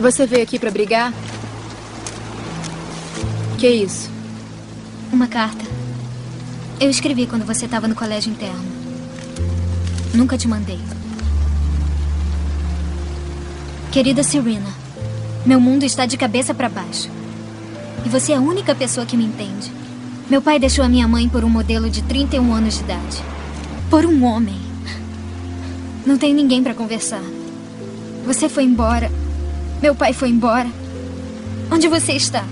Você veio aqui pra brigar? Que isso? Uma carta. Eu escrevi quando você estava no colégio interno. Nunca te mandei. Querida Serena, meu mundo está de cabeça para baixo. E você é a única pessoa que me entende. Meu pai deixou a minha mãe por um modelo de 31 anos de idade. Por um homem. Não tenho ninguém para conversar. Você foi embora. Meu pai foi embora. Onde você está?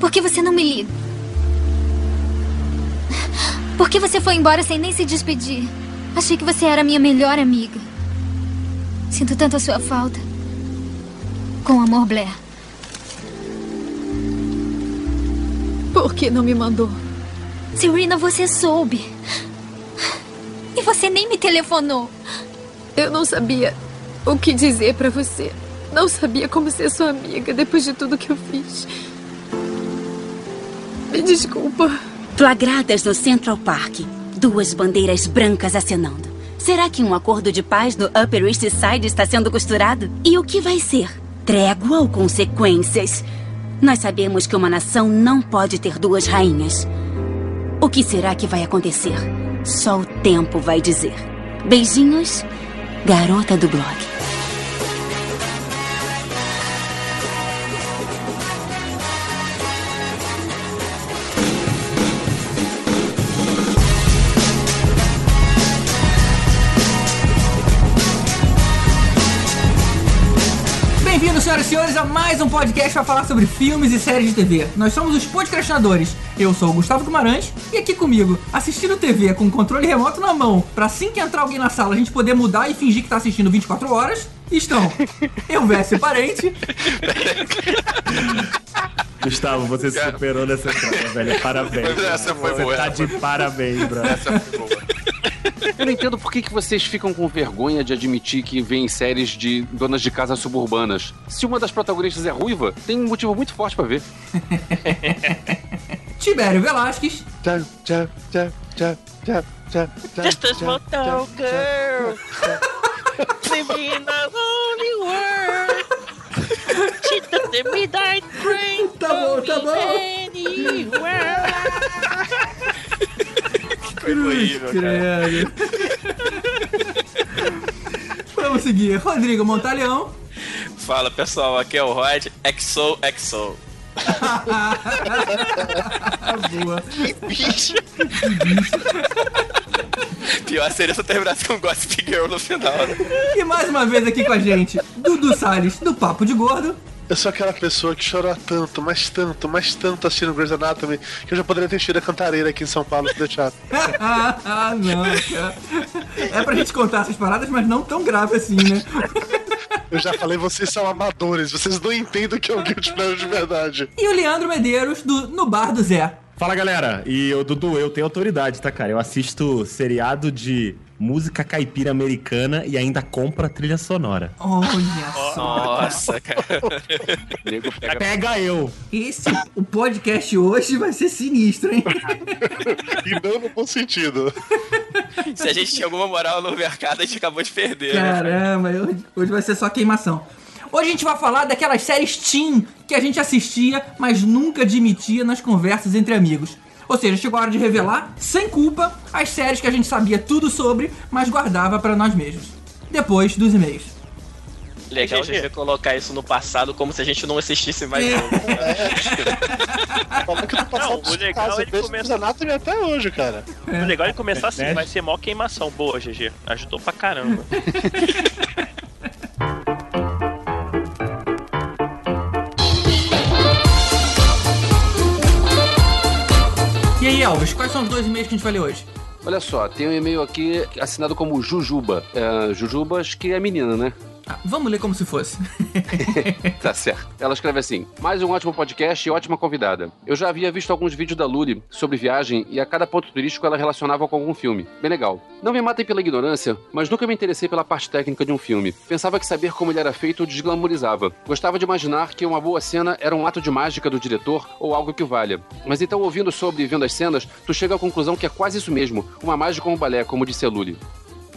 Por que você não me liga? Por que você foi embora sem nem se despedir? Achei que você era minha melhor amiga. Sinto tanto a sua falta. Com amor, Blair. Por que não me mandou? Serena, você soube. E você nem me telefonou. Eu não sabia o que dizer pra você. Não sabia como ser sua amiga depois de tudo que eu fiz. Me desculpa. Flagradas no Central Park, duas bandeiras brancas acenando. Será que um acordo de paz no Upper East Side está sendo costurado? E o que vai ser? Trégua ou consequências? Nós sabemos que uma nação não pode ter duas rainhas. O que será que vai acontecer? Só o tempo vai dizer. Beijinhos, garota do blog. A mais um podcast para falar sobre filmes e séries de TV. Nós somos os podcastinadores. Eu sou o Gustavo Guimarães e aqui comigo, assistindo TV com o controle remoto na mão, para assim que entrar alguém na sala a gente poder mudar e fingir que tá assistindo 24 horas, estão eu, Vécio Parente. Gustavo, você superou nessa entrada, velho. Parabéns. Essa foi você boa, tá essa de foi- parabéns, bro. Essa foi boa. Eu não entendo por que, que vocês ficam com vergonha de admitir que vêm séries de donas de casa suburbanas. Se uma das protagonistas é ruiva, tem um motivo muito forte pra ver. Tibério Velasquez. Tchau, tchau, tchau, tchau, tchau, tchau, tchau, Just a small town girl. Living in a lonely world. She took the midnight train. Tá bom, tá bom. Anywhere. horrível, Credo. Vamos seguir. Rodrigo Montalhão. Fala pessoal, aqui é o Rod. XO, XO. Boa. Bicho. Pior seria se eu terminasse com Gossip Girl no final. né? E mais uma vez aqui com a gente, Dudu Salles, do Papo de Gordo. Eu sou aquela pessoa que chorou tanto, mas tanto, mas tanto assistindo Grey's Anatomy que eu já poderia ter tido a cantareira aqui em São Paulo se deixar. ah, não, cara. É pra gente contar essas paradas, mas não tão grave assim, né? Eu já falei, vocês são amadores, vocês não entendem o que é o Guilty Pleasure de verdade. E o Leandro Medeiros, do No Bar do Zé. Fala, galera. E, ô, Dudu, eu tenho autoridade, tá, cara? Eu assisto seriado de música caipira americana e ainda compro a trilha sonora. Olha só. Nossa, cara. Pega Pega eu! Esse, o podcast hoje vai ser sinistro, hein? E não no bom sentido. Se a gente tinha alguma moral no mercado, a gente acabou de perder. né? Caramba, hoje, hoje vai ser só queimação. Hoje a gente vai falar daquelas séries teen que a gente assistia, mas nunca admitia nas conversas entre amigos. Ou seja, chegou a hora de revelar, sem culpa, as séries que a gente sabia tudo sobre, mas guardava pra nós mesmos. Depois dos e-mails. Legal a gente colocar isso no passado como se a gente não assistisse mais É. que passando Não, o legal casa, é ele começa- Anatomy até hoje, cara. O legal é começar assim, Né? vai ser mó queimação. Boa, GG. Ajudou pra caramba. Aí, Elvis, quais são os dois e-mails que a gente vai ler hoje? Olha só, tem um e-mail aqui assinado como Jujuba. É, que é menina, né? Ah, vamos ler como se fosse. Tá certo. Ela escreve assim: mais um ótimo podcast e ótima convidada. Eu já havia visto alguns vídeos da Luli sobre viagem e a cada ponto turístico ela relacionava com algum filme. Bem legal. Não me matem pela ignorância, mas nunca me interessei pela parte técnica de um filme. Pensava que saber como ele era feito o desglamorizava. Gostava de imaginar que uma boa cena era um ato de mágica do diretor ou algo que valha. Mas então, ouvindo sobre e vendo as cenas, tu chega à conclusão que é quase isso mesmo: uma mágica ou um balé, como disse a Luli.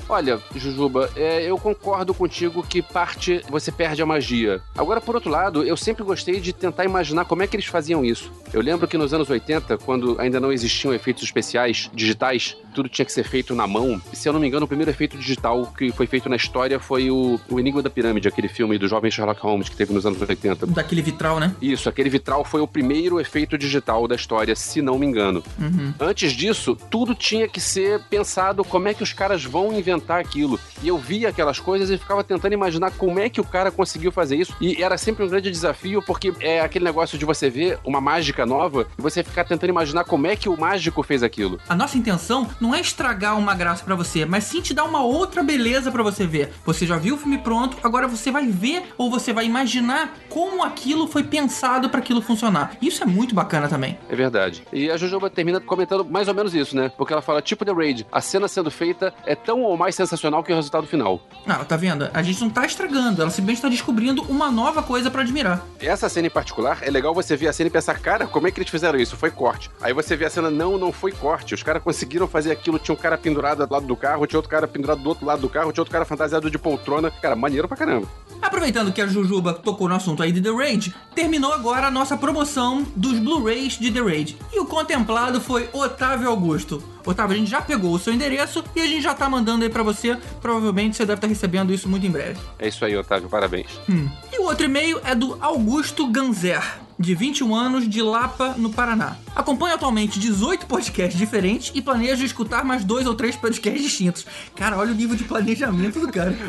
Olha, Jujuba, é, eu concordo contigo que parte você perde a magia. Agora, por outro lado, eu sempre gostei de tentar imaginar como é que eles faziam isso. Eu lembro que nos anos 80, quando ainda não existiam efeitos especiais digitais, tudo tinha que ser feito na mão. E, se eu não me engano, o primeiro efeito digital que foi feito na história foi o, o Enigma da Pirâmide, aquele filme do jovem Sherlock Holmes que teve nos anos 80. Daquele vitral, né? Isso, aquele vitral foi o primeiro efeito digital da história, se não me engano. Uhum. Antes disso, tudo tinha que ser pensado como é que os caras vão inventar aquilo. E eu via aquelas coisas e ficava tentando imaginar como é que o cara conseguiu fazer isso. E era sempre um grande desafio, porque é aquele negócio de você ver uma mágica nova e você ficar tentando imaginar como é que o mágico fez aquilo. A nossa intenção não é estragar uma graça pra você, mas sim te dar uma outra beleza pra você ver. Você já viu o filme pronto, agora você vai ver ou você vai imaginar como aquilo foi pensado pra aquilo funcionar. Isso é muito bacana também. É verdade. E a Jojoba termina comentando mais ou menos isso, né? Porque ela fala, tipo The Raid, a cena sendo feita é tão ou mais sensacional que o resultado final. Ah, tá vendo? A gente não tá estragando, ela simplesmente tá descobrindo uma nova coisa pra admirar. Essa cena em particular, é legal você ver a cena e pensar, cara, como é que eles fizeram isso? Foi corte. Aí você vê a cena, não, não foi corte. Os caras conseguiram fazer aquilo. Tinha um cara pendurado do lado do carro, tinha outro cara pendurado do outro lado do carro, tinha outro cara fantasiado de poltrona. Cara, maneiro pra caramba. Aproveitando que a Jujuba tocou no assunto aí de The Raid, terminou agora a nossa promoção dos Blu-rays de The Raid. E o contemplado foi Otávio Augusto. Otávio, a gente já pegou o seu endereço e a gente já tá mandando aí pra você. Provavelmente você deve estar recebendo isso muito em breve. É isso aí, Otávio, parabéns. Hum. E o outro e-mail é do Augusto Ganzer. De 21 anos, de Lapa, no Paraná. Acompanha atualmente 18 podcasts diferentes e planeja escutar mais dois ou três podcasts distintos. Cara, olha o nível de planejamento do cara.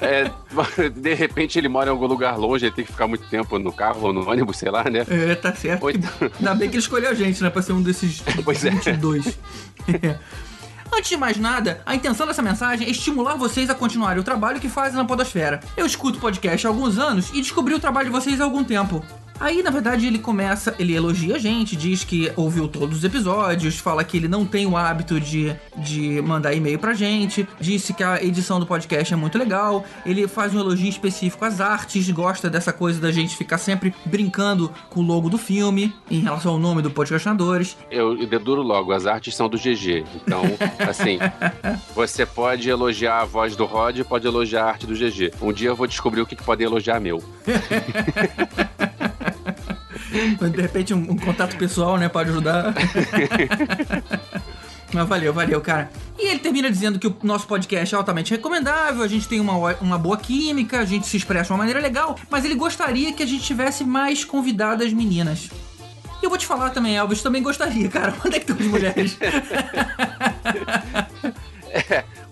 É, de repente ele mora em algum lugar longe, ele tem que ficar muito tempo no carro ou no ônibus, sei lá, né? É, tá certo. Ou então- Ainda bem que ele escolheu a gente, né? Pra ser um desses Pois é. 22. É. Antes de mais nada, a intenção dessa mensagem é estimular vocês a continuarem o trabalho que fazem na Podosfera. Eu escuto podcast há alguns anos e descobri o trabalho de vocês há algum tempo. Aí, na verdade, ele começa, ele elogia a gente, diz que ouviu todos os episódios, fala que ele não tem o hábito de, de mandar e-mail pra gente, disse que a edição do podcast é muito legal, ele faz um elogio específico às artes, gosta dessa coisa da gente ficar sempre brincando com o logo do filme, em relação ao nome do Podcastinadores. Eu deduro logo, as artes são do GG. Então, assim, você pode elogiar a voz do Rod, pode elogiar a arte do GG. Um dia eu vou descobrir o que, que podem elogiar meu. De repente, um, um contato pessoal, né, pode ajudar. Mas valeu, valeu, cara. E ele termina dizendo que o nosso podcast é altamente recomendável, a gente tem uma, uma boa química, a gente se expressa de uma maneira legal, mas ele gostaria que a gente tivesse mais convidadas meninas. E eu vou te falar também, Elvis, também gostaria, cara. Onde é que estão as mulheres?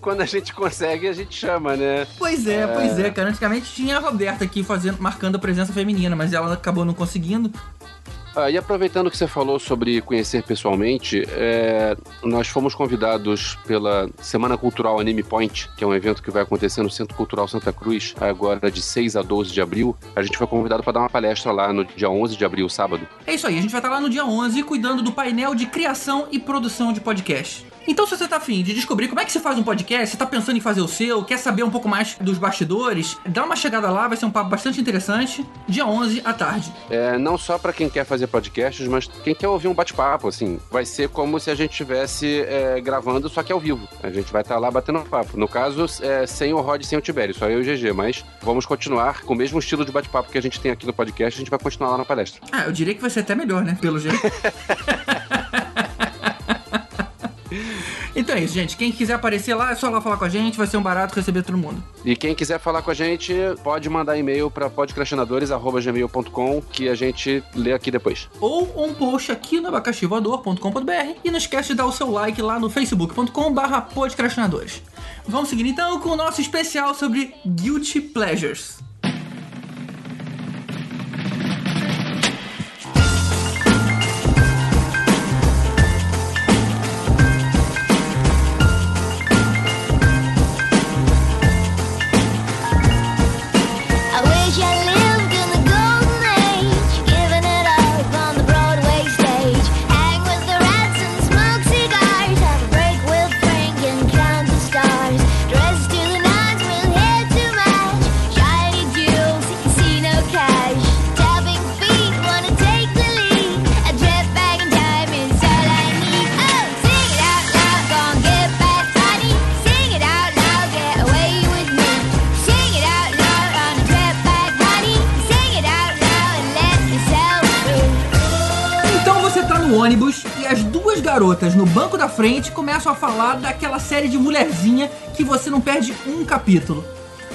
É, quando a gente consegue, a gente chama, né? pois é, pois é, cara. Antigamente tinha a Roberta aqui fazendo, marcando a presença feminina, mas ela acabou não conseguindo. Ah, e aproveitando que você falou sobre conhecer pessoalmente, é, nós fomos convidados pela Semana Cultural Anime Point, que é um evento que vai acontecer no Centro Cultural Santa Cruz, agora de 6 a 12 de abril. A gente foi convidado para dar uma palestra lá no dia 11 de abril, sábado. É isso aí, a gente vai estar lá no dia 11 cuidando do painel de criação e produção de podcast. Então, se você tá afim de descobrir como é que se faz um podcast, você tá pensando em fazer o seu, quer saber um pouco mais dos bastidores, dá uma chegada lá, vai ser um papo bastante interessante, dia 11 à tarde. É, não só para quem quer fazer podcasts, mas quem quer ouvir um bate-papo, assim. Vai ser como se a gente estivesse é, gravando, só que ao vivo. A gente vai estar lá batendo papo. No caso, é, sem o Rod e sem o Tibério, só eu e o GG. Mas vamos continuar com o mesmo estilo de bate-papo que a gente tem aqui no podcast, a gente vai continuar lá na palestra. Ah, eu diria que vai ser até melhor, né? Pelo jeito. então é isso, gente. Quem quiser aparecer lá, é só lá falar com a gente, vai ser um barato receber todo mundo. E quem quiser falar com a gente, pode mandar e-mail para podcrastinadores.gmail.com que a gente lê aqui depois. Ou um post aqui no abacaxivoador.com.br e não esquece de dar o seu like lá no facebook.com barra podcrastinadores. Vamos seguir então com o nosso especial sobre Guilty Pleasures. Ônibus e as duas garotas no banco da frente começam a falar daquela série de mulherzinha que você não perde um capítulo.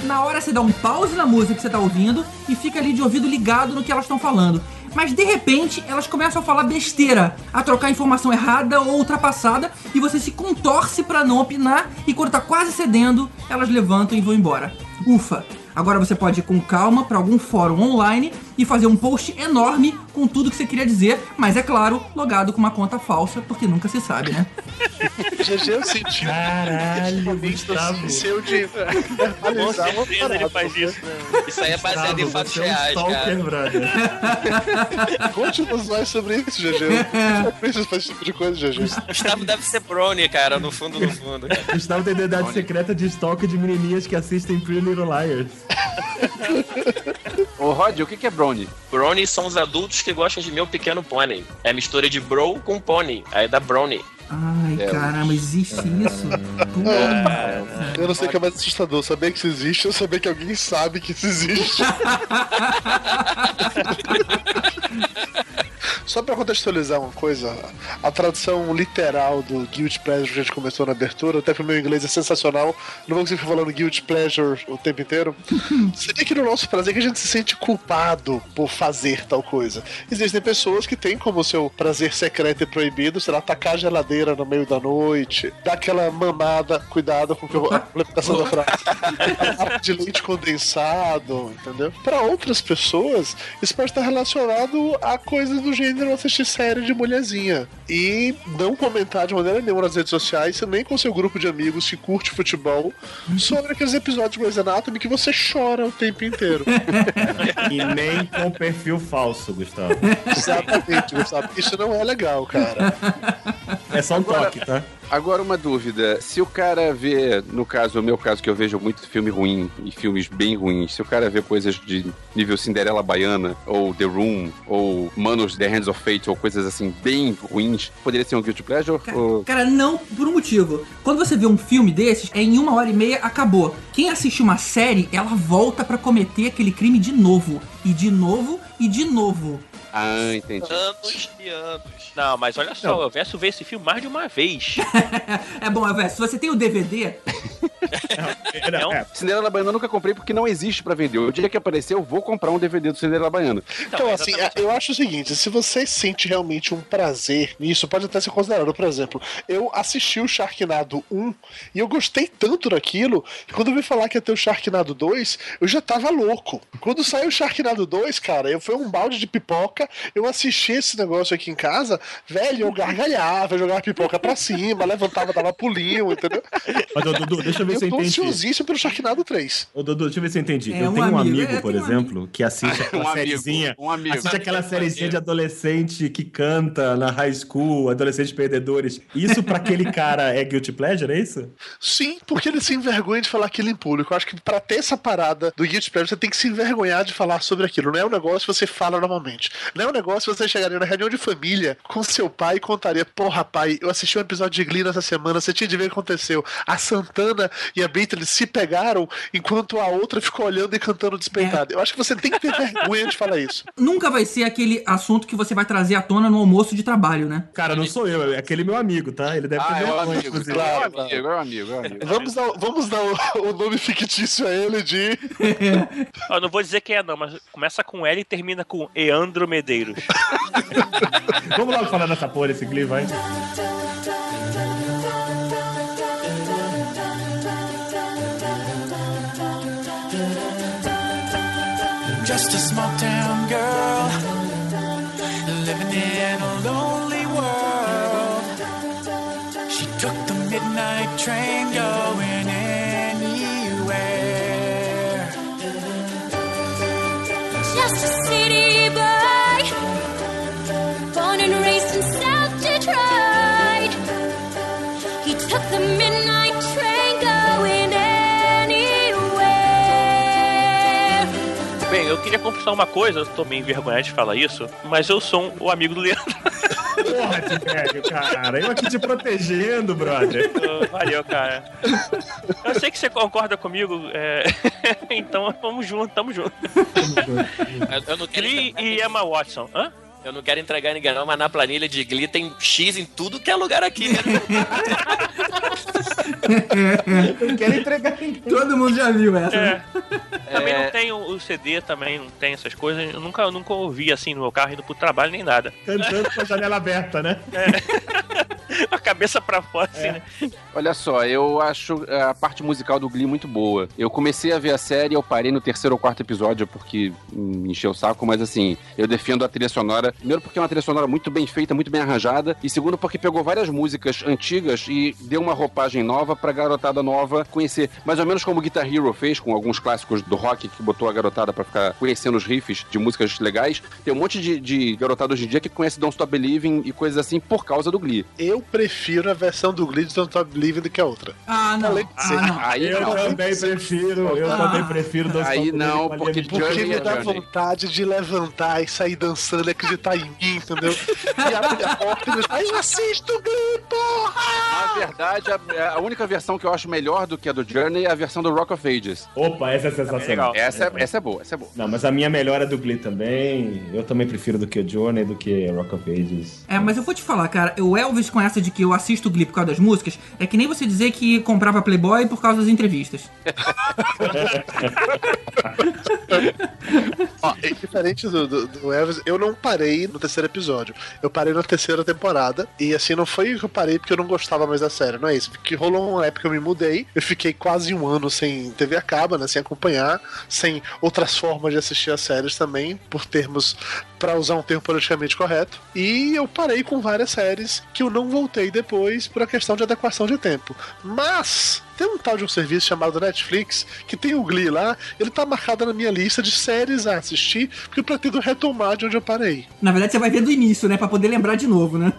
Na hora você dá um pause na música que você tá ouvindo e fica ali de ouvido ligado no que elas estão falando. Mas de repente elas começam a falar besteira, a trocar informação errada ou ultrapassada e você se contorce pra não opinar e quando tá quase cedendo, elas levantam e vão embora. Ufa! Agora você pode ir com calma pra algum fórum online e fazer um post enorme com tudo que você queria dizer, mas é claro, logado com uma conta falsa, porque nunca se sabe, né? GG eu senti Caralho, visto Gustavo. seu de Com certeza ele faz isso. Isso aí é baseado em fatos você é um reais, stalker, cara. brother. Conte-nos mais sobre isso, GG. Eu preciso fazer esse tipo de coisa, GG. Gustavo deve ser Brony, cara, no fundo, no fundo. cara. Gustavo tem identidade secreta de stalker de menininhas que assistem Pretty Little Liars. Ô, Rod, o que é Brownie? Brony são os adultos que gostam de Meu Pequeno Pony. É mistura de bro com pony. Aí dá Brony. Ai, É, caramba, existe isso? Puta. Eu não sei o que é mais assustador, saber que isso existe ou saber que alguém sabe que isso existe. Só pra contextualizar uma coisa, a tradução literal do Guilty Pleasure que a gente começou na abertura, até pro meu inglês é sensacional, não vou conseguir falando Guilty Pleasure o tempo inteiro. Seria que no nosso prazer que a gente se sente culpado por fazer tal coisa. Existem pessoas que têm como seu prazer secreto e proibido, sei lá, tacar a geladeira no meio da noite, dar aquela mamada, cuidado com que eu- a implementação da frase, de leite condensado, entendeu? Pra outras pessoas, isso pode estar relacionado a coisas do gênero assistir série de mulherzinha. E não comentar de maneira nenhuma nas redes sociais, nem com seu grupo de amigos que curte futebol, sobre aqueles episódios de Grey's Anatomy que você chora o tempo inteiro. E nem com perfil falso, Gustavo. Exatamente, Gustavo. Isso não é legal, cara. É só um Agora- toque, tá? Agora uma dúvida, se o cara vê, no caso, o meu caso que eu vejo muito filme ruim e filmes bem ruins, se o cara vê coisas de nível Cinderela Baiana, ou The Room, ou Manos The Hands of Fate, ou coisas assim bem ruins, poderia ser um Guilty Pleasure? Ou... Cara, não por um motivo. Quando você vê um filme desses, é em uma hora e meia acabou. Quem assiste uma série, ela volta pra cometer aquele crime de novo. E de novo, e de novo. Ah, entendi. Anos e anos. Não, mas olha só, eu verso ver esse filme mais de uma vez. É bom, Elvis, se você tem o DVD, Não? É, Cinderela Baiana eu nunca comprei porque não existe pra vender. O dia que aparecer, eu vou comprar um DVD do Cinderela Baiana. Então, assim, eu acho o seguinte: se você sente realmente um prazer nisso, pode até ser considerado. Por exemplo, eu assisti o Sharknado 1 e eu gostei tanto daquilo que quando eu vi falar que ia ter o Sharknado 2, eu já tava louco. Quando saiu o Sharknado 2, cara, eu fui um balde de pipoca, eu assisti esse negócio aqui em casa, velho, eu gargalhava, eu jogava pipoca pra cima, levantava, dava pulinho, entendeu? Mas, ô, Dudu, deixa eu ver Eu se eu tô entendi. ansiosíssimo pelo Sharknado 3. Ô, Dudu, deixa eu ver se eu entendi. É eu um tenho um amigo, amigo, é, por um exemplo, que assiste aquela Um amigo, sériezinha. um amigo. Assiste aquela sériezinha de adolescente que canta na high school, adolescentes perdedores. Isso pra aquele cara é guilty pleasure, é isso? Sim, porque ele se envergonha de falar aquilo em público. Eu acho que pra ter essa parada do Guilty Pleasure, você tem que se envergonhar de falar sobre aquilo. Não é um negócio que você fala normalmente. Não é um negócio que você chegaria na reunião de família com seu pai e contaria: Porra, pai, eu assisti um episódio de Glee nessa semana, você tinha de ver o que aconteceu. A Santana e a Beatles se pegaram enquanto a outra ficou olhando e cantando despeitada. Eu acho que você tem que ter vergonha de falar isso. nunca vai ser aquele assunto que você vai trazer à tona no almoço de trabalho, né? Cara, não sou eu, é aquele meu amigo, tá? Ele deve ter Ah, é o vergonha, amigo. inclusive. É Claro, o amigo, é amigo, é amigo. Vamos dar, vamos dar o, o nome fictício a ele de. Eu não vou dizer quem é não, mas começa com L e termina com Eandro Medeiros. Vamos logo falar dessa porra desse Glee, vai. Just a small town girl living in a lonely world. She took the midnight train going anywhere. Just a city boy, born and raised eu queria confessar uma coisa, eu tô meio envergonhado de falar isso, mas eu sou um- o amigo do Leandro. Porra, de velho, cara. Eu aqui te protegendo, brother. Valeu, cara. Eu sei que você concorda comigo, é, então vamos junto, tamo junto. Eu, eu não quero Glee e Emma Watson. Hã? Eu não quero entregar ninguém não, mas na planilha de Glee tem X em tudo que é lugar aqui. né? Não quero entregar ninguém. Todo mundo já viu essa. É. né? Também É. não tem o CD, também não tem essas coisas. Eu nunca, eu nunca ouvi assim no meu carro indo pro trabalho nem nada. Cantando com a janela aberta, né? A cabeça pra fora, assim, né? Olha só, eu acho é, a parte musical do Glee muito boa. Eu comecei a ver a série, eu parei no terceiro ou quarto episódio porque me encheu o saco, mas assim, eu defendo a trilha sonora. Primeiro porque é uma trilha sonora muito bem feita, muito bem arranjada, e segundo porque pegou várias músicas antigas e deu uma roupagem nova pra garotada nova conhecer. Mais ou menos como o Guitar Hero fez com alguns clássicos do rock que botou a garotada pra ficar conhecendo os riffs de músicas legais. Tem um monte de, de garotada hoje em dia que conhece Don't Stop Believing e coisas assim por causa do Glee. Eu prefiro a versão do Glee de Don't Stop Believing do que a outra. Ah, não. Além de ser- Ah, não. Aí Eu não. também prefiro, eu Ah. também prefiro Don't Aí não, porque Porque me é dá vontade de levantar e sair dançando e acreditar em mim, entendeu? E abrir a porta e dizer, "Ai, eu assisto o Glee, porra! Na verdade, a, a única versão que eu acho melhor do que a do Journey é a versão do Rock of Ages. Opa, essa é sensacional. legal. Essa é, essa é boa, essa é boa. Não, mas a minha melhor é do Glee também. Eu também prefiro do que o Journey, do que Rock of Ages. É, mas eu vou te falar, cara, o Elvis com essa de que eu assisto o Glee por causa das músicas, é que nem você dizer que comprava Playboy por causa das entrevistas. Ó, e diferente do, do, do eu não parei no terceiro episódio. Eu parei na terceira temporada. E assim, não foi que eu parei porque eu não gostava mais da série, não é isso. Porque rolou uma época que eu me mudei. Eu fiquei quase um ano sem TV a cabo, né? Sem acompanhar, sem outras formas de assistir as séries também, por termos. Pra usar um termo politicamente correto. E eu parei com várias séries que eu não voltei depois por a questão de adequação de tempo. Mas. Tem um tal de um serviço chamado Netflix que tem o Glee lá, ele tá marcado na minha lista de séries a assistir, porque eu pretendo retomar de onde eu parei. Na verdade, você vai ver do início, né? Pra poder lembrar de novo, né?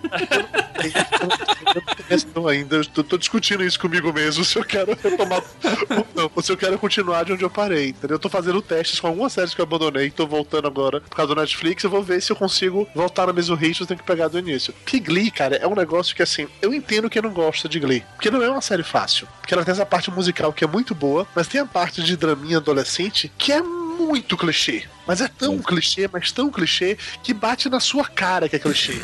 Eu ainda eu tô, tô discutindo isso comigo mesmo, se eu quero retomar ou não, ou se eu quero continuar de onde eu parei, entendeu? Eu tô fazendo testes com algumas séries que eu abandonei, tô voltando agora por causa do Netflix, eu vou ver se eu consigo voltar no mesmo ritmo, tenho que pegar do início. Porque Glee, cara, é um negócio que assim, eu entendo quem não gosta de Glee, porque não é uma série fácil, porque ela tem essa parte musical que é muito boa, mas tem a parte de draminha adolescente que é muito clichê. Mas é tão clichê, mas tão clichê, que bate na sua cara que é clichê.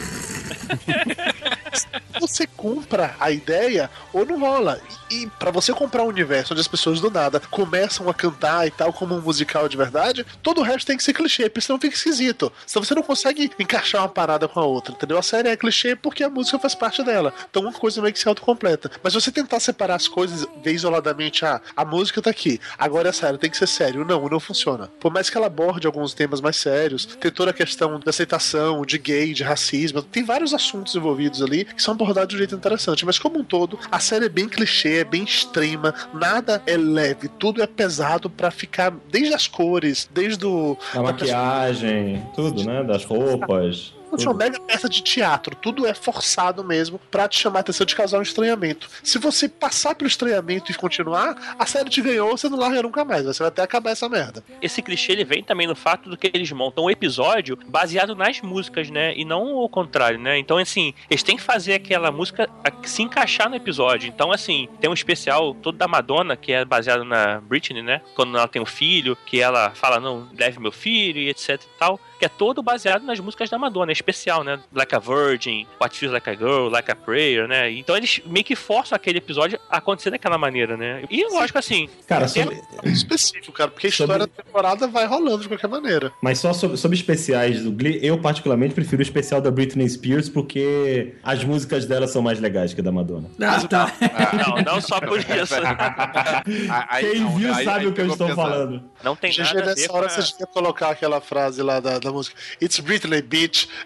você compra a ideia ou não rola. E, para você comprar um universo onde as pessoas do nada começam a cantar e tal, como um musical de verdade, todo o resto tem que ser clichê, porque senão fica esquisito. Senão você não consegue encaixar uma parada com a outra, entendeu? A série é clichê porque a música faz parte dela. Então uma coisa meio que se autocompleta. Mas você tentar separar as coisas, ver isoladamente, ah, a música tá aqui, agora é sério, tem que ser sério. Não, não funciona. Por mais que ela aborde alguns temas mais sérios, tem toda a questão da aceitação, de gay, de racismo, tem vários assuntos envolvidos ali que são abordados de um jeito interessante. Mas como um todo, a série é bem clichê, é bem extrema, nada é leve, tudo é pesado pra ficar desde as cores, desde o. A maquiagem, tudo, né? Das roupas. Fosse uma mega peça de teatro, tudo é forçado mesmo pra te chamar a atenção de causar um estranhamento. Se você passar pelo estranhamento e continuar, a série te ganhou, você não larga nunca mais, você vai até acabar essa merda. Esse clichê ele vem também no fato do que eles montam um episódio baseado nas músicas, né? E não o contrário, né? Então, assim, eles têm que fazer aquela música se encaixar no episódio. Então, assim, tem um especial todo da Madonna, que é baseado na Britney, né? Quando ela tem um filho, que ela fala, não, leve meu filho e etc e tal. Que é todo baseado nas músicas da Madonna, é especial, né? Like a Virgin, What Feels Like a Girl, Like a Prayer, né? Então eles meio que forçam aquele episódio a acontecer daquela maneira, né? E lógico, assim, Cara, sobre- Específico, cara, porque a Sobre- história da temporada vai rolando de qualquer maneira. Mas só sobre, sobre especiais do Glee, eu particularmente prefiro o especial da Britney Spears porque as músicas dela são mais legais que a da Madonna. Ah, tá. não, não só por isso. Quem viu sabe aí o que eu estou pesado. falando. Não tem GG, nada a ver nessa com hora a- você devia colocar aquela frase lá da, da música. It's Britney, bitch.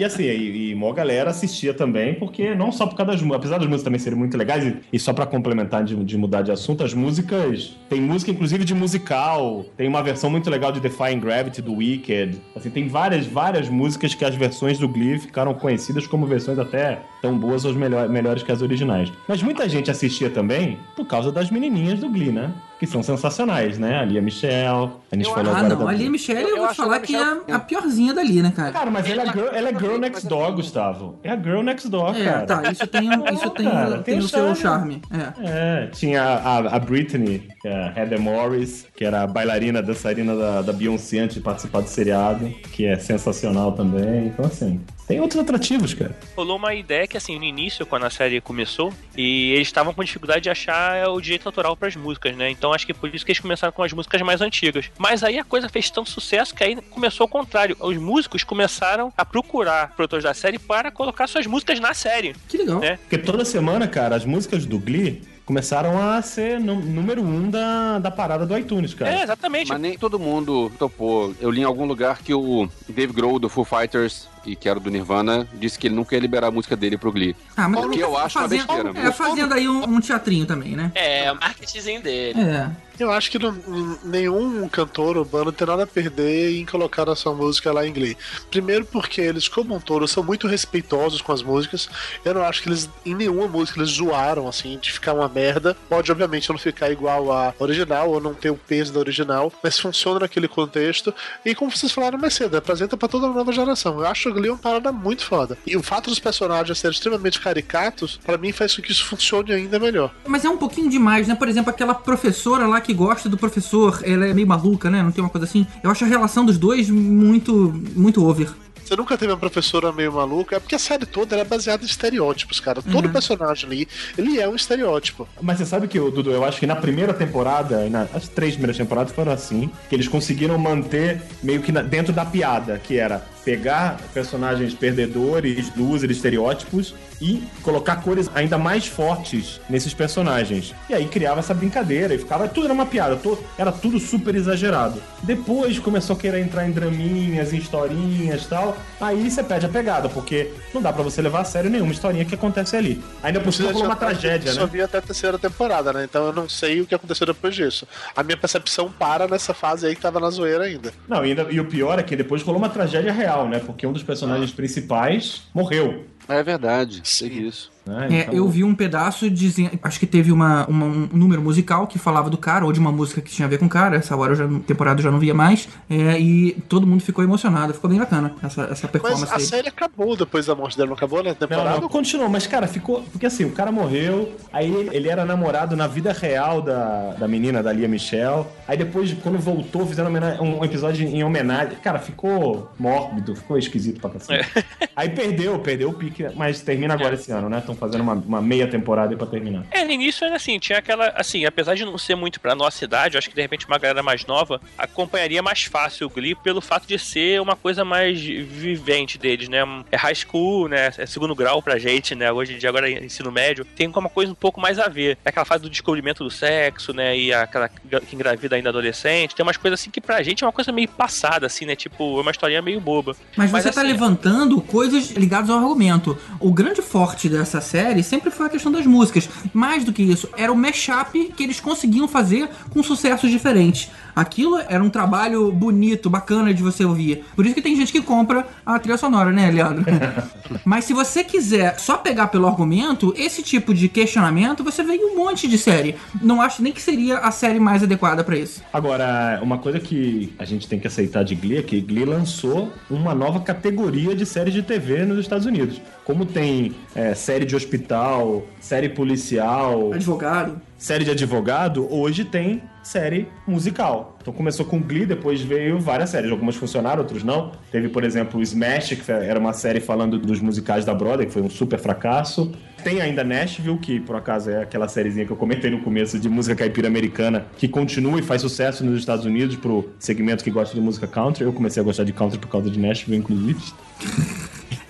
E assim, e, e mó galera assistia também, porque não só por causa das apesar das músicas também serem muito legais, e, e só pra complementar de, de mudar de assunto, as músicas. Tem música, inclusive, de musical. Tem uma versão muito legal de Defying Gravity do Wicked. Assim, tem várias, várias músicas que as versões do Glee ficaram conhecidas como versões até tão boas ou melhor, melhores que as originais. Mas muita gente assistia também por causa das menininhas do Glee, né? Que são sensacionais, né? A Lia Michelle. A gente Eu- falou Ah, agora não. da. A Lia Michelle, eu, Eu vou falar que é a piorzinha dali, né, cara? Cara, mas ela é girl, ela é girl Girl Next Door, Gustavo. É a Girl Next Door, É, cara. tá, isso tem, um- isso tem, cara, tem, tem o seu charme. charme. É. É, tinha a, a Britney, que é a Heather Morris, que era a bailarina, dançarina da, da Beyoncé antes de participar do seriado, que é sensacional também. Então, assim, tem outros atrativos, cara. Rolou uma ideia que, assim, no início, quando a série começou, e eles estavam com dificuldade de achar o direito autoral pras músicas, né? Então acho que por isso que eles começaram com as músicas mais antigas. Mas aí a coisa fez tanto sucesso que aí começou ao contrário. Os músicos começaram a procurar produtores da série para colocar suas músicas na série. Que legal. Né? Porque toda semana, cara, as músicas do Glee começaram a ser nú- número um da, da parada do iTunes, cara. É, exatamente. Mas nem todo mundo topou. Eu li em algum lugar que o Dave Grohl do Foo Fighters e que era do Nirvana disse que ele não quer liberar a música dele pro Glee. Ah, mas O que eu acho uma fazendo, besteira. É, fazendo aí um, um teatrinho também, né? É, o marketingzinho dele. É. Eu acho que não- nenhum cantor urbano tem nada a perder em colocar a sua música lá em Glee. Primeiro porque eles, como um todo, são muito respeitosos com as músicas. Eu não acho que eles, em nenhuma música, eles zoaram, assim, de ficar uma merda. Pode, obviamente, não ficar igual à original, ou não ter o peso da original, mas funciona naquele contexto. E como vocês falaram mais cedo, apresenta pra toda a nova geração. Eu acho o Glee uma parada muito foda. E o fato dos personagens serem extremamente caricatos, pra mim faz com que isso funcione ainda melhor. Mas é um pouquinho demais, né? Por exemplo, aquela professora lá que gosta do professor, ela é meio maluca, né? Não tem uma coisa assim. Eu acho a relação dos dois muito, muito over. Você nunca teve uma professora meio maluca? É porque a série toda ela é baseada em estereótipos, cara. Todo Uhum. personagem ali, ele é um estereótipo. Mas você sabe que, Dudu, eu acho que na primeira temporada, e na- as três primeiras temporadas foram assim, que eles conseguiram manter meio que na- dentro da piada, que era pegar personagens perdedores, losers, estereótipos e colocar cores ainda mais fortes nesses personagens. E aí criava essa brincadeira e ficava. Tudo era uma piada, era tudo super exagerado. Depois começou a querer entrar em draminhas, em historinhas e tal. Aí você perde a pegada, porque não dá pra você levar a sério nenhuma historinha que acontece ali. Ainda por cima uma já tá- tragédia, Só né? vi até a terceira temporada, né? Então eu não sei o que aconteceu depois disso. A minha percepção para nessa fase aí que tava na zoeira ainda. Não, ainda- e o pior é que depois rolou uma tragédia real, né? Porque um dos personagens principais morreu. É verdade, teve isso. Né? É, Então- eu vi um pedaço dizendo. Acho que teve uma, uma- um número musical que falava do cara, ou de uma música que tinha a ver com o cara. Essa hora eu já, temporada eu já não via mais. É, e todo mundo ficou emocionado. Ficou bem bacana essa, essa performance Mas a dele. série acabou depois da morte dele, não acabou, né? Não, Temporada? não, continuou, mas cara, ficou. Porque assim, o cara morreu, aí ele, era namorado na vida real da, da menina, da Lia Michelle. Aí depois, quando voltou, fizeram um episódio em homenagem. Cara, ficou mórbido, ficou esquisito pra cacete. Aí perdeu, perdeu o pique, mas termina agora esse ano, né? Estão fazendo uma, uma meia temporada pra terminar. É, no início era assim, tinha aquela, assim, apesar de não ser muito pra nossa idade, eu acho que de repente uma galera mais nova acompanharia mais fácil o Glee pelo fato de ser uma coisa mais vivente deles, né? É high school, né? É segundo grau pra gente, né? Hoje em dia agora é ensino médio, tem uma coisa um pouco mais a ver. É aquela fase do descobrimento do sexo, né? E aquela que engravida ainda adolescente, tem umas coisas assim que pra gente é uma coisa meio passada, assim, né? Tipo, é uma historinha meio boba. Mas você tá assim, levantando coisas ligadas ao argumento. O grande forte dessa série sempre foi a questão das músicas. Mais do que isso, era o mashup que eles conseguiam fazer com sucessos diferentes. Aquilo era um trabalho bonito, bacana de você ouvir. Por isso que tem gente que compra a trilha sonora, né, Leandro? Mas se você quiser só pegar pelo argumento, esse tipo de questionamento, você vê em um monte de série. Não acho nem que seria a série mais adequada pra isso. Agora, uma coisa que a gente tem que aceitar de Glee é que Glee lançou uma nova categoria de séries de TV nos Estados Unidos. Como tem é, série de hospital, série policial, Advogado. série de advogado, hoje tem série musical. Então começou com Glee, depois veio várias séries. Algumas funcionaram, outras não. Teve, por exemplo, Smash, que era uma série falando dos musicais da Broadway, que foi um super fracasso. Tem ainda Nashville, que por acaso é aquela sériezinha que eu comentei no começo de música caipira americana, que continua e faz sucesso nos Estados Unidos pro segmento que gosta de música country. Eu comecei a gostar de country por causa de Nashville, inclusive.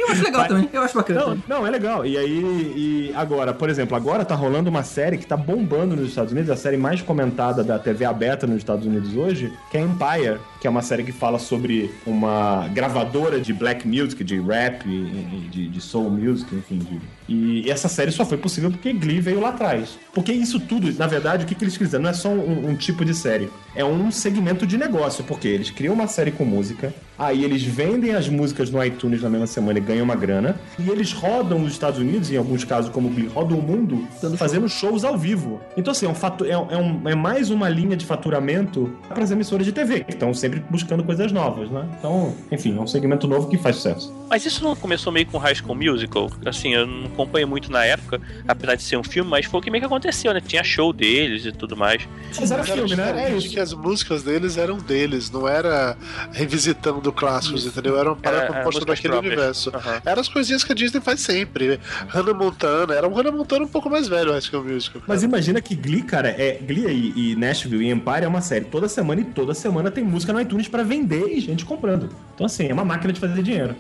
Eu acho legal também, eu acho bacana. Não, não, é legal. E aí, e agora, por exemplo, agora tá rolando uma série que tá bombando nos Estados Unidos, a série mais comentada da TV aberta nos Estados Unidos hoje, que é Empire, que é uma série que fala sobre uma gravadora de black music, de rap, de, de soul music, enfim, de E essa série só foi possível porque Glee veio lá atrás. Porque isso tudo, na verdade, o que, que eles quiseram? Não é só um, um tipo de série. É um segmento de negócio. Porque eles criam uma série com música, aí eles vendem as músicas no iTunes na mesma semana e ganham uma grana. E eles rodam nos Estados Unidos, em alguns casos, como Glee, rodam o mundo fazendo shows ao vivo. Então, assim, é, um é, é um- é mais uma linha de faturamento para as emissoras de TV, que estão sempre buscando coisas novas, né? Então, enfim, é um segmento novo que faz sucesso. Mas isso não começou meio com High School Musical? Assim, eu não acompanho muito na época, apesar de ser um filme, mas foi o que meio que aconteceu, né? Tinha show deles e tudo mais. Mas era Mas era filme, né? É isso. que as músicas deles eram deles, não era revisitando clássicos, entendeu? Era uma era composta músicas daquele próprias. universo. Aham. Eram as coisinhas que a Disney faz sempre. Hannah Montana, era um Hannah Montana um pouco mais velho, acho que é o musical. Mas imagina que Glee, cara, é Glee e, e Nashville e Empire é uma série toda semana e toda semana tem música no iTunes pra vender e gente comprando. Então assim, é uma máquina de fazer dinheiro.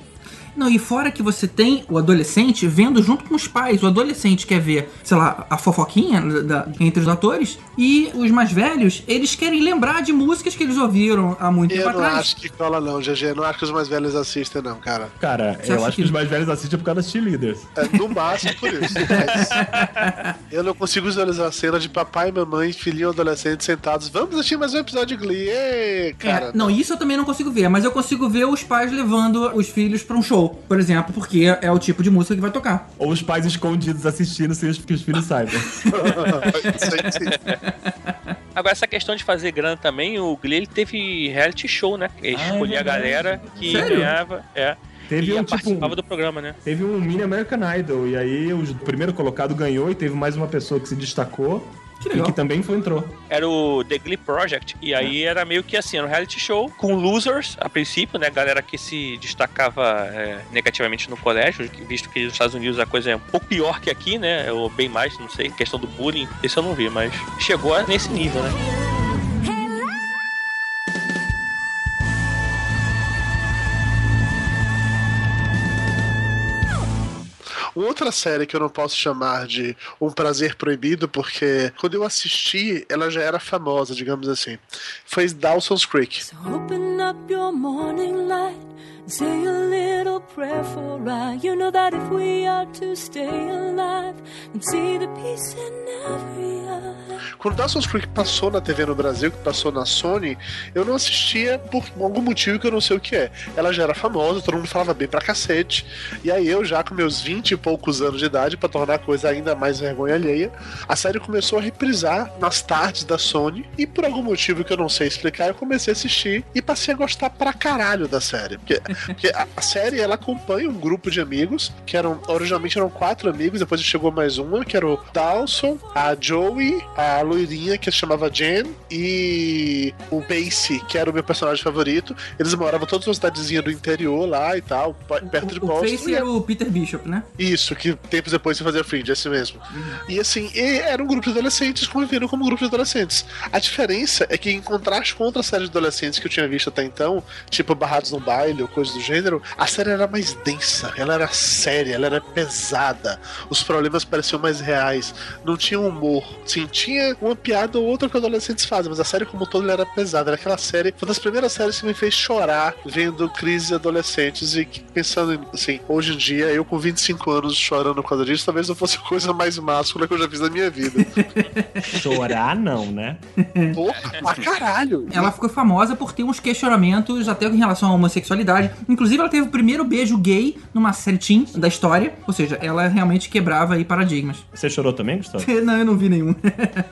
Não, e fora que você tem o adolescente vendo junto com os pais. O adolescente quer ver, sei lá, a fofoquinha da- entre os atores. E os mais velhos, eles querem lembrar de músicas que eles ouviram há muito Eu tempo não atrás. acho que cola não, GG. Eu não acho que os mais velhos assistem, não, cara. Cara, Você eu acho que que- os mais velhos assistem por causa das cheerleaders. É, no máximo por isso. Mas eu não consigo visualizar a cena de papai, mamãe, filhinho adolescente sentados. Vamos assistir mais um episódio de Glee. Ê, cara. É, não, isso eu também não consigo ver, mas eu consigo ver os pais levando os filhos pra um show, por exemplo, porque é o tipo de música que vai tocar. Ou os pais escondidos assistindo sem que os filhos saibam. Agora, essa questão de fazer grana também, o Glee ele teve reality show, né? Ele Ah, é escolhia a verdade. galera que Sério? ganhava. É. Teve e um tipo. participava do programa, né? Teve um mini American Idol, e aí o primeiro colocado ganhou e teve mais uma pessoa que se destacou Que legal. que também foi, entrou. Era o The Glee Project. E aí era meio que assim, era um reality show com losers, a princípio, né? Galera que se destacava é, negativamente no colégio, visto que nos Estados Unidos a coisa é um pouco pior que aqui, né? Ou bem mais, não sei, questão do bullying. Esse eu não vi, mas chegou nesse nível, né? Outra série que eu não posso chamar de um prazer proibido, porque quando eu assisti, ela já era famosa, digamos assim. Foi Dawson's Creek. Open up your morning light say a little prayer for I. You know that if we are to stay alive and see the peace in every eye. Quando Dawson's Creek passou na TV no Brasil, que passou na Sony, eu não assistia por algum motivo que eu não sei o que é. Ela já era famosa, todo mundo falava bem pra cacete. E aí eu, já com meus 20 e poucos anos de idade, pra tornar a coisa ainda mais vergonha alheia, a série começou a reprisar nas tardes da Sony. E por algum motivo que eu não sei explicar, eu comecei a assistir e passei a gostar pra caralho da série. Porque, porque a, a série ela acompanha um grupo de amigos, que eram originalmente eram quatro amigos, depois chegou mais uma, que era o Dawson, a Joey, a loirinha que se chamava Jen e o Pacey, que era o meu personagem favorito. Eles moravam todos numa cidadezinha do interior lá e tal, perto de O, o Boston. Face e era o Peter Bishop, né? isso, que tempos depois se fazia Fringe, esse mesmo. E assim, e era um grupo de adolescentes convivendo como um grupo de adolescentes. A diferença é que, em contraste com outras séries de adolescentes que eu tinha visto até então, tipo Barrados no Baile ou coisas do gênero, a série era mais densa, ela era séria, ela era pesada, os problemas pareciam mais reais, não tinha humor. Sim, tinha uma piada ou outra que os adolescentes fazem, mas a série como um todo ela era pesada. Era aquela série, foi uma das primeiras séries que me fez chorar vendo crises de adolescentes e pensando em, assim, hoje em dia, eu com 25 anos chorando por causa disso, talvez não fosse a coisa mais máscula que eu já fiz na minha vida. Chorar, não, né? Porra, pra caralho! Ela ficou famosa por ter uns questionamentos até em relação à homossexualidade. Inclusive, ela teve o primeiro beijo gay numa série teen da história. Ou seja, ela realmente quebrava aí paradigmas. Você chorou também, Gustavo? Não, eu não vi nenhum.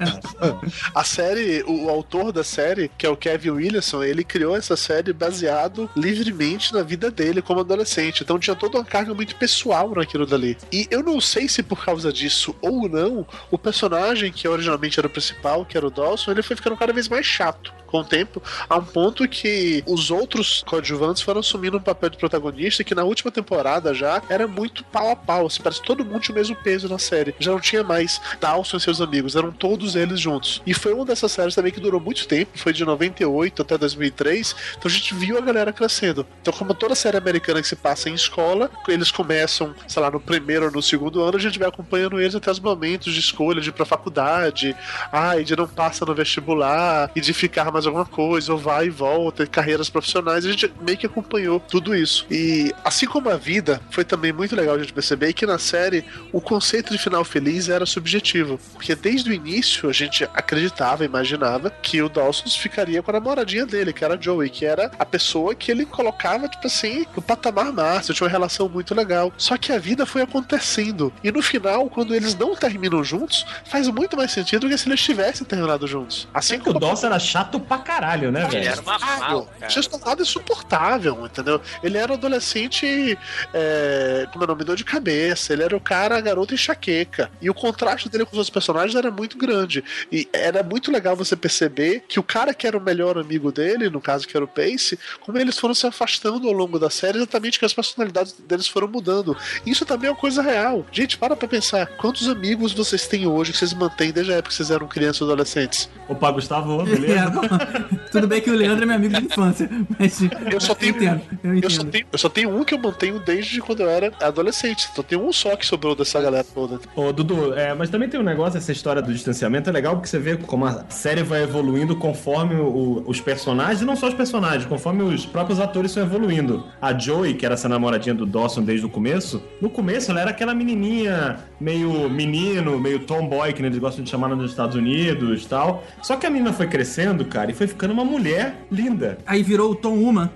A série, o, autor da série, que é o Kevin Williamson, ele criou essa série baseado livremente na vida dele como adolescente. Então tinha toda uma carga muito pessoal naquilo dali. E eu não sei se por causa disso ou não, o personagem que originalmente era o principal, que era o Dawson, ele foi ficando cada vez mais chato com o tempo, a um ponto que os outros coadjuvantes foram assumindo um papel de protagonista que na última temporada já era muito pau a pau. Assim, parece que todo mundo tinha o mesmo peso na série. Já não tinha mais Dawson e seus amigos, eram todos eles eles juntos. E foi uma dessas séries também que durou muito tempo, foi de 98 até 2003, então a gente viu a galera crescendo. Então, como toda série americana que se passa em escola, eles começam, sei lá, no primeiro ou no segundo ano, a gente vai acompanhando eles até os momentos de escolha, de ir pra faculdade, ai, de não passa no vestibular, e de ficar mais alguma coisa, ou vai e volta, e carreiras profissionais, a gente meio que acompanhou tudo isso. E assim como a vida, foi também muito legal a gente perceber que na série o conceito de final feliz era subjetivo. Porque desde o início a gente acreditava, imaginava que o Dawson ficaria com a namoradinha dele, que era a Joey, que era a pessoa que ele colocava, tipo assim, no patamar máximo, tinha uma relação muito legal. Só que a vida foi acontecendo. E no final, quando eles não terminam juntos, faz muito mais sentido do que se eles tivessem terminado juntos. Assim que o Dawson era chato pra caralho, né, velho? Ele era uma mal, cara. tinha se tornado insuportável, entendeu? Ele era um adolescente, é, como é o nome, dor de cabeça, ele era o cara, a garota enxaqueca. E o contraste dele com os outros personagens era muito grande. E era muito legal você perceber que o cara que era o melhor amigo dele, no caso que era o Pace, como eles foram se afastando ao longo da série, exatamente que as personalidades deles foram mudando. Isso também é uma coisa real. Gente, para pra pensar, quantos amigos vocês têm hoje que vocês mantêm desde a época que vocês eram crianças e adolescentes? Opa, Gustavo, É, beleza? bom, tudo bem que o Leandro é meu amigo de infância, mas Eu só tenho, entendo, eu eu só tenho, eu só tenho um que eu mantenho desde quando eu era adolescente. Só tem um só que sobrou dessa galera toda. Ô, Dudu, é, mas também tem um negócio, essa história do distanciamento é legal porque você vê como a série vai evoluindo conforme o- os personagens, e não só os personagens, conforme os próprios atores estão evoluindo. A Joey, que era essa namoradinha do Dawson desde o começo, no começo ela era aquela menininha meio menino, meio tomboy, que eles gostam de chamar nos Estados Unidos e tal. Só que a menina foi crescendo, cara, e foi ficando uma mulher linda. Aí virou o Tom Uma.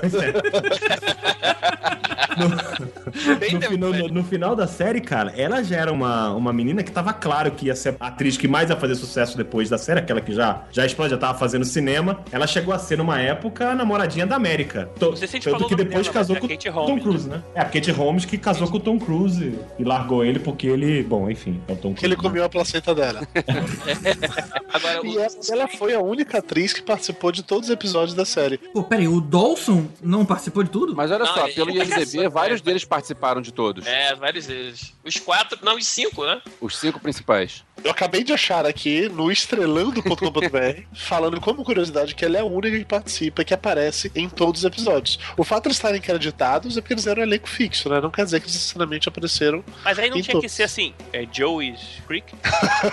Pois é. No, final, no- no final da série, cara, ela já era uma, uma menina que tava claro que ia ser a atriz que mais ia fazer sucesso depois da série, aquela que já, já explode, já tava fazendo cinema. Ela chegou a ser, numa época, a namoradinha da América. To- Não sei se a gente Tanto que depois dela, casou mas com a Kate o Tom Holmes, Cruise, né? É, a Kate Holmes que casou com o Tom Cruise e largou ele porque ele, bom, enfim, é o Tom Cruise. Que ele comeu a placenta dela. Agora, E ela, ela foi a única atriz que participou de todos os episódios da série. Pô, peraí, o Dawson não participou de tudo? Mas olha Não, só, pelo ele Caçou, vários é. deles participaram de todos. É, vários deles. Os quatro, não, os cinco, né? Os cinco principais. Eu acabei de achar aqui no estrelando.com.br, falando como curiosidade que ela é a única que participa e que aparece em todos os episódios. O fato de eles estarem creditados é porque eles eram um elenco fixo, né? Não quer dizer que eles necessariamente apareceram. Mas aí não tinha que todos. ser assim, é Joey's Creek?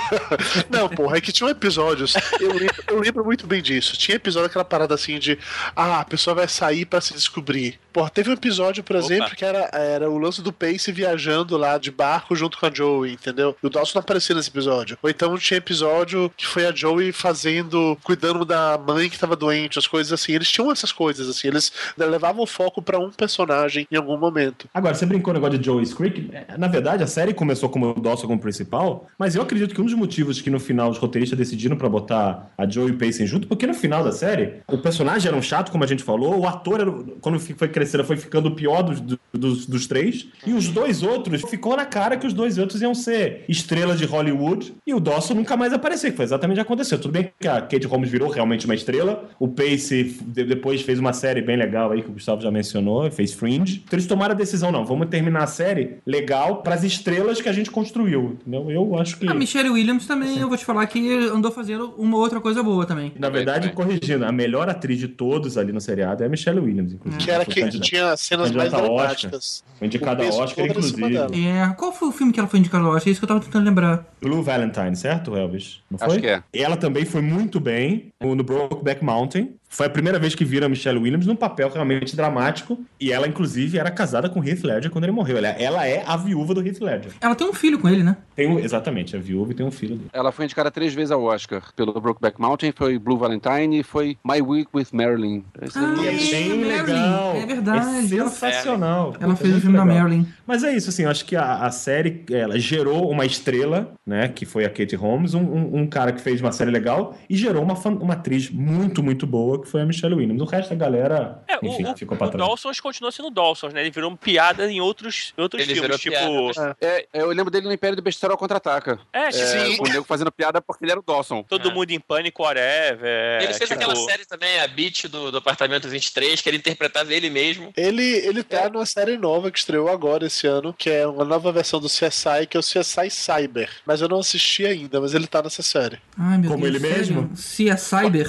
Não, porra, é que tinham episódios. Eu lembro, eu lembro muito bem disso. Tinha episódio aquela parada assim de. Ah, a pessoa vai sair pra se descobrir. Porra, teve um episódio, por Opa. exemplo, que era, era o lance do Pace viajando lá de barco junto com a Joey, entendeu? E o Dawson não aparecia nesse episódio. Ou então tinha episódio que foi a Joey fazendo. cuidando da mãe que tava doente, as coisas assim. Eles tinham essas coisas, assim. Eles levavam o foco pra um personagem em algum momento. Agora, você brincou no negócio de Joey's Creek. É, Na verdade, a série começou como o Dawson como principal, mas eu acredito que um dos motivos que no final os roteiristas decidiram pra botar a Joey e Pacing junto, porque no final da série, o personagem era um chato, como a gente falou, o ator, era, quando foi crescendo, foi ficando o pior dos, dos, dos três, e os dois outros, ficou na cara que os dois outros iam ser estrelas de Hollywood, e o Dawson nunca mais apareceu, que foi exatamente o que aconteceu. Tudo bem que a Kate Holmes virou realmente uma estrela, o Pace de- depois fez uma série bem legal aí, que o Gustavo já mencionou, fez Fringe. Então eles tomaram a decisão, não, vamos terminar a série legal pras estrelas que a gente construiu, entendeu? Eu acho que... A Michelle Williams também, eu vou te falar que andou fazendo uma outra coisa boa também. Na verdade, corrigindo, a melhor atriz de todos ali no seriado é a Michelle Williams, inclusive. Que era Foi que candidata- tinha cenas mais ao dramáticas. Foi indicada a Oscar, inclusive. É, qual foi o filme que ela foi indicada? Acho que é isso que eu tava tentando lembrar. Blue Valentine, certo, Elvis? Não foi? Acho que é. Ela também foi muito bem no Brokeback Mountain. Foi a primeira vez que viram a Michelle Williams num papel realmente dramático. E ela, inclusive, era casada com Heath Ledger quando ele morreu. Ela, ela é a viúva do Heath Ledger. Ela tem um filho com ele, né? Tem um, exatamente, é viúva e tem um filho dele. Ela foi indicada três vezes ao Oscar pelo Brokeback Mountain, foi Blue Valentine e foi My Week with Marilyn. Esse Ah, é- é bem Marilyn, legal. é verdade. É Ela- sensacional. Ela É fez o filme da. Marilyn. Mas é isso, assim, eu acho que a, a série, ela gerou uma estrela, né, que foi a Kate Holmes, um, um- um cara que fez uma série legal, e gerou uma, fan- uma atriz muito, muito boa, que foi a Michelle Williams. O resto da galera, É, enfim, o, o, ficou pra o trás. Dawson continua sendo Dawson, né? Ele virou uma piada em outros, em outros Ele filmes, tipo. virou É, eu lembro dele no Império do Besterol Contra-Ataca. É, sim. O nego fazendo piada porque ele era o Dawson. Todo mundo em pânico, whatever. Ele fez tipo, aquela série também, a Beat do, do Apartamento 23, que ele interpretava ele mesmo. Ele, ele tá numa série nova que estreou agora esse ano, que é uma nova versão do CSI, que é o CSI Cyber. Mas eu não assisti ainda, mas ele tá nessa série. Ai, meu Como Deus, ele sério? mesmo? É Cyber.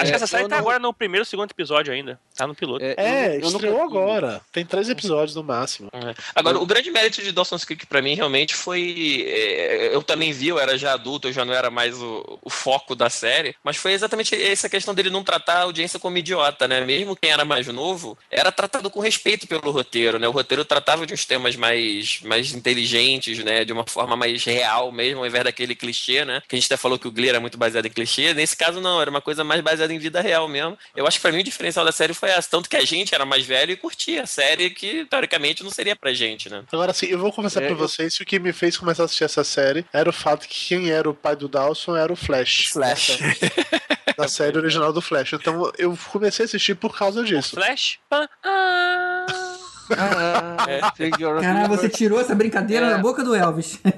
Acho que essa série eu tá não- agora no primeiro, segundo episódio ainda. Tá no piloto. É, eu nunca estreou agora. Tem três episódios no máximo. É. Agora, o grande mérito de Dawson's Creek pra mim realmente foi. é, eu também vi, eu era já adulto, eu já não era mais o, o foco da série, mas foi exatamente essa questão dele não tratar a audiência como idiota, né? Mesmo quem era mais novo, era tratado com respeito pelo roteiro, né? O roteiro tratava de uns temas mais, mais inteligentes, né? De uma forma mais real mesmo, ao invés daquele clichê, né? Que a gente até falou que o Glee era muito baseado em clichê. Nesse caso, não, era uma coisa mais baseada em vida real mesmo. Eu acho que pra mim o diferencial da série foi essa. Tanto que a gente era mais velho e curtia a série que, teoricamente, não seria pra gente, né? Agora sim, eu vou confessar É, pra vocês que o que me fez começar a assistir essa série era o fato que quem era o pai do Dawson era o Flash. Flash. Da série original do Flash. Então eu comecei a assistir por causa disso. Flash? Pã, ah. É, Caralho, você tirou essa brincadeira É. da boca do Elvis.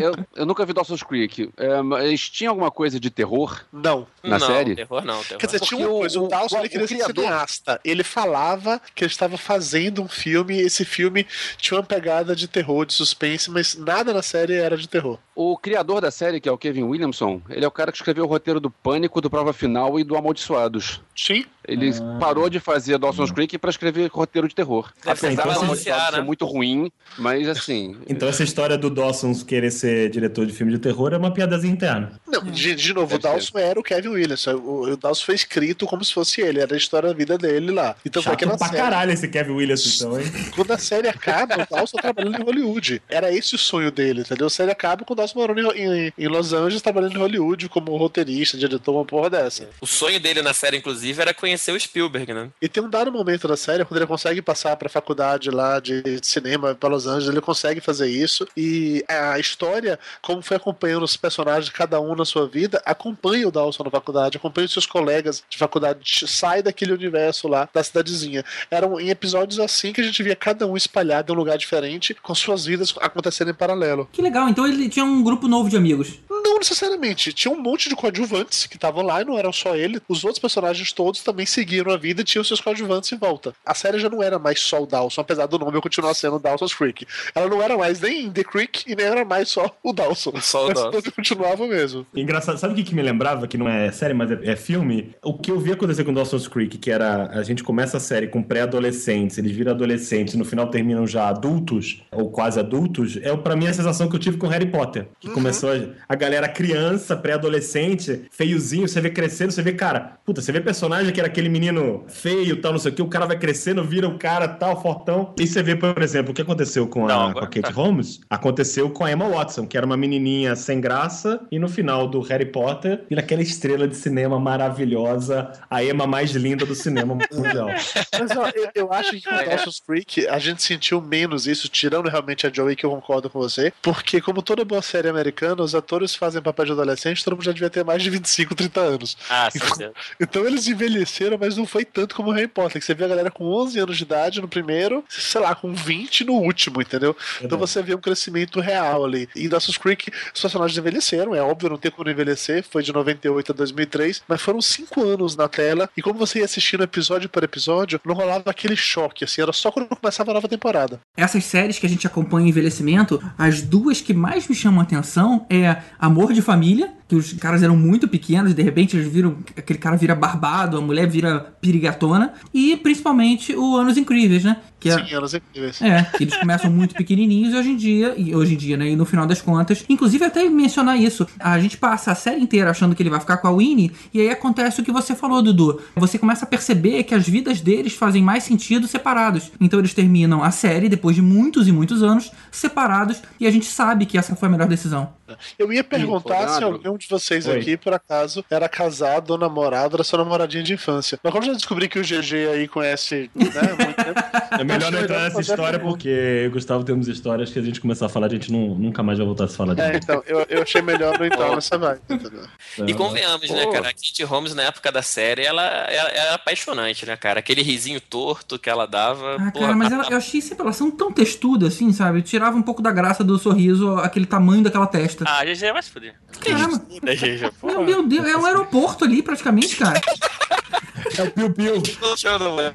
eu, eu nunca vi Dawson's Creek. É, mas tinha alguma coisa de terror Não. na não, série? terror não, terror. Quer dizer, tinha uma coisa, o, o- Dawson o- ele queria o ser criador- cineasta. Ele falava que ele estava fazendo um filme, e esse filme tinha uma pegada de terror, de suspense, mas nada na série era de terror. O criador da série, que é o Kevin Williamson, ele é o cara que escreveu o roteiro do Pânico, do Prova Final e do Amaldiçoados. Sim. Ele parou de fazer Dawson's Creek pra escrever roteiro de terror. Apesar então vocês- Amaldiçoados ser muito ruim, mas assim... Então essa história do Dawson querer ser diretor de filme de terror é uma piadazinha interna. Não, de, de novo, o Deve Dawson era o Kevin Williams. O, o Dawson foi escrito como se fosse ele, era a história da vida dele lá. Então foi Chato aquela pra série. caralho esse Kevin Williams, então, hein? Quando a série acaba, o Dawson trabalhando em Hollywood. Era esse o sonho dele, entendeu? A série acaba com o Dawson morando em, em- em Los Angeles, trabalhando em Hollywood como roteirista, diretor, uma porra dessa. O sonho dele na série, inclusive, era conhecer o Spielberg, né? E tem um dado momento da série quando ele consegue passar pra faculdade lá de cinema pra Los Angeles, ele consegue fazer isso. E a história, como foi acompanhando os personagens, cada um na sua vida, acompanha o Dawson na faculdade, acompanha os seus colegas de faculdade, sai daquele universo lá da cidadezinha. Eram em episódios assim que a gente via cada um espalhado em um lugar diferente, com suas vidas acontecendo em paralelo. Que legal, então ele tinha um grupo novo de amigos. Não necessariamente. Tinha um monte de coadjuvantes que estavam lá e não eram só ele. Os outros personagens todos também seguiram a vida e tinham seus coadjuvantes em volta. A série já não era mais só o Dawson, apesar do nome continuar sendo Dawson's Creek. Ela não era mais nem The Creek e nem era mais só o Dawson. Só o Mas Dawson. todos continuavam mesmo. Engraçado, sabe o que, que me lembrava? Que não é série, mas é, é filme? O que eu vi acontecer com Dawson's Creek, que era a gente começa a série com pré-adolescentes, eles viram adolescentes e no final terminam já adultos, ou quase adultos, é pra mim a sensação que eu tive com Harry Potter. Que começou a, a galera criança, pré-adolescente, feiozinho, você vê crescendo, você vê, cara, puta, você vê personagem que era aquele menino feio, tal, não sei o que, o cara vai crescendo, vira o cara tal, fortão. E você vê, por exemplo, o que aconteceu com a, Não, com a Kate tá. Holmes, aconteceu com a Emma Watson, que era uma menininha sem graça, e no final do Harry Potter, vira aquela estrela de cinema maravilhosa, a Emma mais linda do cinema mundial. Mas ó, eu, eu acho que com Dawson's Creek a gente sentiu menos isso, tirando realmente a Joey, que eu concordo com você, porque como toda boa série americana, os atores fazem papel de adolescente, todo mundo já devia ter mais de 25, 30 anos. Ah, certeza. Então eles envelheceram, mas não foi tanto como Harry Potter, que você vê a galera com 11 anos de idade no primeiro, sei lá, com 20 no último, entendeu? Então você vê um crescimento real ali. E Dawson's Creek, os personagens envelheceram, é óbvio, não tem como não envelhecer, foi de 98 a 2003, mas foram 5 anos na tela, e como você ia assistindo episódio por episódio, não rolava aquele choque, assim, era só quando começava a nova temporada. Essas séries que a gente acompanha em envelhecimento, as duas que mais me chamam atenção é Amor de Família, que os caras eram muito pequenos e de repente eles viram. aquele cara vira barbado, a mulher vira perigatona, e principalmente o Anos Incríveis, né? Que é, Sim, anos incríveis. É, que eles começam muito pequenininhos e hoje em dia, e hoje em dia, né, e no final das contas, inclusive até mencionar isso, a gente passa a série inteira achando que ele vai ficar com a Winnie, e aí acontece o que você falou, Dudu. Você começa a perceber que as vidas deles fazem mais sentido separados. Então eles terminam a série depois de muitos e muitos anos separados, e a gente sabe que essa foi a melhor decisão. Eu ia perguntar se alguém de vocês Oi. aqui, por acaso, era casado ou namorado, era sua namoradinha de infância. Mas como eu já descobri que o GG aí conhece, né, muito tempo, É melhor não entrar nessa história pergunta. porque eu e o Gustavo temos histórias que a gente começar a falar, a gente não- nunca mais vai voltar a se falar de É, então, eu, eu achei melhor não entrar nessa vibe, entendeu? E convenhamos, né, cara? A Kate Holmes, na época da série, ela, era apaixonante, né, cara? Aquele risinho torto que ela dava. Ah, porra, cara, mas ela, eu achei sempre elas são tão textudas assim, sabe? Tirava um pouco da graça do sorriso, aquele tamanho daquela testa. Ah, GG vai se fuder. Caramba. Meu, meu Deus, é um aeroporto ali praticamente, cara. É o Piu Piu.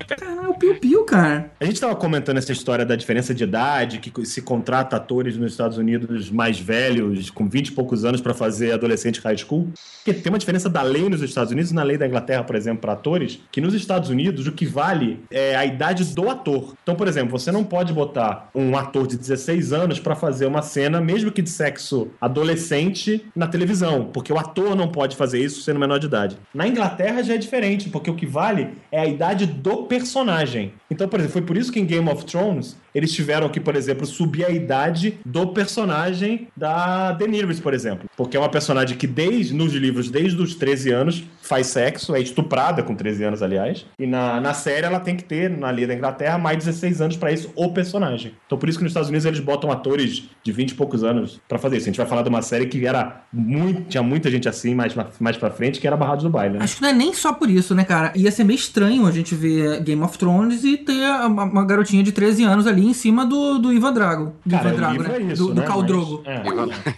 Caralho, é o Piu Piu, cara. A gente tava comentando essa história da diferença de idade, que se contrata atores nos Estados Unidos mais velhos, com 20 e poucos anos, pra fazer adolescente high school. Porque tem uma diferença da lei nos Estados Unidos e na lei da Inglaterra, por exemplo, para atores, que nos Estados Unidos o que vale é a idade do ator. Então, por exemplo, você não pode botar um ator de 16 anos pra fazer uma cena, mesmo que de sexo adolescente, na televisão, porque o ator não pode fazer isso sendo menor de idade. Na Inglaterra já é diferente, porque o que vale é a idade do personagem. Então, por exemplo, foi por isso que em Game of Thrones eles tiveram que, por exemplo, subir a idade do personagem da Daenerys, por exemplo. Porque é uma personagem que, desde nos livros, desde os 13 anos, faz sexo, é estuprada com 13 anos, aliás. E na, na série ela tem que ter, na lei da Inglaterra, mais 16 anos pra isso, o personagem. Então por isso que nos Estados Unidos eles botam atores de 20 e poucos anos pra fazer isso. A gente vai falar de uma série que era muito, tinha muita gente assim, mais, mais pra frente, que era Barrados do Baile, né? Acho que não é nem só por isso, né, cara? Ia ser meio estranho a gente ver Game of Thrones e ter uma, uma garotinha de 13 anos ali em cima do, do Ivan Drago. Do Cara, Ivan Drago, né? é isso, do, do né? Mas- Drogo. é.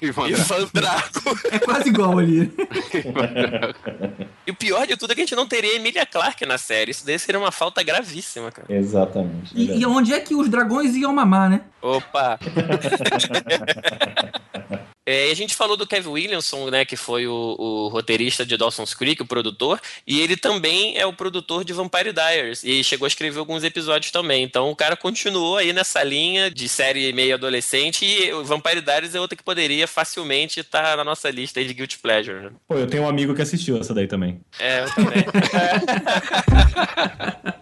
Ivan Ivan Drago. É quase igual ali. E o pior de tudo é que a gente não teria Emilia Clarke na série. Isso daí seria uma falta gravíssima, cara. Exatamente. E, e onde é que os dragões iam mamar, né? Opa! É, a gente falou do Kevin Williamson, né, que foi o, o roteirista de Dawson's Creek, o produtor, e ele também é o produtor de Vampire Diaries, e chegou a escrever alguns episódios também. Então o cara continuou aí nessa linha de série meio adolescente, e o Vampire Diaries é outra que poderia facilmente estar na nossa lista aí de Guilty Pleasure. né? Pô, eu tenho um amigo que assistiu essa daí também. É, eu também.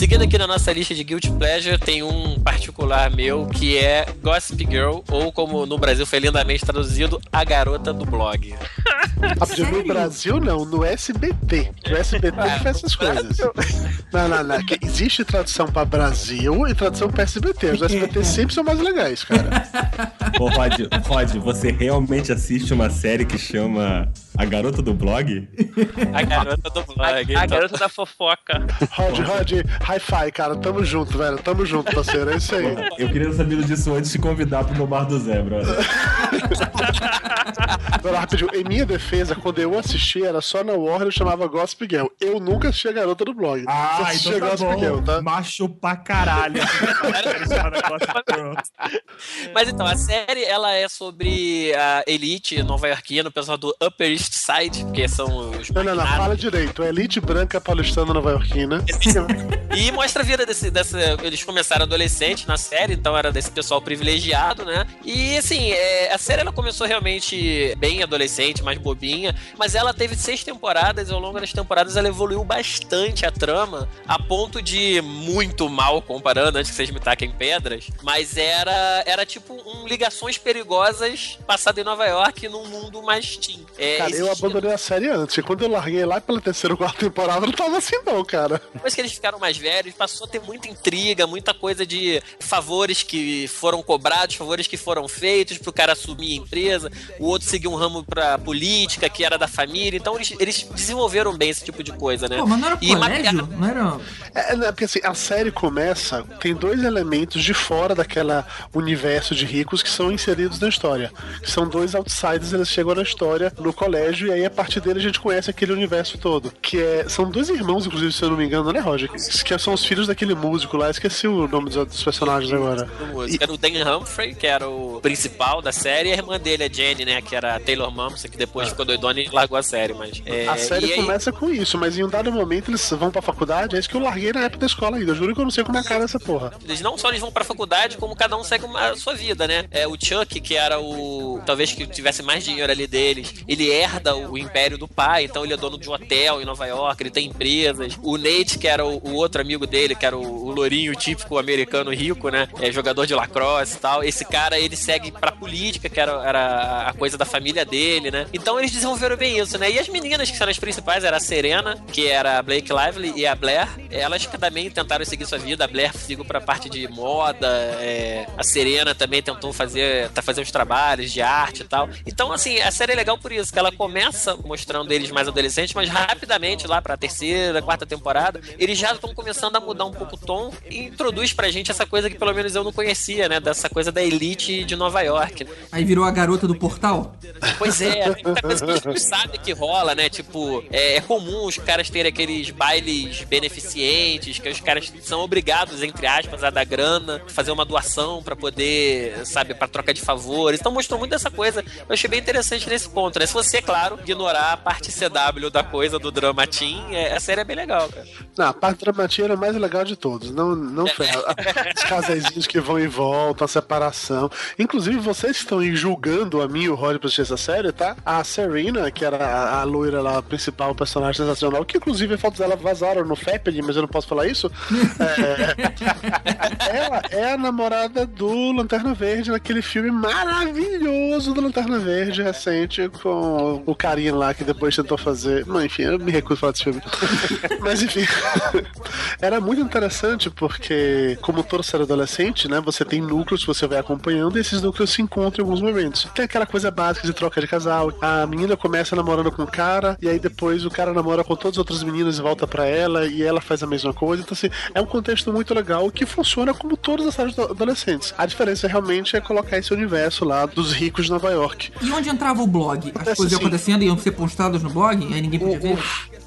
Seguindo aqui na nossa lista de Guilty Pleasure, tem um particular meu que é Gossip Girl, ou como no Brasil foi lindamente traduzido, A Garota do Blog. Rapidinho, no Brasil não, no SBT. No SBT Ah, que faz essas coisas. Não, não, não. que existe tradução pra Brasil e tradução pra SBT. Os SBT sempre são mais legais, cara. Ô, Rod, Rod, você realmente assiste uma série que chama A Garota do Blog? A Garota do Blog. A então. garota da fofoca. Rod, Rod, hi-fi, cara. Tamo junto, velho. Tamo junto, parceiro. É isso aí. Eu queria ter sabido disso antes de te convidar pro meu bar do Zé, brother. Rapidinho, em minha defesa, quando eu assisti, era só na Warner eu chamava Gossip Girl. Eu nunca assisti a garota do blog. Ah, então a tá Gossip Girl, bom. tá? Macho pra caralho. Mas então, a série ela é sobre a elite nova-iorquina, o pessoal do Upper East Side, que são os Não, não, não, fala direito. Elite branca paulistana nova-iorquina. E mostra a vida desse, dessa. Eles começaram adolescente na série, então era desse pessoal privilegiado, né? E assim, é, a série ela começou realmente bem adolescente, mais bobinha, mas ela teve seis temporadas e ao longo das temporadas ela evoluiu bastante a trama, a ponto de muito mal comparando, antes que vocês me taquem pedras, mas era, era tipo um Ligações Perigosas passado em Nova York num mundo mais teen. É, Cara, eu abandonei a série antes. E quando eu larguei lá pela terceira ou quarta temporada, não tava assim, não, cara. Depois que eles ficaram mais velhos, passou a ter muita intriga, muita coisa de favores que foram cobrados, favores que foram feitos pro cara assumir a empresa, o outro seguiu um ramo pra política, que era da família. Então eles, eles desenvolveram bem esse tipo de coisa, né? Pô, mas não era E colégio? Não era... É, né, porque assim, a série começa, tem dois elementos de fora daquela universo de ricos que são inseridos na história. São dois outsiders, eles chegam na história no colégio e aí a partir dele a gente conhece aquele universo todo. Que é. São dois irmãos, inclusive, se eu não me engano, né, Roger? Que são os filhos daquele músico lá, esqueci o nome dos, dos personagens agora. Era o Dan Humphrey, que era o principal da série, e a irmã dele, a Jenny, né, que era a Taylor Momsen, que depois ficou doidona e largou a série, mas... é, a série e aí- começa com isso, mas em um dado momento eles vão pra faculdade, é isso que eu larguei na época da escola ainda. Eu juro que eu não sei como é a cara dessa porra. Eles não só eles vão pra faculdade, como cada um segue uma, a sua vida, né? É, o Chuck, que era o. Talvez que tivesse mais dinheiro ali deles, ele herda o, império do pai, então ele é dono de um hotel em Nova York, ele tem empresas. O Nate, que era o, o outro amigo dele, que era o, o lourinho típico americano rico, né? É, jogador de lacrosse e tal. Esse cara, ele segue pra política, que era, era a coisa da família dele, né? Então eles desenvolveram bem isso, né? E as meninas que são as principais era a Serena, que era a Blake Lively, e a Blair. Elas também tentaram seguir sua vida. A Blair seguiu pra parte de moda, é, a Serena também tentou fazer, tá fazendo uns trabalhos de arte e tal. Então, assim, a série é legal por isso, que ela começa mostrando eles mais adolescentes, mas rapidamente, lá pra terceira, quarta temporada, eles já estão começando a mudar um pouco o tom e introduz pra gente essa coisa que pelo menos eu não conhecia, né? Dessa coisa da elite de Nova York. Aí virou a garota do portal? Pois é, tem muita coisa que a gente sabe que rola, né? Tipo, é, é comum os caras terem aqueles bailes beneficentes, que os caras são obrigados, entre aspas, a dar grana, fazer uma doação pra poder, sabe, pra troca de favores. Então mostrou muito dessa coisa. Eu achei bem interessante nesse ponto, né? Se você, claro, ignorar a parte CW da coisa, do drama teen, é, a série é bem legal, cara. Não, a parte dramatia era a mais legal de todos. Não, não. Os casaizinhos que vão e voltam, a separação. Inclusive, vocês estão julgando a mim e o Rod pra assistir essa série, tá? A Serena, que era a, a loira lá, a principal personagem sensacional, que inclusive fotos dela vazaram no Faped, mas eu não posso falar isso. É, ela é a namorada do Lanterna Verde naquele filme maravilhoso do Lanterna Verde recente com o carinha lá que depois tentou fazer. Não, enfim, eu me recuso a falar desse filme. Mas enfim, era muito interessante porque, como todo ser adolescente, né, você tem núcleos que você vai acompanhando e esses núcleos se encontram em alguns momentos. Tem aquela coisa básica de troca de casal. A menina começa namorando com o cara e aí depois o cara namora com todas as outras meninas e volta pra ela e ela faz a mesma coisa. Então, assim, é um contexto muito legal que funciona como todas as séries do- adolescentes. A diferença realmente é colocar esse universo lá dos ricos de Nova York. E onde entrava o blog? As coisas assim. Acontecendo e iam ser postadas no blog? Aí ninguém podia ver?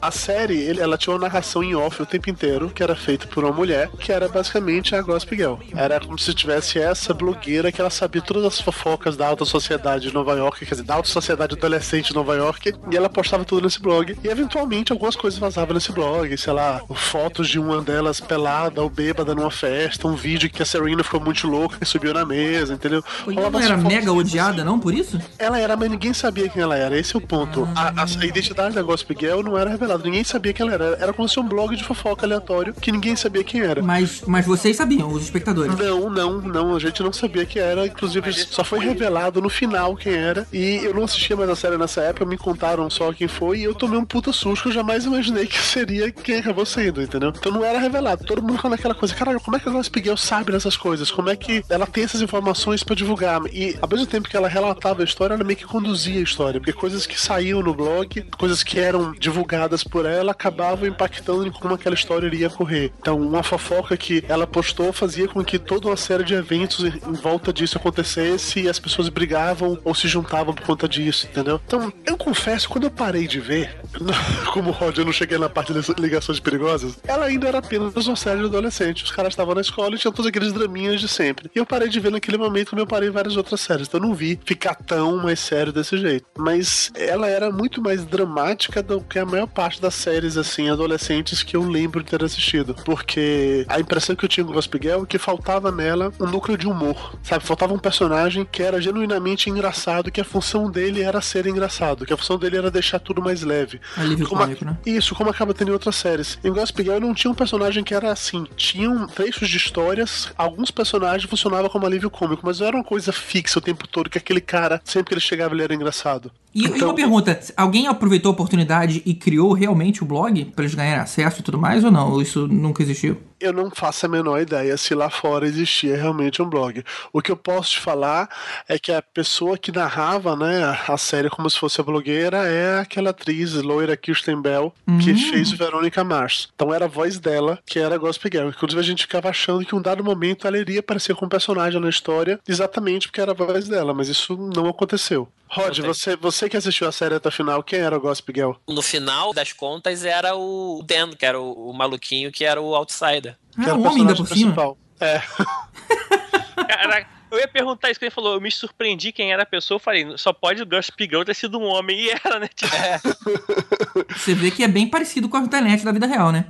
A série, ele- ela tinha uma narração em off o tempo inteiro, que era feita por uma mulher, que era basicamente a Gossip Girl. Era como se tivesse essa blogueira que ela sabia todas as fofocas da alta sociedade de Nova York, quer dizer, da alta sociedade adolescente de Nova York, e ela postava tudo nesse blog. E eventualmente algumas coisas vazavam nesse blog, sei lá, fotos de uma delas pelada ou bêbada numa festa, um vídeo que a Serena ficou muito louca e subiu na mesa, entendeu? E ela não era mega odiada, não, por isso? ela era, mas ninguém sabia quem ela era. Esse é o ponto. A, a- a identidade da Gossip Girl não era revelada. Ninguém sabia quem ela era. Era como se fosse um blog de fofoca aleatório que ninguém sabia quem era. Mas, mas vocês sabiam, os espectadores. Não, não, não. A gente não sabia quem era. Inclusive, só foi revelado no final quem era. E eu não assistia mais a série nessa época. Me contaram só quem foi. E eu tomei um puta susto que eu jamais imaginei que seria quem acabou sendo, entendeu? Então não era revelado. Todo mundo ficou naquela coisa. Caralho, como é que a Gossip Girl sabe dessas coisas? Como é que ela tem essas informações pra divulgar? E ao mesmo tempo que ela relatava a história, ela meio que conduzia a história. Porque coisas que saíam no blog, coisas que eram divulgadas por ela, acabavam impactando em como aquela história iria correr. Então, uma fofoca que ela postou fazia com que toda uma série de eventos em volta disso acontecesse e as pessoas brigavam ou se juntavam por conta disso, entendeu? Então, eu confesso, quando eu parei de ver, como o Rod, eu não cheguei na parte das ligações perigosas, ela ainda era apenas uma série de adolescente. Os caras estavam na escola e tinham todos aqueles draminhas de sempre. E eu parei de ver naquele momento como eu parei em várias outras séries. Então eu não vi ficar tão mais sério desse jeito. Mas ela era muito mais dramática do que a maior parte das séries, assim, adolescentes que eu lembro de ter assistido. Porque a impressão que eu tinha com Gossip Girl é que faltava nela um núcleo de humor. Sabe? Faltava um personagem que era genuinamente engraçado, que a função dele era ser engraçado, que a função dele era deixar tudo mais leve. Alívio Como a- né? Isso, como acaba tendo em outras séries. Em Gossip Girl não tinha um personagem que era assim. Tinham trechos de histórias, alguns personagens funcionavam como alívio cômico, mas não era uma coisa fixa o tempo todo, que aquele cara, sempre que ele chegava, ele era engraçado. E, e Então- uma pergunta, alguém aproveitou a oportunidade e criou realmente o blog pra eles ganharem acesso e tudo mais ou não? Ou isso nunca existiu? Eu não faço a menor ideia se lá fora existia realmente um blog. O que eu posso te falar é que a pessoa que narrava né, a série como se fosse a blogueira é aquela atriz loira Kirsten Bell que Hum. fez o Verônica Mars. Então era a voz dela que era a Gospel Girl. Inclusive a gente ficava achando que em um dado momento ela iria aparecer como personagem na história exatamente porque era a voz dela, mas isso não aconteceu. Rod, você, você que assistiu a série até a final, quem era a Gospel Girl? No final das contas era o Dan, que era o, o maluquinho que era o outsider. Ah, o homem ainda por cima. É. Caraca, Eu ia perguntar isso que ele falou. Eu me surpreendi quem era a pessoa. Eu falei, só pode o Gossip Girl ter sido um homem. E era, né? Tipo, Você vê que é bem parecido com a internet da vida real, né?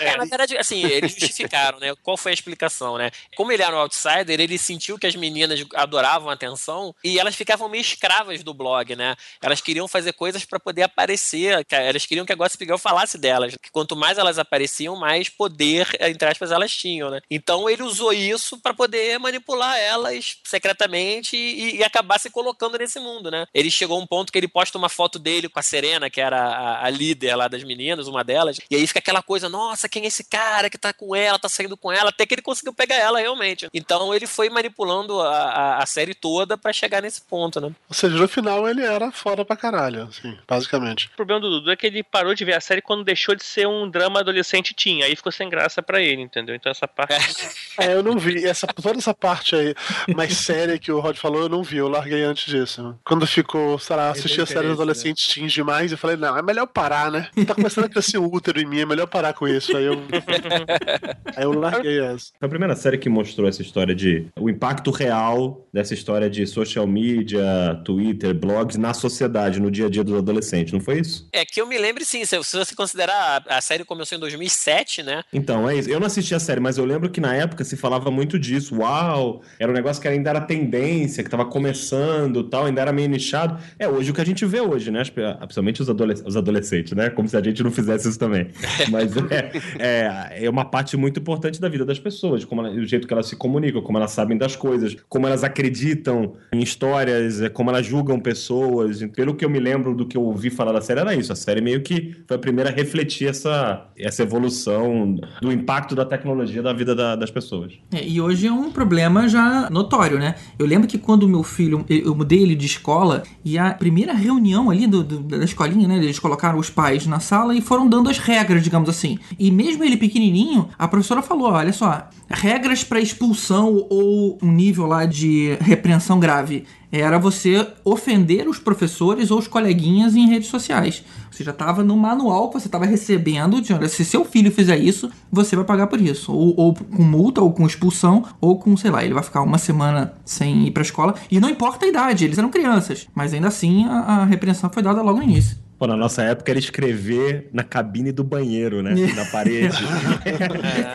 É, na verdade, assim, eles justificaram, né? Qual foi a explicação, né? Como ele era um outsider, ele sentiu que as meninas adoravam a atenção e elas ficavam meio escravas do blog, né? Elas queriam fazer coisas para poder aparecer, elas queriam que a Gossip Girl falasse delas. Que quanto mais elas apareciam, mais poder, entre aspas, elas tinham, né? Então ele usou isso para poder manipular elas secretamente e, e acabar se colocando nesse mundo, né? Ele chegou a um ponto que ele posta uma foto dele com a Serena, que era a, a líder lá das meninas, uma delas, e aí fica aquela coisa, nossa, quem é esse cara que tá com ela, tá saindo com ela, até que ele conseguiu pegar ela realmente. Então ele foi manipulando a, a, a série toda para chegar nesse ponto, né? Ou seja, no final ele era foda pra caralho, assim, basicamente. O problema do Dudu é que ele parou de ver a série quando deixou de ser um drama adolescente teen. Aí ficou sem graça pra ele, entendeu? Então essa parte. É, eu não vi. Essa, toda essa parte aí mais séria que o Rod falou, eu não vi. Eu larguei antes disso. Quando ficou, sei lá, assistia interesse, séries adolescentes teens demais, eu falei, não, é melhor parar, né? Tá começando a crescer o útero em mim, é melhor parar com isso. Aí eu. aí eu larguei essa. Foi a primeira série que mostrou essa história de. o impacto real dessa história de social media, Twitter, blogs na sociedade, no dia a dia dos adolescentes, não foi isso? É que eu me lembro, sim, se, você considerar a, a série começou em 2007, né? Então, é isso. Eu não assisti a série, mas eu lembro que na época se falava muito disso. Uau! Era um negócio que ainda era tendência, que tava começando tal, ainda era meio nichado. É hoje o que a gente vê hoje, né? Principalmente os, adolesc- os adolescentes, né? Como se a gente não fizesse isso também. Mas é, é, é uma parte muito importante da vida das pessoas, como ela- o jeito que elas se comunicam, como elas sabem das coisas, como elas acreditam em histórias, é, como elas julgam pessoas. Pelo que eu me lembro do que eu ouvi falar da série, era isso. A série meio que foi a primeira a refletir essa, essa evolução do impacto da tecnologia da vida da- das pessoas. É, e hoje é um problema já notório, né? Eu lembro que quando meu filho, eu eu mudei ele de escola, e a primeira reunião ali do, do- da escolinha, né? Eles colocaram os pais na sala e foram dando as regras, digamos assim. E mesmo ele pequenininho, a professora falou: olha só, regras para expulsão ou um nível lá de repreensão grave. Era você ofender os professores ou os coleguinhas em redes sociais. Você já estava no manual que você estava recebendo de, olha, se seu filho fizer isso, você vai pagar por isso. Ou, ou com multa, ou com expulsão, ou com, sei lá, ele vai ficar uma semana sem ir pra escola. E não importa a idade, eles eram crianças. Mas ainda assim, a, a repreensão foi dada logo no início. Pô, na nossa época era escrever na cabine do banheiro, né? Na parede.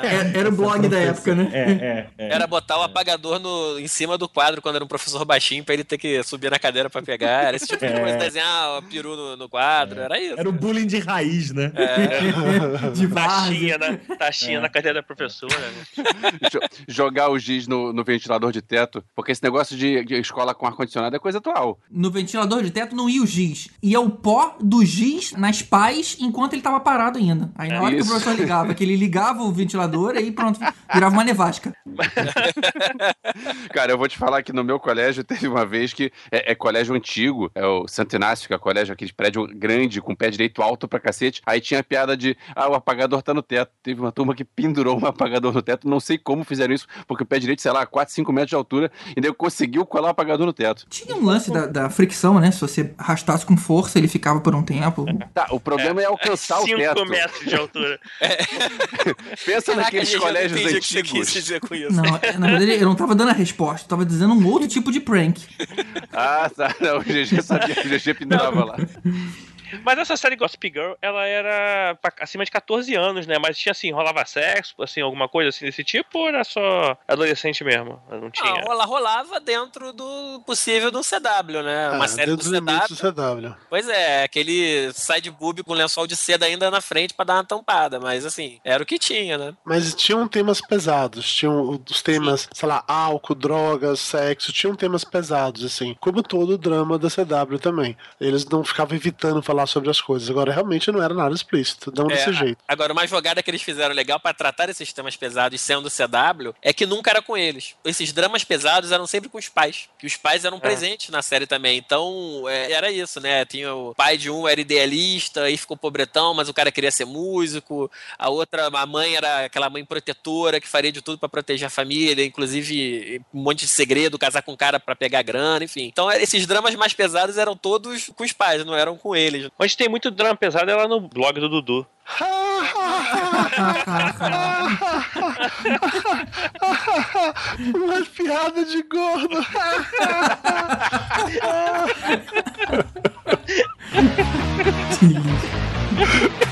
É, era o blog da época, né? É, é, é. Era botar o apagador no, em cima do quadro quando era um professor baixinho pra ele ter que subir na cadeira pra pegar. Era esse tipo de É. coisa, desenhar o peru no, no quadro, era isso. Era o bullying de raiz, né? De Taxinha, né? Taxinha na cadeira da professora. Né? Jo- jogar o giz no, no ventilador de teto, porque esse negócio de, de escola com ar-condicionado é coisa atual. No ventilador de teto não ia o giz. Ia o pó do giz nas pás enquanto ele tava parado ainda. Aí na É hora que o isso. professor ligava, que ele ligava o ventilador, aí pronto, virava uma nevasca. Cara, eu vou te falar que no meu colégio teve uma vez que é, é colégio antigo, é o Santo Inácio, que é colégio, aquele prédio grande, com pé direito alto pra cacete. Aí tinha a piada de, ah, o apagador tá no teto. Teve uma turma que pendurou um apagador no teto, não sei como fizeram isso, porque o pé direito, sei lá, 4, 5 metros de altura, e daí conseguiu colar o apagador no teto. Tinha um lance da, da fricção, né? Se você arrastasse com força, ele ficava por um tempo. Tá, o problema é, alcançar o 5 teto. metros de altura. Pensa Caraca, naqueles colégios o que você antigos. quis dizer com isso. Não, na verdade eu não tava dando a resposta, eu tava dizendo um outro tipo de prank. Ah, tá. Não, o GG sabia, o GG pendurava lá. Mas essa série Gossip Girl, ela era pra- acima de 14 anos, né? Mas tinha assim, rolava sexo, assim, alguma coisa assim desse tipo, ou era só adolescente mesmo? Não tinha. Não, ela rolava dentro do possível do CW, né? Uma Ah, série do dentro dos limites CW. do CW. Pois é, aquele side boob com lençol de seda ainda na frente pra dar uma tampada, mas assim, era o que tinha, né? Mas tinham temas pesados, tinham os temas, sei lá, álcool, drogas, sexo, tinham temas pesados, assim, como todo o drama da CW também. Eles não ficavam evitando falar sobre as coisas. Agora, realmente não era nada explícito, não É, desse jeito. Agora, uma jogada que eles fizeram legal pra tratar esses temas pesados sendo CW é que nunca era com eles. Esses dramas pesados eram sempre com os pais. Que os pais eram presentes na série também. Então, é, era isso, né? Tinha o pai de um era idealista, aí ficou pobretão, mas o cara queria ser músico. A outra, a mãe era aquela mãe protetora que faria de tudo pra proteger a família, inclusive um monte de segredo, casar com o cara pra pegar grana, enfim. Então, esses dramas mais pesados eram todos com os pais, não eram com eles. Onde tem muito drama pesado é lá no blog do Dudu. Uma piada de gordo. Em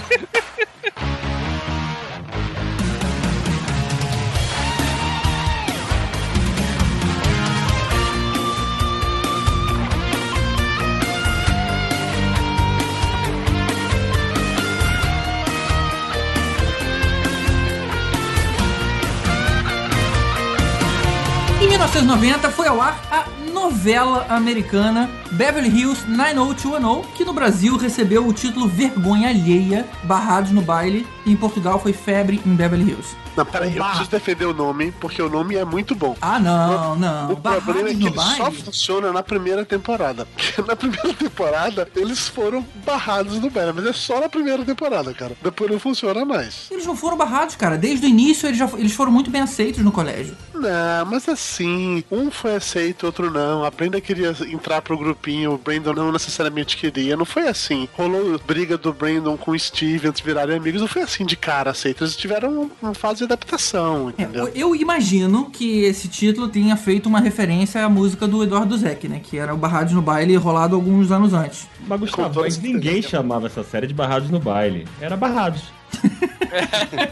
1990 foi ao ar a novela americana Beverly Hills 90210, que no Brasil recebeu o título Vergonha Alheia, Barrados no Baile, e em Portugal foi Febre em Beverly Hills. Não, peraí, eu preciso defender o nome, porque o nome é muito bom. Ah, não, não. O problema é que ele só funciona na primeira temporada. Porque na primeira temporada, eles foram barrados no Bela, mas é só na primeira temporada, cara. Depois não funciona mais. Eles não foram barrados, cara. Desde o início eles, já, eles foram muito bem aceitos no colégio. Não, mas assim, um foi aceito, outro não. A Brenda queria entrar pro grupinho, o Brandon não necessariamente queria. Não foi assim. Rolou briga do Brandon com o Steve antes de virarem amigos. Não foi assim de cara aceito. Eles tiveram uma fase de adaptação, entendeu? É, Eu imagino que esse título tenha feito uma referência à música do Eduardo Zeck, né? Que era o Barrados no Baile rolado alguns anos antes. Mas, Gustavo, mas ninguém chamava essa série de Barrados no Baile. Era Barrados.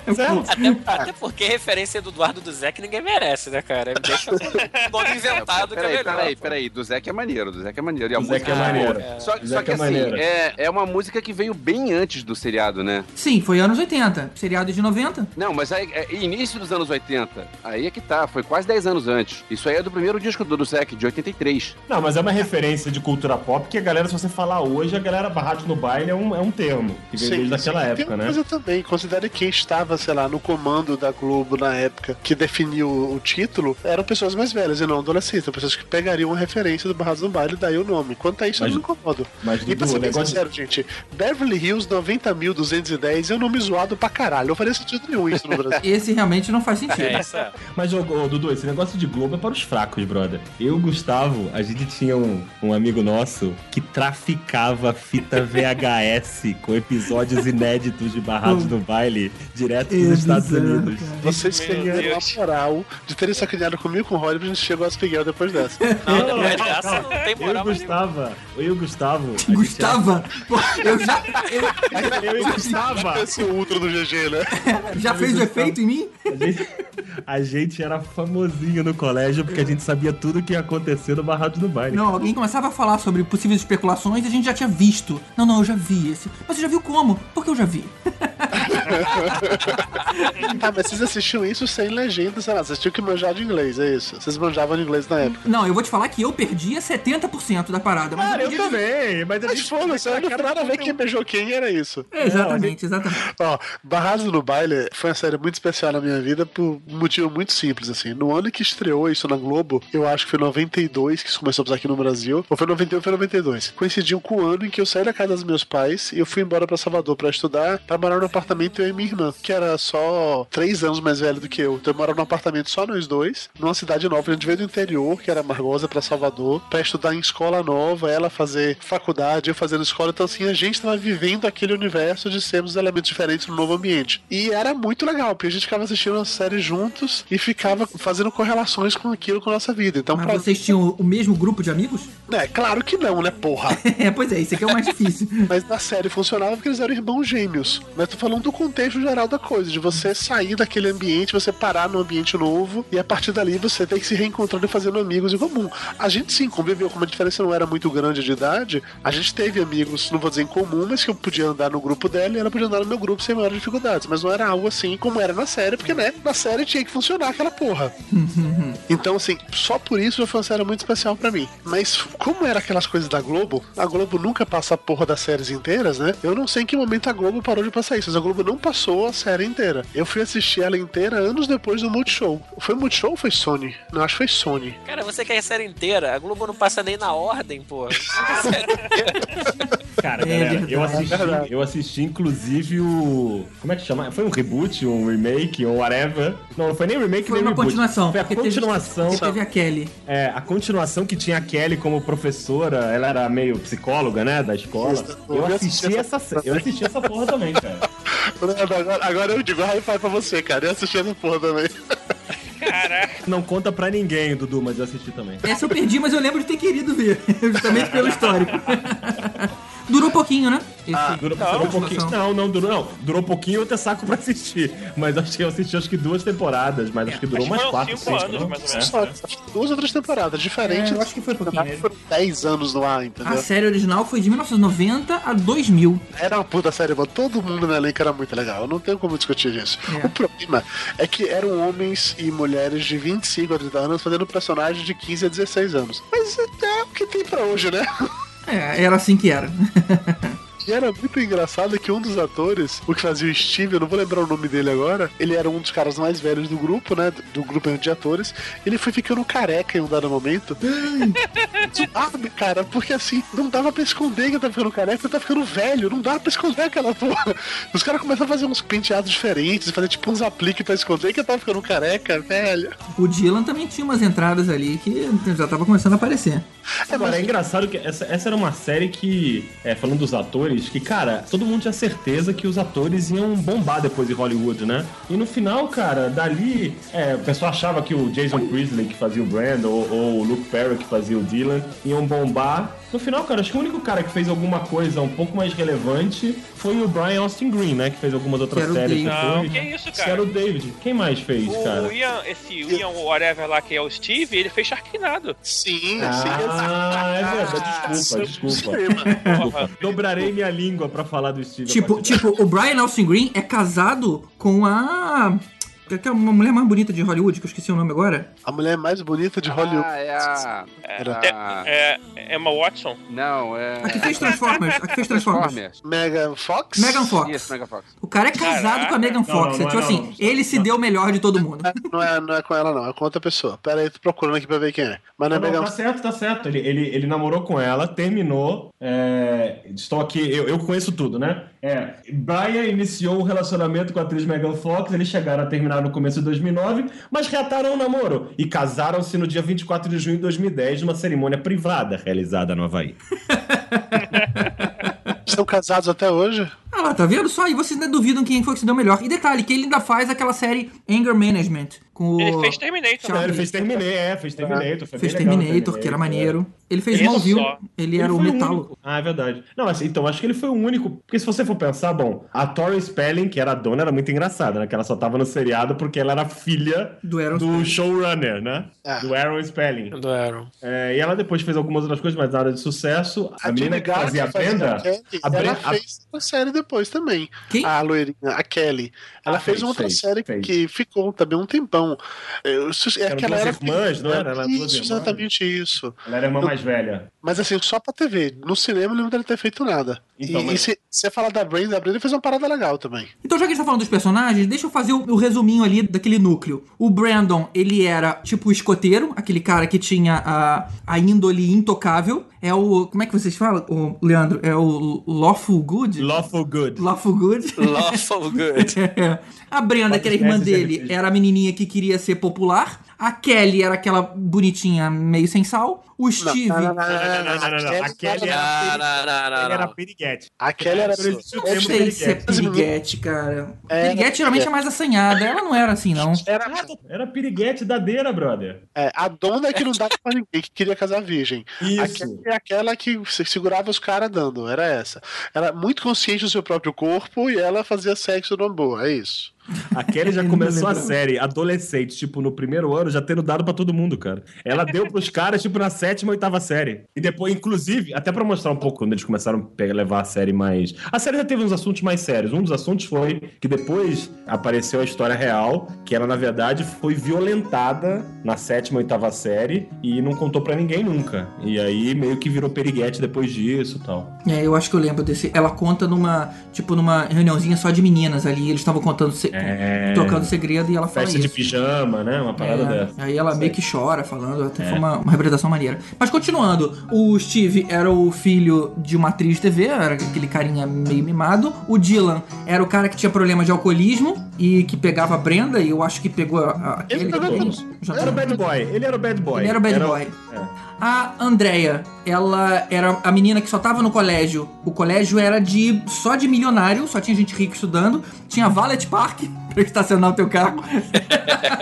Até, até porque referência do Eduardo do Zé que ninguém merece, né, cara? Me deixa um nome inventado que é Peraí, melhor. peraí, peraí. Do Zé que é maneiro, do Zé que é maneiro. E a Do Zé música que é maneiro. boa. Só, só que é assim, é, é uma música que veio bem antes do seriado, né? Sim, foi anos 80. Seriado de 90. Não, mas aí, é início dos anos 80. Aí é que tá, foi quase 10 anos antes. Isso aí é do primeiro disco do, do Zé, de 83. Não, mas é uma referência de cultura pop que a galera, se você falar hoje, a galera Barrados no Baile é um, é um termo. Que veio desde aquela Tem época, né? coisa também, considere quem estava, sei lá, no comando da Globo na época que definiu o título, eram pessoas mais velhas e não adolescentes, eram pessoas que pegariam a referência do Barrados no Baile e daí o nome. Quanto a isso, Mas- eu não incomodo. Mas, E pra ser bem sincero, gente, Beverly Hills 90.210 é um nome zoado pra caralho. Não faria sentido nenhum isso no Brasil. Esse realmente não faz sentido. É, é. Mas, ô, ô, Dudu, esse negócio de Globo é para os fracos, brother. Eu e o Gustavo, a gente tinha um, um amigo nosso que traficava fita VHS com episódios inéditos de Barrados no Baile direto dos É Estados bizarro, Unidos. cara. Vocês Meu ganharam a moral de terem sacaneado comigo com o Hollywood, a gente chegou a Miguel depois dessa. Não, depois dessa não tem Eu e o Gustavo, eu e o Gustavo. a gente Gustava? Pô, eu já, eu, era- Eu e o Gustavo. Esse é o ultra do GG, né? já fez o efeito em mim? A gente, a gente era famosinho no colégio porque a gente sabia tudo que ia acontecer no Barrados no Baile. Não, alguém começava a falar sobre possíveis especulações e a gente já tinha visto. Não, não, eu já vi esse. Mas você já viu como? Porque eu já vi. Ah, mas vocês assistiam isso sem legenda, sei lá, vocês tinham que manjar de inglês, é isso? Vocês manjavam de inglês na época. Não, eu vou te falar que eu perdia 70% da parada. Mas Cara, eu podia- também, mas a gente foda-se, não tem nada a ver quem beijou quem era isso. Exatamente, exatamente. Ó, Barrados no Baile foi uma série muito especial na minha vida por um motivo muito simples, assim. No ano que estreou isso na Globo, eu acho que foi 92 que isso começou a passar aqui no Brasil, ou foi 91 ou foi 92. Coincidiu com o ano em que eu saí da casa dos meus pais e eu fui embora pra Salvador pra estudar, pra morar no apartamento eu e minha irmã, que era só três anos mais velho do que eu. Então eu morava num apartamento só nós dois, numa cidade nova. A gente veio do interior, que era Margosa, pra Salvador, pra estudar em escola nova, ela fazer faculdade, eu fazendo escola. Então, assim, a gente tava vivendo aquele universo de sermos elementos diferentes no novo ambiente. E era muito legal, porque a gente ficava assistindo a série juntos e ficava fazendo correlações com aquilo com a nossa vida. Então, Mas pra... vocês tinham o mesmo grupo de amigos? É, claro que não, né, porra? É, pois é, isso aqui é o mais difícil. Mas na série funcionava porque eles eram irmãos gêmeos. Mas tô falando do contexto geral da coisa, de você sair daquele ambiente, você parar num ambiente novo e a partir dali você tem que se reencontrando e fazendo amigos em comum. A gente sim conviveu, como a diferença não era muito grande de idade, a gente teve amigos, não vou dizer em comum, mas que eu podia andar no grupo dela e ela podia andar no meu grupo sem maiores dificuldades. Mas não era algo assim como era na série, porque né, na série tinha que funcionar aquela porra. Então, assim, só por isso já foi uma série muito especial pra mim. Mas como era aquelas coisas da Globo, a Globo nunca passa a porra das séries inteiras, né? Eu não sei em que momento a Globo parou de passar isso, mas a Globo não passou a série inteira. Eu fui assistir ela inteira anos depois do Multishow. Foi Multishow ou foi Sony? Não, acho que foi Sony. Cara, você quer a série inteira? A Globo não passa nem na ordem, pô. Cara, É galera, eu assisti, eu assisti inclusive o. Como é que chama? Foi um reboot, um remake, um whatever. Não, não foi nem remake, Foi nem uma reboot. continuação. Foi a teve- continuação. porque teve a Kelly. É, a continuação que tinha a Kelly como professora, ela era meio psicóloga, né, da escola. Eu eu assisti essa, essa- eu assisti essa porra também, cara. Leandro, agora, agora eu digo high five pra você, cara. Eu assisti essa porra também. Caraca. Não conta pra ninguém, Dudu, mas eu assisti também. Essa eu perdi, mas eu lembro de ter querido ver. Justamente pelo histórico. Durou pouquinho, né? Esse- Ah, durou, durou um pouquinho. Não, não durou, não. Durou pouquinho eu ter saco pra assistir. Mas acho que eu assisti acho que duas temporadas, mas acho que durou acho foram quatro, cinco seis, anos, não? mais ou É. menos. Só, que duas ou três temporadas diferentes. É, eu acho que foi pouquinho Na mesmo. Foram 10 anos no ar, entendeu? A série original foi de 1990 a 2000. Era uma puta série, mano. Todo mundo no elenco era muito legal. Eu não tenho como discutir isso. É. O problema é que eram homens e mulheres de 25 a 30 anos fazendo personagens de 15 a 16 anos. Mas é o que tem pra hoje, né? É, era assim que era. E era muito engraçado que um dos atores, o que fazia o Steve, eu não vou lembrar o nome dele agora, ele era um dos caras mais velhos do grupo, né? Do grupo de atores. Ele foi ficando careca em um dado momento. Zoado, cara, porque assim, não dava pra esconder que tava ficando careca, ele tava ficando velho, não dava pra esconder aquela porra. Os caras começaram a fazer uns penteados diferentes, fazer tipo uns apliques pra esconder que ele tava ficando careca, velho. O Dylan também tinha umas entradas ali que já tava começando a aparecer. Agora, é engraçado que essa, essa era uma série que, é, falando dos atores, que, cara, todo mundo tinha certeza que os atores iam bombar depois em Hollywood, né? E no final, cara, dali, é, o pessoal achava que o Jason Priestley, que fazia o Brand, ou, ou o Luke Perry, que fazia o Dylan, iam bombar. No final, cara, acho que o único cara que fez alguma coisa um pouco mais relevante foi o Brian Austin Green, né? Que fez algumas outras Que era o séries. Não, que isso, Que cara. era o David. Quem mais fez, cara? O Ian, esse Ian whatever lá que é o Steve, ele fez Sharknado. Sim, Ah, é verdade. Desculpa, desculpa. Desculpa. Dobrarei minha língua pra falar do Steve. Tipo, tipo, o Brian Austin Green é casado com a. que é uma mulher mais bonita de Hollywood, que eu esqueci o nome agora. A mulher mais bonita de Hollywood. Ah, é a. Era. a- É, Emma Watson. Não, é. A que fez Transformers. A que fez Transformers. Megan Fox? Megan Fox. Isso, Mega Fox. O cara é casado Caraca. com a Megan Fox. não, é tipo não, assim, não. ele se deu o melhor de todo mundo. Não é, não é com ela, não. É com outra pessoa. Pera aí, tô procurando aqui pra ver quem é. Mas não é Não, Megan tá certo, tá certo. Ele, ele, ele namorou com ela, terminou. é, estou aqui, eu, eu conheço tudo, né? É, Brian iniciou o relacionamento com a atriz Megan Fox. Eles chegaram a terminar no começo de 2009, mas reataram o namoro e casaram-se no dia 24 de junho de 2010 numa cerimônia privada realizada no Havaí. Estão casados até hoje? Ah lá, tá vendo só? E vocês ainda duvidam quem foi que se deu melhor. E detalhe, que ele ainda faz aquela série Anger Management. Com o... Ele fez Terminator. Não, ele fez Terminator, é, fez Terminator. Foi Fez legal, Terminator, que era maneiro. Ele fez Isso Smallville, só. ele era o único. Ah, é verdade. Não, mas, então, acho que ele foi o único. Porque se você for pensar, bom, a Tori Spelling, que era a dona, era muito engraçada, né? Que ela só tava no seriado porque ela era filha Do Aaron do showrunner, né? Ah. Do Aaron Spelling. Do Aaron. É, e ela depois fez algumas outras coisas, mas nada de sucesso. A, menina Jane que fazia a Brenda. A ela Brenda- a- fez uma série depois também. Quem? A loirinha, a Kelly. Ela Ah, fez, fez, uma outra fez, série fez. que ficou também um tempão. Eu- isso- É Eram que ela duas era irmãs, não era? Duas Isso, irmãs. exatamente isso. Ela era a irmã mais velha. Mas assim, só pra TV. No cinema eu não lembro dele ter feito nada. Então, e, mas- e se você falar da Brenda, a Brenda fez uma parada legal também. Então, já que a gente tá falando dos personagens, deixa eu fazer o, o resuminho ali daquele núcleo. O Brandon, ele era tipo o escoteiro, aquele cara que tinha a, a índole intocável. É o. Como é que vocês falam, o Leandro? É o Lawful Good? Lawful Good. Lawful Good? Lawful good. a Brenda, que era irmã Podcast dele, era a menininha que queria ser popular. A Kelly era aquela bonitinha meio sem sal. O Steve. não, não, Não, não. A Kelly era, piriguete. A Kelly era. Sei se é piriguete. piriguete, cara. É, piriguete geralmente é. é mais assanhada. Ela não era assim, não. Era, Era piriguete dadeira, brother. é, a dona que não dava pra ninguém, que queria casar virgem. A Isso. Kelly é aquela que se- segurava os caras dando, era essa. Era muito consciente do seu próprio corpo e ela fazia sexo numa boa, é isso. A Kelly já começou a série adolescente, tipo, no primeiro ano, já tendo dado pra todo mundo, cara. Ela deu pros caras, tipo, na sétima, oitava série. E depois, inclusive, até pra mostrar um pouco quando eles começaram a levar a série mais. A série já teve uns assuntos mais sérios. Um dos assuntos foi que depois apareceu a história real, que ela, na verdade, foi violentada na sétima, oitava série e não contou pra ninguém nunca. E aí meio que virou periguete depois disso e tal. É, eu acho que eu lembro desse. Ela conta numa, tipo, numa reuniãozinha só de meninas ali. Eles estavam contando, se... É. trocando segredo e ela fala Festa de isso. pijama, né? Uma parada É, dessa. Aí ela Isso meio que chora falando, até É. foi uma, uma representação maneira. Mas continuando, o Steve era o filho de uma atriz de TV, era aquele carinha meio mimado. O Dylan era o cara que tinha problema de alcoolismo. e que pegava a Brenda, e eu acho que pegou a, a, aquele Ele todos. já Ele era o tem- bad boy. Ele era o bad boy. Ele era o bad boy. é. A Andrea, ela era a menina que só tava no colégio. O colégio era de só de milionário, só tinha gente rica estudando. Tinha valet park pra estacionar o teu carro.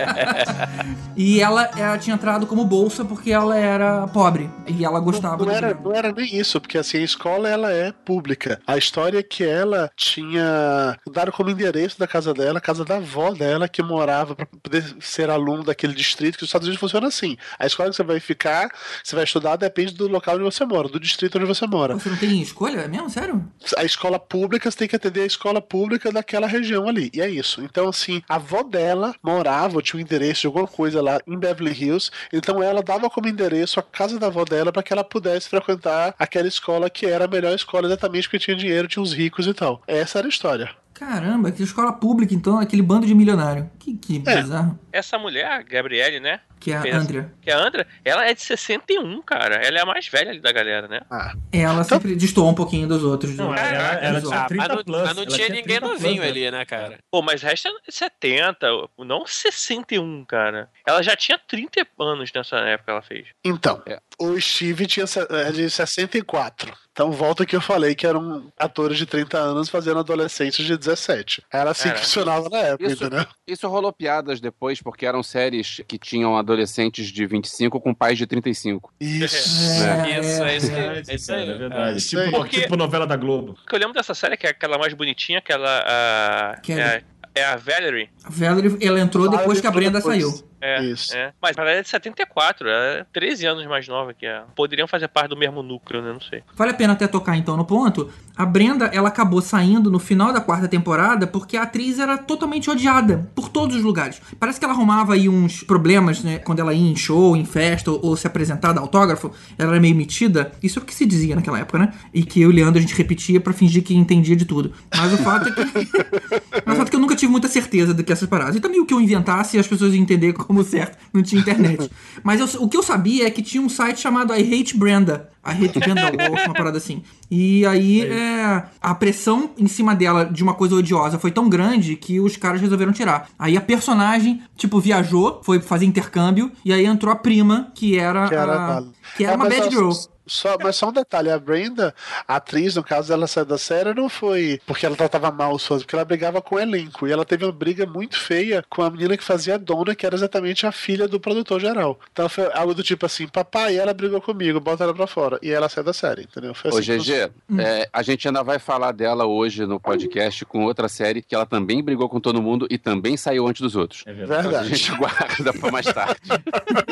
e ela, ela tinha entrado como bolsa porque ela era pobre. E ela gostava Não do era, não era nem isso, porque assim, a escola ela é pública. A história é que ela tinha dado como endereço da casa dela, a casa da avó dela, que morava pra poder ser aluno daquele distrito, que os Estados Unidos funciona assim. A escola que você vai ficar, você vai estudar, depende do local onde você mora, do distrito onde você mora. Você não tem escolha? É mesmo? Sério? A escola pública, você tem que atender a escola pública daquela região ali. E é isso. Então, assim, a avó dela morava, ou tinha um endereço de alguma coisa lá em Beverly Hills. Então, ela dava como endereço a casa da avó dela para que ela pudesse frequentar aquela escola que era a melhor escola, exatamente porque tinha dinheiro, tinha os ricos e tal. Essa era a história. Caramba, que escola pública, então, aquele bando de milionário. Que, que É. bizarro. Essa mulher, a Gabriele, né? Que é a Fez- Andrea. Que é a Andrea, ela é de 61, cara. Ela é a mais velha ali da galera, né? Ah. Ela Então- sempre destoou um pouquinho dos outros. Não, do- ela, ela, ela dos tinha outros. 30 mas não, plus. mas não ela tinha ninguém 30 plus, novinho né? ali, né, cara? Pô, mas resta 70, não 61, cara. Ela já tinha 30 anos nessa época ela fez. Então, É. o Steve tinha é de 64. Então, volta que eu falei que eram atores de 30 anos fazendo adolescentes de 17. Era assim que Era. funcionava na época, Isso, entendeu? isso rolou piadas depois, porque eram séries que tinham adolescentes de 25 com pais de 35. Isso. É, Isso, é isso aí. É, É isso aí. é verdade. isso tipo, Porque- tipo novela da Globo. O que eu lembro dessa série que é aquela mais bonitinha, aquela. A, Que é, é- a, é a Valerie. A Valerie, ela entrou Valerie depois que a Brenda depois. saiu. É, Isso. é. Mas ela é de 74, ela é 13 anos mais nova que ela. Poderiam fazer parte do mesmo núcleo, né? Não sei. Vale a pena até tocar então no ponto. A Brenda, ela acabou saindo no final da quarta temporada porque a atriz era totalmente odiada por todos os lugares. Parece que ela arrumava aí uns problemas, né? Quando ela ia em show, em festa ou, ou se apresentar, dar autógrafo, ela era meio metida. Isso é o que se dizia naquela época, né? E que eu e o Leandro a gente repetia pra fingir que entendia de tudo. Mas o fato é que. Mas o fato é que eu nunca tive muita certeza do que essas paradas. E também o que eu inventasse as pessoas iam entender como certo. Não tinha internet. Mas eu- o que eu sabia é que tinha um site chamado I Hate Brenda. I Hate Brenda Wolf, uma parada assim. E aí é, a pressão em cima dela de uma coisa odiosa foi tão grande que os caras resolveram tirar. Aí a personagem, tipo, viajou, foi fazer intercâmbio, e aí entrou a prima, que era, Que era a. que era É, uma mas bad só- girl. Só, mas só um detalhe, a Brenda, a atriz, no caso, ela saiu da série, não foi porque ela tratava mal os fãs, porque ela brigava com o elenco. E ela teve uma briga muito feia com a menina que fazia a dona, que era exatamente a filha do produtor geral. Então foi algo do tipo assim, papai, ela brigou comigo, bota ela pra fora. E ela saiu da série, entendeu? Foi Ô, assim que GG, é, a gente ainda vai falar dela hoje no podcast com outra série que ela também brigou com todo mundo e também saiu antes dos outros. É Então verdade. a gente guarda pra mais tarde.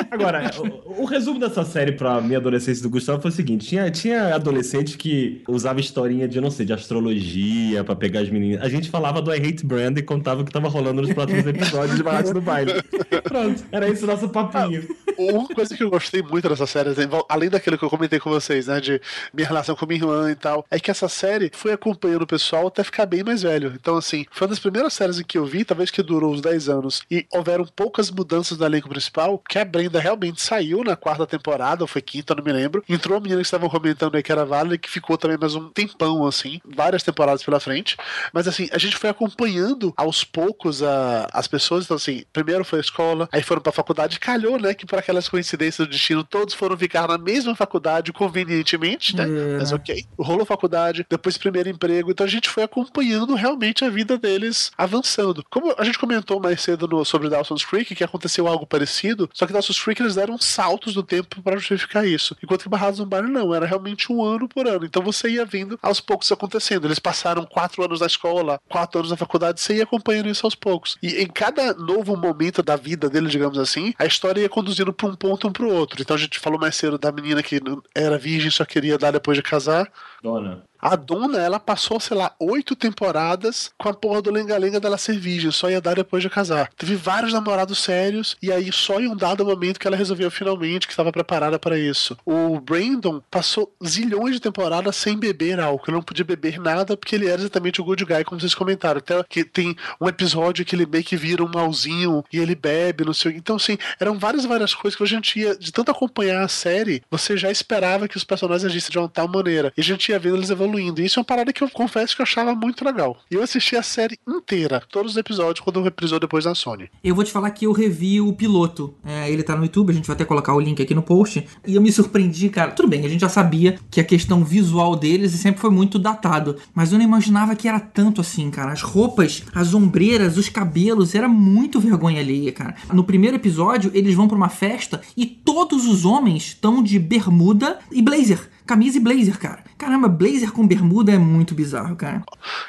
Agora, o, o resumo dessa série pra minha adolescência do Gustavo foi o seguinte: tinha, tinha adolescente que usava historinha de, não sei, de astrologia pra pegar as meninas. A gente falava do I Hate Brand e contava o que tava rolando nos próximos episódios de Barato do Baile. Pronto, era isso o nosso papinho. Uma coisa que eu gostei muito dessa série, assim, além daquilo que eu comentei com vocês, né, de minha relação com minha irmã e tal, é que essa série foi acompanhando o pessoal até ficar bem mais velho. Então, assim, foi uma das primeiras séries em que eu vi, talvez que durou uns 10 anos, e houveram poucas mudanças no elenco principal, que a Brenda realmente saiu na quarta temporada, foi quinta, não me lembro. Entrou a menina que estavam comentando aí, que era a Valerie, que ficou também mais um tempão, assim, várias temporadas pela frente. Mas, assim, a gente foi acompanhando aos poucos a, as pessoas. Então, assim, primeiro foi a escola, aí foram pra faculdade. Calhou, né, que por aquelas coincidências do destino, todos foram ficar na mesma faculdade convenientemente, né? É. Mas ok. Rolou faculdade, depois primeiro emprego. Então a gente foi acompanhando realmente a vida deles avançando. Como a gente comentou mais cedo no- sobre Dawson's Creek, que aconteceu algo parecido, só que Dawson's Creek eles deram saltos do tempo para justificar isso. Enquanto que Barrados no Baile não, era realmente um ano por ano. Então você ia vendo aos poucos acontecendo. Eles passaram quatro anos na escola, quatro anos na faculdade, você ia acompanhando isso aos poucos. E em cada novo momento da vida deles, digamos assim, a história ia conduzindo para um ponto um para o outro. Então a gente falou mais cedo da menina que era virgem, só queria dar depois de casar. Dona. A dona, ela passou, sei lá, oito temporadas com a porra do lenga-lenga dela ser virgem, só ia dar depois de casar. Teve vários namorados sérios, e aí só em um dado momento que ela resolveu finalmente que estava preparada para isso. O Brandon passou zilhões de temporadas sem beber álcool, não podia beber nada porque ele era exatamente o good guy, como vocês comentaram. Até que tem um episódio que ele meio que vira um malzinho e ele bebe, não sei. Então, assim, eram várias, várias coisas que a gente ia, de tanto acompanhar a série, você já esperava que os personagens agissem de uma tal maneira. E a gente ia vendo eles evoluindo. Evoluindo. Isso é uma parada que eu confesso que eu achava muito legal. E eu assisti a série inteira, todos os episódios, quando reprisou depois na Sony. Eu vou te falar que eu revi o piloto. É, ele tá no YouTube, a gente vai até colocar o link aqui no post. E eu me surpreendi, cara. Tudo bem, a gente já sabia que a questão visual deles sempre foi muito datado. Mas eu não imaginava que era tanto assim, cara. As roupas, as ombreiras, os cabelos, era muito vergonha alheia, cara. No primeiro episódio, eles vão pra uma festa e todos os homens estão de bermuda e blazer. Camisa e blazer, cara. Caramba, blazer com bermuda é muito bizarro, cara.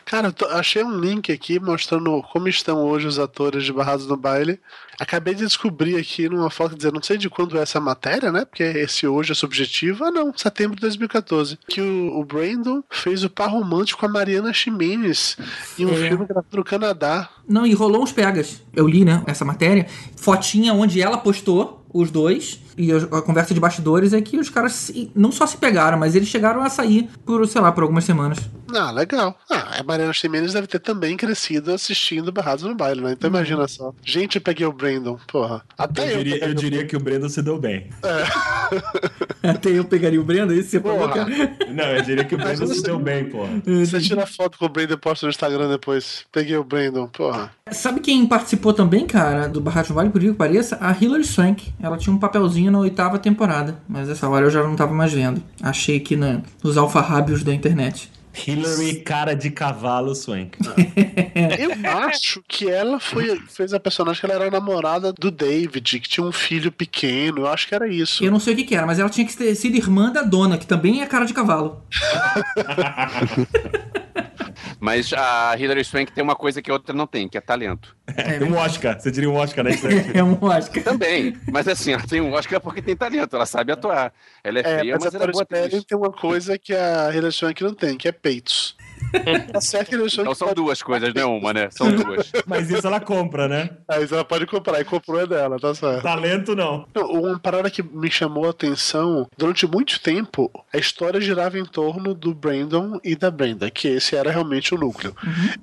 Cara, achei um link aqui mostrando como estão hoje os atores de Barrados no Baile. Acabei de descobrir aqui numa foto, dizer, não sei de quando é essa matéria, né? Porque esse hoje é subjetivo. Ah, não, setembro de 2014. Que o, o Brandon fez o par romântico com a Mariana Ximenes em um É. filme gravado no Canadá. Não, e rolou uns pegas. Eu li, né, essa matéria. Fotinha onde ela postou os dois. E a conversa de bastidores é que os caras se- não só se pegaram, mas eles chegaram a sair por, sei lá, por algumas semanas. Ah, legal. Ah, a Mariana Ximenes deve ter também crescido assistindo Barrados no Baile, né? Então imagina só. Gente, eu peguei o Brandon, porra. Até Eu eu, diria, eu o diria que o Brandon se deu bem. Até eu pegaria o Brenda, isso você falou, Porra. Não, eu diria que o Brandon se deu bem, porra. Você tira foto com o Brandon e posta no Instagram depois. Peguei o Brandon, porra. Sabe quem participou também, cara, do Barrados no Vale, por incrível que pareça? A Hilary Swank. Ela tinha um papelzinho na oitava temporada, mas essa hora eu já não tava mais vendo. Achei aqui na, nos alfarrábios da internet. Hillary, cara de cavalo, Swank. Eu acho que ela foi, fez a personagem que ela era a namorada do David, que tinha um filho pequeno. Eu acho que era isso. Eu não sei o que, que era, mas ela tinha que ter sido irmã da dona, que também é cara de cavalo. Mas a Hilary Swank tem uma coisa que a outra não tem, que é talento. tem um Oscar, você diria um Oscar, né? É um Oscar. Também, mas assim, ela tem um Oscar porque tem talento, ela sabe atuar. Ela é, É, feia, mas, mas, a ela é boa atriz. Tem uma coisa que a Hilary Swank não tem, que é peitos. Tá certo que Swank Então são pode- duas coisas, não é uma, né? São duas. Mas isso ela compra, né? Mas ela pode comprar, e comprou é dela, tá certo. Talento não. Não, Uma parada que me chamou a atenção, durante muito tempo, a história girava em torno do Brandon e da Brenda, que esse era realmente o núcleo.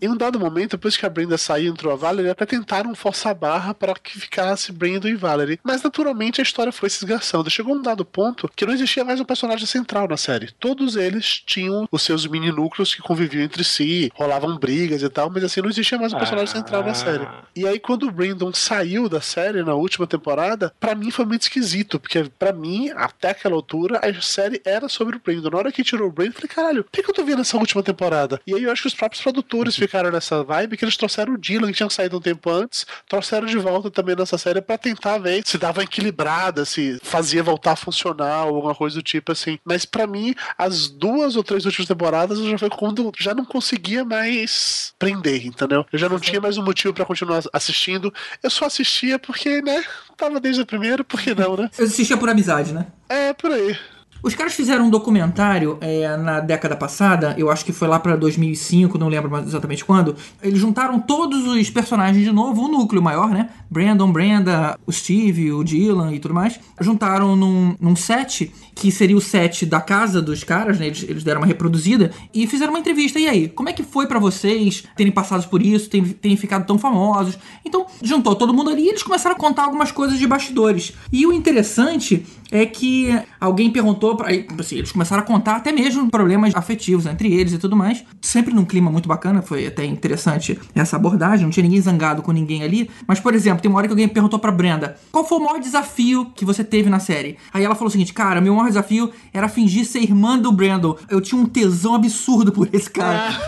Em um dado momento, depois que a Brenda saiu e entrou a Valerie, até tentaram forçar a barra para que ficasse Brandon e Valerie. Mas naturalmente a história foi se esgarçando. Chegou um dado ponto que não existia mais um personagem central na série. Todos eles tinham os seus mini núcleos que conviviam entre si, rolavam brigas e tal, mas assim, não existia mais um personagem central na série. E aí, quando o Brandon saiu da série na última temporada, pra mim foi muito esquisito, porque pra mim, até aquela altura, a série era sobre o Brandon. Na hora que tirou o Brandon, eu falei, caralho, por que, que eu tô vendo essa última temporada? E aí eu acho que os próprios produtores ficaram nessa vibe que eles trouxeram o Dylan, que tinha saído um tempo antes, trouxeram de volta também nessa série pra tentar ver se dava equilibrada, se fazia voltar a funcionar, ou alguma coisa do tipo assim. Mas pra mim, as duas ou três últimas temporadas já foi quando já não conseguia mais prender, entendeu? Eu já não tinha mais um motivo pra continuar assistindo. Eu só assistia porque, né? Tava desde o primeiro, por que não, né? Eu assistia por amizade, né? É, por aí. Os caras fizeram um documentário é, na década passada, eu acho que foi lá pra 2005, não lembro exatamente quando. Eles juntaram todos os personagens de novo, o núcleo maior, né? Brandon, Brenda, o Steve, o Dylan e tudo mais. Juntaram num, num set, que seria o set da casa dos caras, né? Eles, eles deram uma reproduzida e fizeram uma entrevista. E aí, como é que foi pra vocês terem passado por isso, terem, terem ficado tão famosos? Então, juntou todo mundo ali e eles começaram a contar algumas coisas de bastidores. E o interessante é que alguém perguntou para assim, eles começaram a contar até mesmo problemas afetivos entre eles e tudo mais, sempre num clima muito bacana, foi até interessante essa abordagem, não tinha ninguém zangado com ninguém ali, mas por exemplo, tem uma hora que alguém perguntou pra Brenda, qual foi o maior desafio que você teve na série? Aí ela falou o seguinte, cara, meu maior desafio era fingir ser irmã do Brandon, eu tinha um tesão absurdo por esse cara.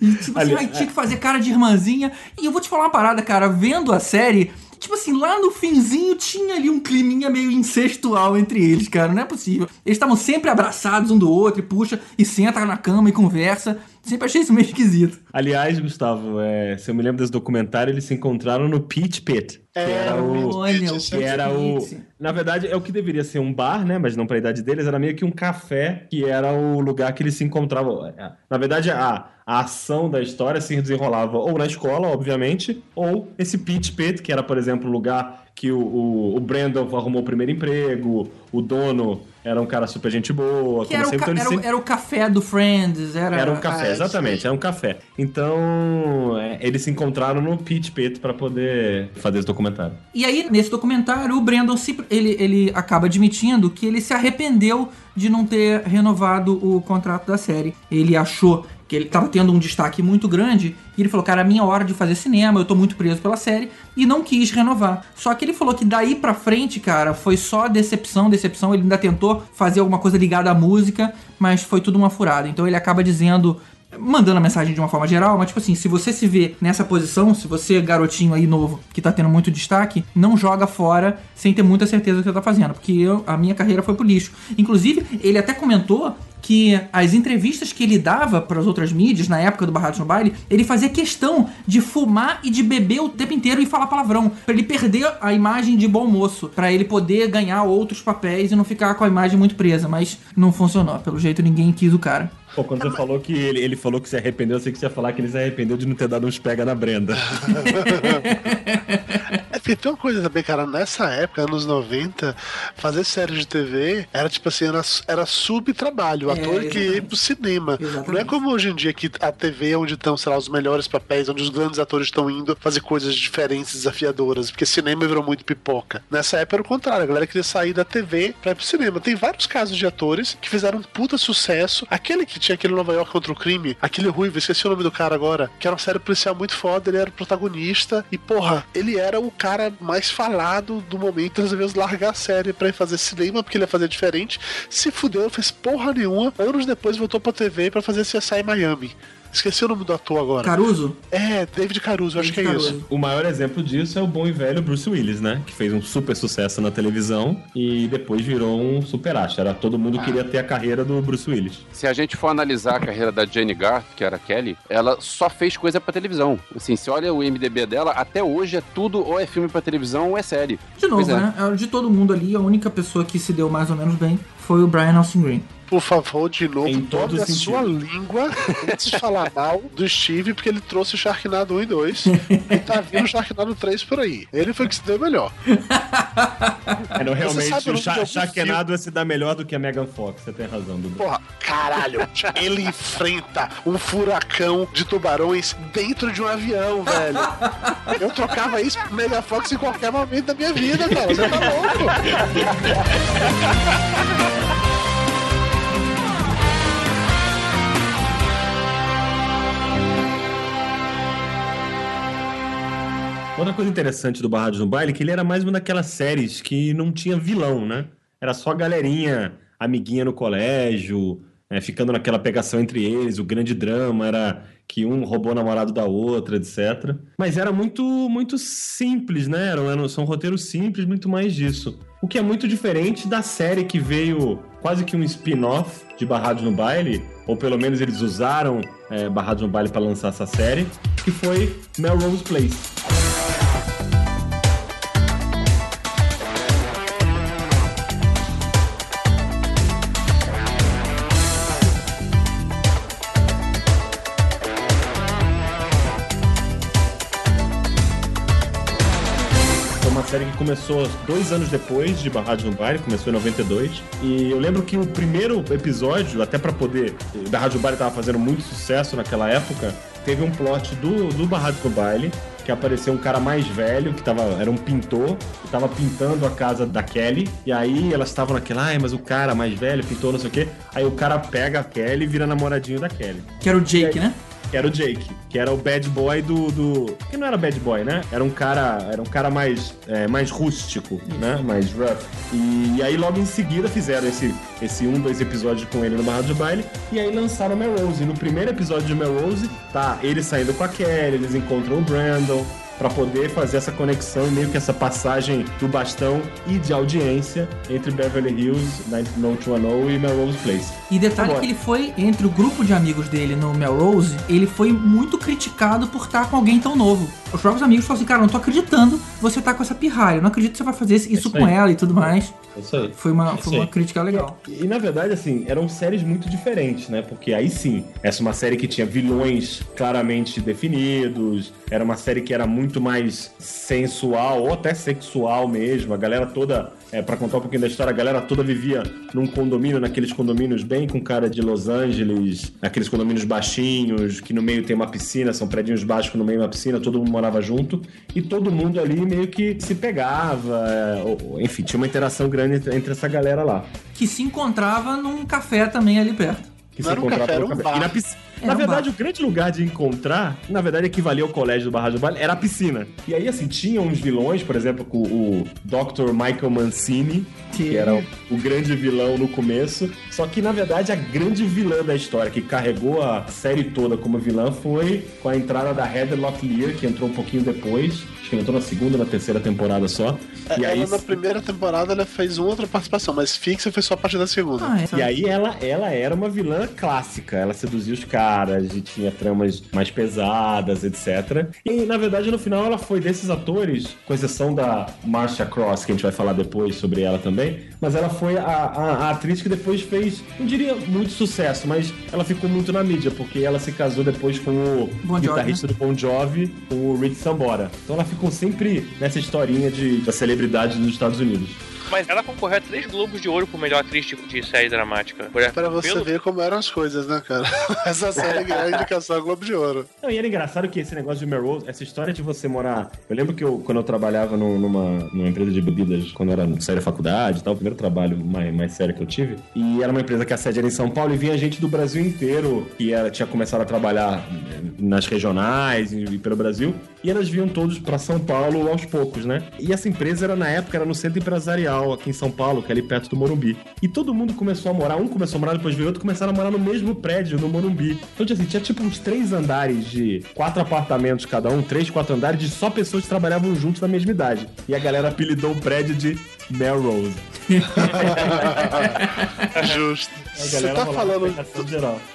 E, tipo assim, Ali- ai, tinha que fazer cara de irmãzinha. E eu vou te falar uma parada, cara. Vendo a série, tipo assim, lá no finzinho tinha ali um climinha meio incestual entre eles, cara. Não é possível. Eles estavam sempre abraçados um do outro e puxa e senta na cama e conversa. Sempre achei isso meio esquisito. Aliás, Gustavo, é, se eu me lembro desse documentário, eles se encontraram no Pitch Pit. Que É, era o. Olha, o Que era o. Na verdade, é o que deveria ser um bar, né? Mas não pra idade deles, era meio que um café, que era o lugar que eles se encontravam. É, Na verdade, a, a ação da história se desenrolava ou na escola, obviamente, ou esse pitch pit, que era, por exemplo, o lugar que o, o, o Brandon arrumou o primeiro emprego, o dono era um cara super gente boa, Que como era o, sempre, ca- então ele era, o- sempre- era o café do Friends, era... Era um café, Ah, exatamente, era um café. Então, é, eles se encontraram no Pit Pit pra poder fazer esse documentário. E aí, nesse documentário, o Brandon se- ele, ele acaba admitindo que ele se arrependeu de não ter renovado o contrato da série. Ele achou que ele estava tendo um destaque muito grande e ele falou, cara, a minha hora de fazer cinema, eu tô muito preso pela série e não quis renovar. Só que ele falou que daí pra frente, cara, foi só decepção, decepção. Ele ainda tentou fazer alguma coisa ligada à música, mas foi tudo uma furada. Então ele acaba dizendo mandando a mensagem de uma forma geral, mas tipo assim, se você se vê nessa posição, se você, garotinho aí novo, que tá tendo muito destaque, não joga fora sem ter muita certeza do que tá fazendo, porque eu- a minha carreira foi pro lixo. Inclusive, ele até comentou que as entrevistas que ele dava para as outras mídias na época do Barrados no Baile, ele fazia questão de fumar e de beber o tempo inteiro e falar palavrão, Pra ele perder a imagem de bom moço, Pra ele poder ganhar outros papéis e não ficar com a imagem muito presa, mas não funcionou, pelo jeito ninguém quis o cara. Pô, quando você falou que ele, ele falou que se arrependeu, eu sei que você ia falar que ele se arrependeu de não ter dado uns pega na Brenda. É porque tem uma coisa também, cara, nessa época, anos 90, fazer série de TV era tipo assim, era, era subtrabalho, o É, ator que ia pro cinema. Não é como hoje em dia que a TV é onde estão, sei lá, os melhores papéis, onde os grandes atores estão indo fazer coisas diferentes, desafiadoras, porque cinema virou muito pipoca. Nessa época era o contrário, a galera queria sair da TV pra ir pro cinema. Tem vários casos de atores que fizeram um puta sucesso. Aquele que tinha aquele Nova York contra o crime, aquele ruivo, esqueci o nome do cara agora, que era uma série policial muito foda, ele era o protagonista e, porra, ele era o cara mais falado do momento, eles resolveram largar a série pra ir fazer cinema, porque ele ia fazer diferente. Se fudeu, fez porra nenhuma. Anos depois voltou pra TV pra fazer CSI Miami. Esqueci o nome do ator agora. Caruso? É, David Caruso, acho que é isso. O maior exemplo disso é o bom e velho Bruce Willis, né? Que fez um super sucesso na televisão e depois virou um super astro. Era, todo mundo queria ter a carreira do Bruce Willis. Se a gente for analisar a carreira da Jane Garth, que era a Kelly, ela só fez coisa pra televisão. Assim, se olha o MDB dela, até hoje é tudo ou é filme pra televisão ou é série. De novo, Pois é. né? De todo mundo ali, a única pessoa que se deu mais ou menos bem foi o Brian Austin Green. Por favor, de novo, todo morde a sentido. sua língua antes de falar mal do Steve, porque ele trouxe o Sharknado 1 e 2 e tá vindo o Sharknado 3 por aí. Ele foi que se deu melhor. É, não, realmente, o o Sha Sharknado ia se dar melhor do que a Megan Fox. Você tem razão, Dudu. Porra, caralho, ele enfrenta um furacão de tubarões dentro de um avião, velho. Eu trocava isso por Mega Fox em qualquer momento da minha vida, cara. Você tá louco? Outra coisa interessante do Barrados no Baile é que ele era mais uma daquelas séries que não tinha vilão, né? Era só galerinha, amiguinha no colégio, é, ficando naquela pegação entre eles. O grande drama era que um roubou o namorado da outra, etc. Mas era muito, muito simples, né? Eram, eram- são roteiros simples, muito mais disso. O que é muito diferente da série que veio quase que um spin-off de Barrados no Baile, ou pelo menos eles usaram é, Barrados no Baile para lançar essa série, que foi Melrose Place. Série que começou dois anos depois de Barrados no Baile, começou em 92. E eu lembro que o primeiro episódio, até pra poder. Barrados no Baile tava fazendo muito sucesso naquela época. Teve um plot do, do Barrados no Baile, que apareceu um cara mais velho, que tava, era um pintor, que tava pintando a casa da Kelly. E aí elas estavam naquela, ai, mas o cara mais velho pintou não sei o quê. Aí o cara pega a Kelly e vira namoradinho da Kelly. Que era o Jake, né? Que era o Jake, que era o bad boy do, do. Que não era bad boy, né? Era um cara. Era um cara mais, é, mais rústico, né? Mais rough. E, e aí logo em seguida fizeram esse, esse um, dois episódios com ele no Barra de Baile. E aí lançaram Melrose. E no primeiro episódio de Melrose, tá ele saindo com a Kelly, eles encontram o Brandon. Pra poder fazer essa conexão e meio que essa passagem do bastão e de audiência entre Beverly Hills, 90210 e Melrose Place. E detalhe Agora- que ele foi, entre o grupo de amigos dele no Melrose, ele foi muito criticado por estar com alguém tão novo. Os próprios amigos falaram assim, cara, não tô acreditando você tá com essa pirralha, eu não acredito que você vai fazer isso isso com aí. ela e tudo mais. É Isso aí. Foi uma, Isso foi uma aí. crítica legal. E, na verdade, assim, eram séries muito diferentes, né? Porque aí sim, essa é uma série que tinha vilões claramente definidos, era uma série que era muito mais sensual, ou até sexual mesmo, a galera toda é, para contar um pouquinho da história, a galera toda vivia num condomínio, naqueles condomínios bem com cara de Los Angeles, aqueles condomínios baixinhos, que no meio tem uma piscina, são prédios baixos no meio uma piscina, todo mundo morava junto, e todo mundo ali meio que se pegava, é, ou- enfim, tinha uma interação grande entre, entre essa galera lá. Que se encontrava num café também ali perto. Que Não se era um encontrava café, era um café. E na piscina. Era na um verdade, bar. o grande lugar de encontrar, na verdade, equivalia ao colégio do Barragem do Vale, era a piscina. E aí, assim, tinha uns vilões, por exemplo, com o Dr. Michael Mancini, que, Que- era o, o grande vilão no começo. Só que, na verdade, a grande vilã da história, que carregou a série toda como vilã, foi com a entrada da Heather Locklear, que entrou um pouquinho depois. Acho que ela entrou na segunda ou na terceira temporada só. E aí, É, ela na primeira temporada ela fez uma outra participação, mas fixa foi só a partir da segunda. Ah, essa- E aí ela, ela era uma vilã clássica. Ela seduzia os caras e tinha tramas mais pesadas, etc. E na verdade, no final, ela foi desses atores, com exceção da Marcia Cross, que a gente vai falar depois sobre ela também. Mas ela foi a, a- a atriz que depois fez, não diria muito sucesso, mas ela ficou muito na mídia, porque ela se casou depois com o Bon guitarrista do Bon Jovi, com o Rick Sambora. Então ela ficou sempre nessa historinha de, da celebridade dos Estados Unidos. Mas ela concorreu a três Globos de Ouro por melhor atriz de, de série dramática. Por, Pra você pelo- ver como eram as coisas, né, cara? Essa série ganhou a indicação Globo de Ouro. Não, e era engraçado que esse negócio de Melrose, essa história de você morar. Eu lembro que eu, quando eu trabalhava num- numa, numa empresa de bebidas, quando eu era da faculdade e tal, o primeiro trabalho mais, mais sério que eu tive. E era uma empresa que a sede era em São Paulo e vinha gente do Brasil inteiro, que era, tinha começado a trabalhar eh, nas regionais e, e pelo Brasil. E elas vinham todos pra São Paulo aos poucos, né? E essa empresa era, na época, era no centro empresarial, aqui em São Paulo, que é ali perto do Morumbi. E todo mundo começou a morar, um começou a morar, depois veio outro, começaram a morar no mesmo prédio, no Morumbi. Então, tinha, assim, tinha tipo uns três andares de quatro apartamentos cada um, três, quatro andares, de só pessoas que trabalhavam juntos na mesma idade. E a galera apelidou o prédio de Melrose. Justo. Você tá falando,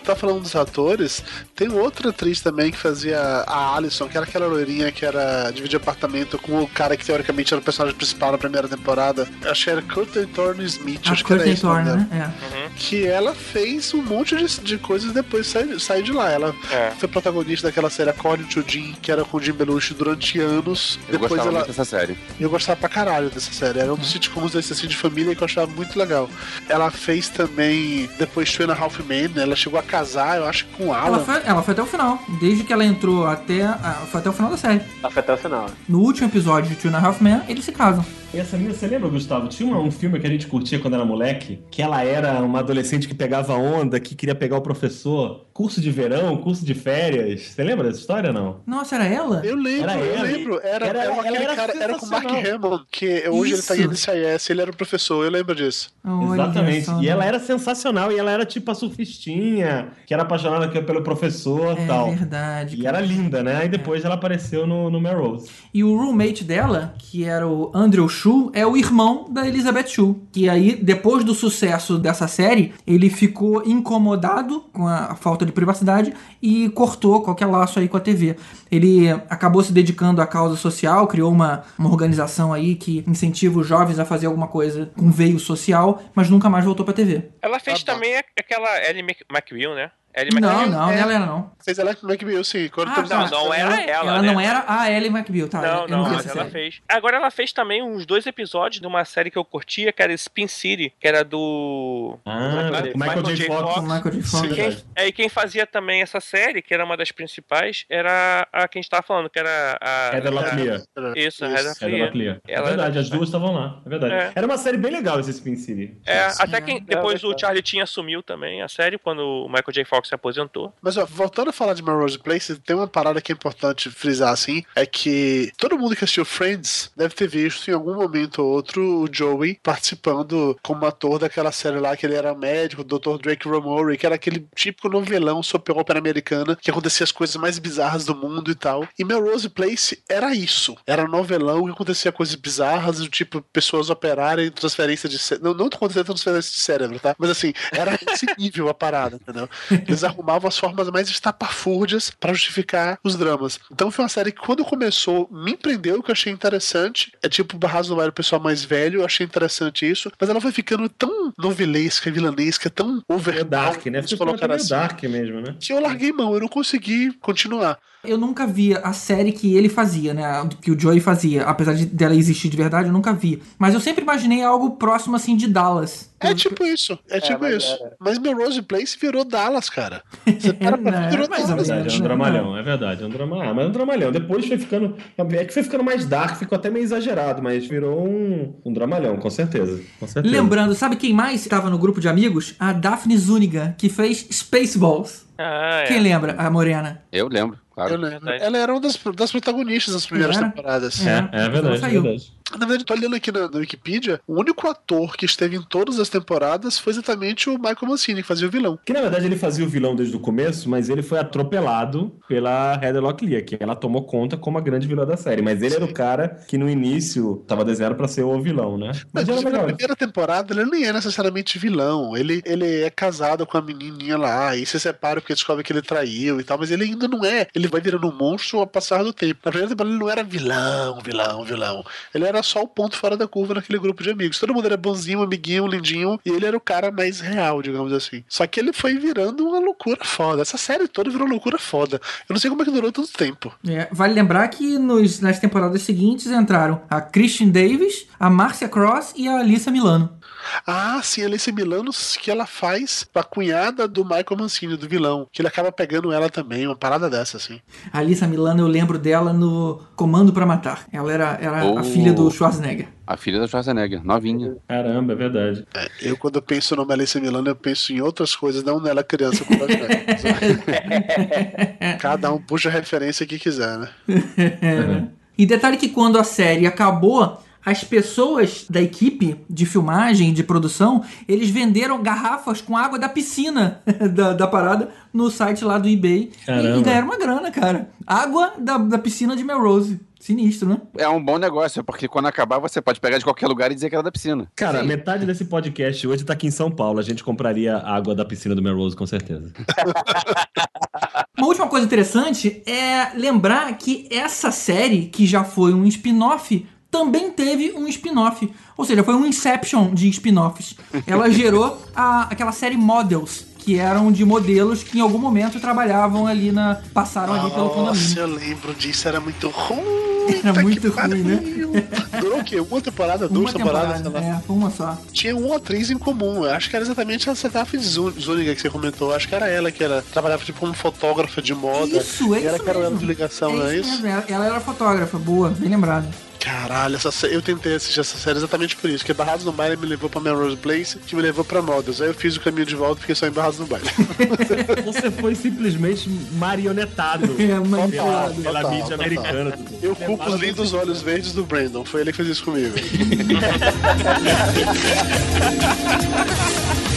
tá falando dos atores? Tem outra atriz também que fazia a Alison, que era aquela loirinha que era dividir apartamento com o cara que teoricamente era o personagem principal na primeira temporada. Acho que era Curtin Thorne Smith, A acho que era Thorne, né? É. Que ela fez um monte de, de coisas depois de sair, sair de lá. Ela É. foi protagonista daquela série According to Jim, que era com o Jim Belushi durante anos. Eu depois gostava ela. muito dessa série. Eu gostava pra caralho dessa série. Era um dos sitcoms desse assim, de família que eu achava muito legal. Ela fez também, depois Two and a Half Men, né? ela chegou a casar, eu acho com o Alan. Ela foi, ela foi até o final. Desde que ela entrou até. a- foi até o final da série. Ela foi até o final. No último episódio de Two and a Half Men, eles se casam. E essa menina, você lembra, Gustavo? Tinha um, um filme que a gente curtia quando era moleque, que ela era uma adolescente que pegava onda, que queria pegar o professor. Curso de verão, curso de férias. Você lembra dessa história, não? Nossa, era ela? Eu lembro, Era eu ela, lembro. Era, era- era, aquele era cara, era com o Mark. Hamill, que hoje ele tá em Isso. NCIS, ele era o professor, eu lembro disso. Olha Exatamente. só, e né? ela era sensacional, e ela era tipo a surfistinha, que era apaixonada pelo professor e É tal. verdade. E era linda, né? Aí depois ela apareceu no, no Melrose. E o roommate dela, que era o Andrew Shue, é o irmão da Elizabeth Shue. Que aí, depois do sucesso dessa série, ele ficou incomodado com a falta de privacidade e cortou qualquer laço aí com a TV. Ele acabou se dedicando à causa social, criou uma, uma organização aí que incentiva os jovens a fazer alguma coisa com veio social, mas nunca mais voltou pra TV. Ela fez bom. também aquela Ellie Mc- McBeal, né? Ellie Não, McBeal. não, é. ela era não. Vocês Alex McBeal, sim. Quando Ah, tá. Não, não era ela, Ela né? não era a Ellie McBeal, tá? Não, eu não, vi mas ela série. fez. Agora ela fez também uns dois episódios de uma série que eu curtia, que era Spin City, que era do. Ah, Michael- Michael, J. J. Fox. Michael J. Fox. Quem, é, e quem fazia também essa série, que era uma das principais, era a quem a gente tava falando, que era a. Heather Locklear. Isso, a Heather Locklear. É Ela- verdade, as duas estavam lá. É verdade. É. Era uma série bem legal esse Spin City. É, até quem. Depois É, o Charlie Chin assumiu também a série, quando o Michael J. Fox se aposentou. Mas ó, voltando a falar de Melrose Place, tem uma parada que é importante frisar assim, é que todo mundo que assistiu Friends deve ter visto em algum momento ou outro o Joey participando como ator daquela série lá que ele era médico, o Dr. Drake Romori, que era aquele típico novelão soap opera americana que acontecia as coisas mais bizarras do mundo e tal. E Melrose Place era isso. Era novelão que acontecia coisas bizarras, do tipo pessoas operarem transferência de cérebro. Não, não acontecia transferência de cérebro, tá? Mas assim, era esse nível a parada, entendeu? Eles arrumavam as formas mais estapafúrdias pra justificar os dramas. Então foi uma série que quando começou me prendeu, que eu achei interessante. É tipo Barrados no Baile, o pessoal mais velho, eu achei interessante isso. Mas ela foi ficando tão novelesca, vilanesca, tão over dark, né? Você colocar meio dark mesmo, né? Que eu larguei mão, eu não consegui continuar. Eu nunca via a série que ele fazia, né? Que o Joey fazia. Apesar de dela existir de verdade, eu nunca vi. Mas eu sempre imaginei algo próximo, assim, de Dallas. É tipo isso, é tipo mas isso. era. Mas Melrose Place virou Dallas, cara. Você para pra ver, virou É Dallas. verdade, é um dramalhão, é verdade, é um dramalhão. Ah, mas é um dramalhão. Depois foi ficando. É que foi ficando mais dark, ficou até meio exagerado, mas virou um, um dramalhão, com certeza. Com certeza. Lembrando, sabe quem mais estava no grupo de amigos? A Daphne Zuniga, que fez Spaceballs. Ah, é. Quem lembra? A morena. Eu lembro, claro. Eu lembro. Ela era uma das, das protagonistas das primeiras temporadas. É, é verdade, é saiu. verdade. Na verdade, eu tô olhando aqui na, na Wikipedia, o único ator que esteve em todas as temporadas foi exatamente o Michael Mancini, que fazia o vilão. Que na verdade ele fazia o vilão desde o começo, mas ele foi atropelado pela Heather Locklear, que ela tomou conta como a grande vilã da série. Mas ele era o cara que no início tava desenhado pra ser o vilão, né? Mas Mas na primeira temporada, ele nem é necessariamente vilão. Ele, ele é casado com a menininha lá, e se separa porque descobre que ele traiu e tal, mas ele ainda não é. Ele vai virando um monstro ao passar do tempo. Na primeira temporada, ele não era vilão, vilão, vilão. Ele era só o ponto fora da curva naquele grupo de amigos. Todo mundo era bonzinho, amiguinho, lindinho, e ele era o cara mais real, digamos assim. Só que ele foi virando uma loucura foda. Essa série toda virou loucura foda. Eu não sei como é que durou tanto tempo. É, vale lembrar que nos- nas temporadas seguintes entraram a Christian Davis, a Marcia Cross e a Alissa Milano. Ah, sim, a Alice Milano, que ela faz a cunhada do Michael Mancini, do vilão. Que ele acaba pegando ela também, uma parada dessa, assim. A Alissa Milano, eu lembro dela no Comando pra Matar. Ela era, era a Oh. filha do Schwarzenegger. A filha da Schwarzenegger, novinha. Caramba, é verdade. É, eu, quando penso no nome Alice Milano, eu penso em outras coisas, não nela criança com. Cada um puxa a referência que quiser, né? E detalhe que quando a série acabou, as pessoas da equipe de filmagem, de produção, eles venderam garrafas com água da piscina da, da parada no site lá do eBay. E, Caramba. e ganharam uma grana, cara. Água da, da piscina de Melrose. Sinistro, né? É um bom negócio, porque quando acabar você pode pegar de qualquer lugar e dizer que era da piscina. Cara, metade desse podcast hoje tá aqui em São Paulo. A gente compraria água da piscina do Melrose, com certeza. Uma última coisa interessante é lembrar que essa série, que já foi um spin-off, também teve um spin-off. Ou seja, foi um Inception de spin-offs. Ela gerou a- aquela série Models, que eram de modelos que em algum momento trabalhavam ali na. passaram ali pelo condomínio. Nossa, eu lembro disso, era muito ruim. Era muito ruim, né? Durou o quê? Uma temporada, duas Uma temporadas? temporada, sei lá. é, uma só. Tinha uma atriz em comum, eu acho que era exatamente a Zú- Zúñiga que você comentou. Acho que era ela que era, trabalhava tipo como fotógrafa de moda. Isso, é E ela isso que era mesmo. de ligação, É não é isso mesmo, ela- Ela era fotógrafa, boa, bem lembrado. Caralho, essa eu tentei assistir essa série exatamente por isso, porque Barrados no Baile me levou pra Melrose Place, que me levou pra Models. Aí eu fiz o caminho de volta e fiquei só em Barrados no Baile. Você foi simplesmente marionetado É, pela, manipulado. pela Total, mídia total. americana. Eu culpo os lindos olhos verdes do Brandon, foi ele que fez isso comigo.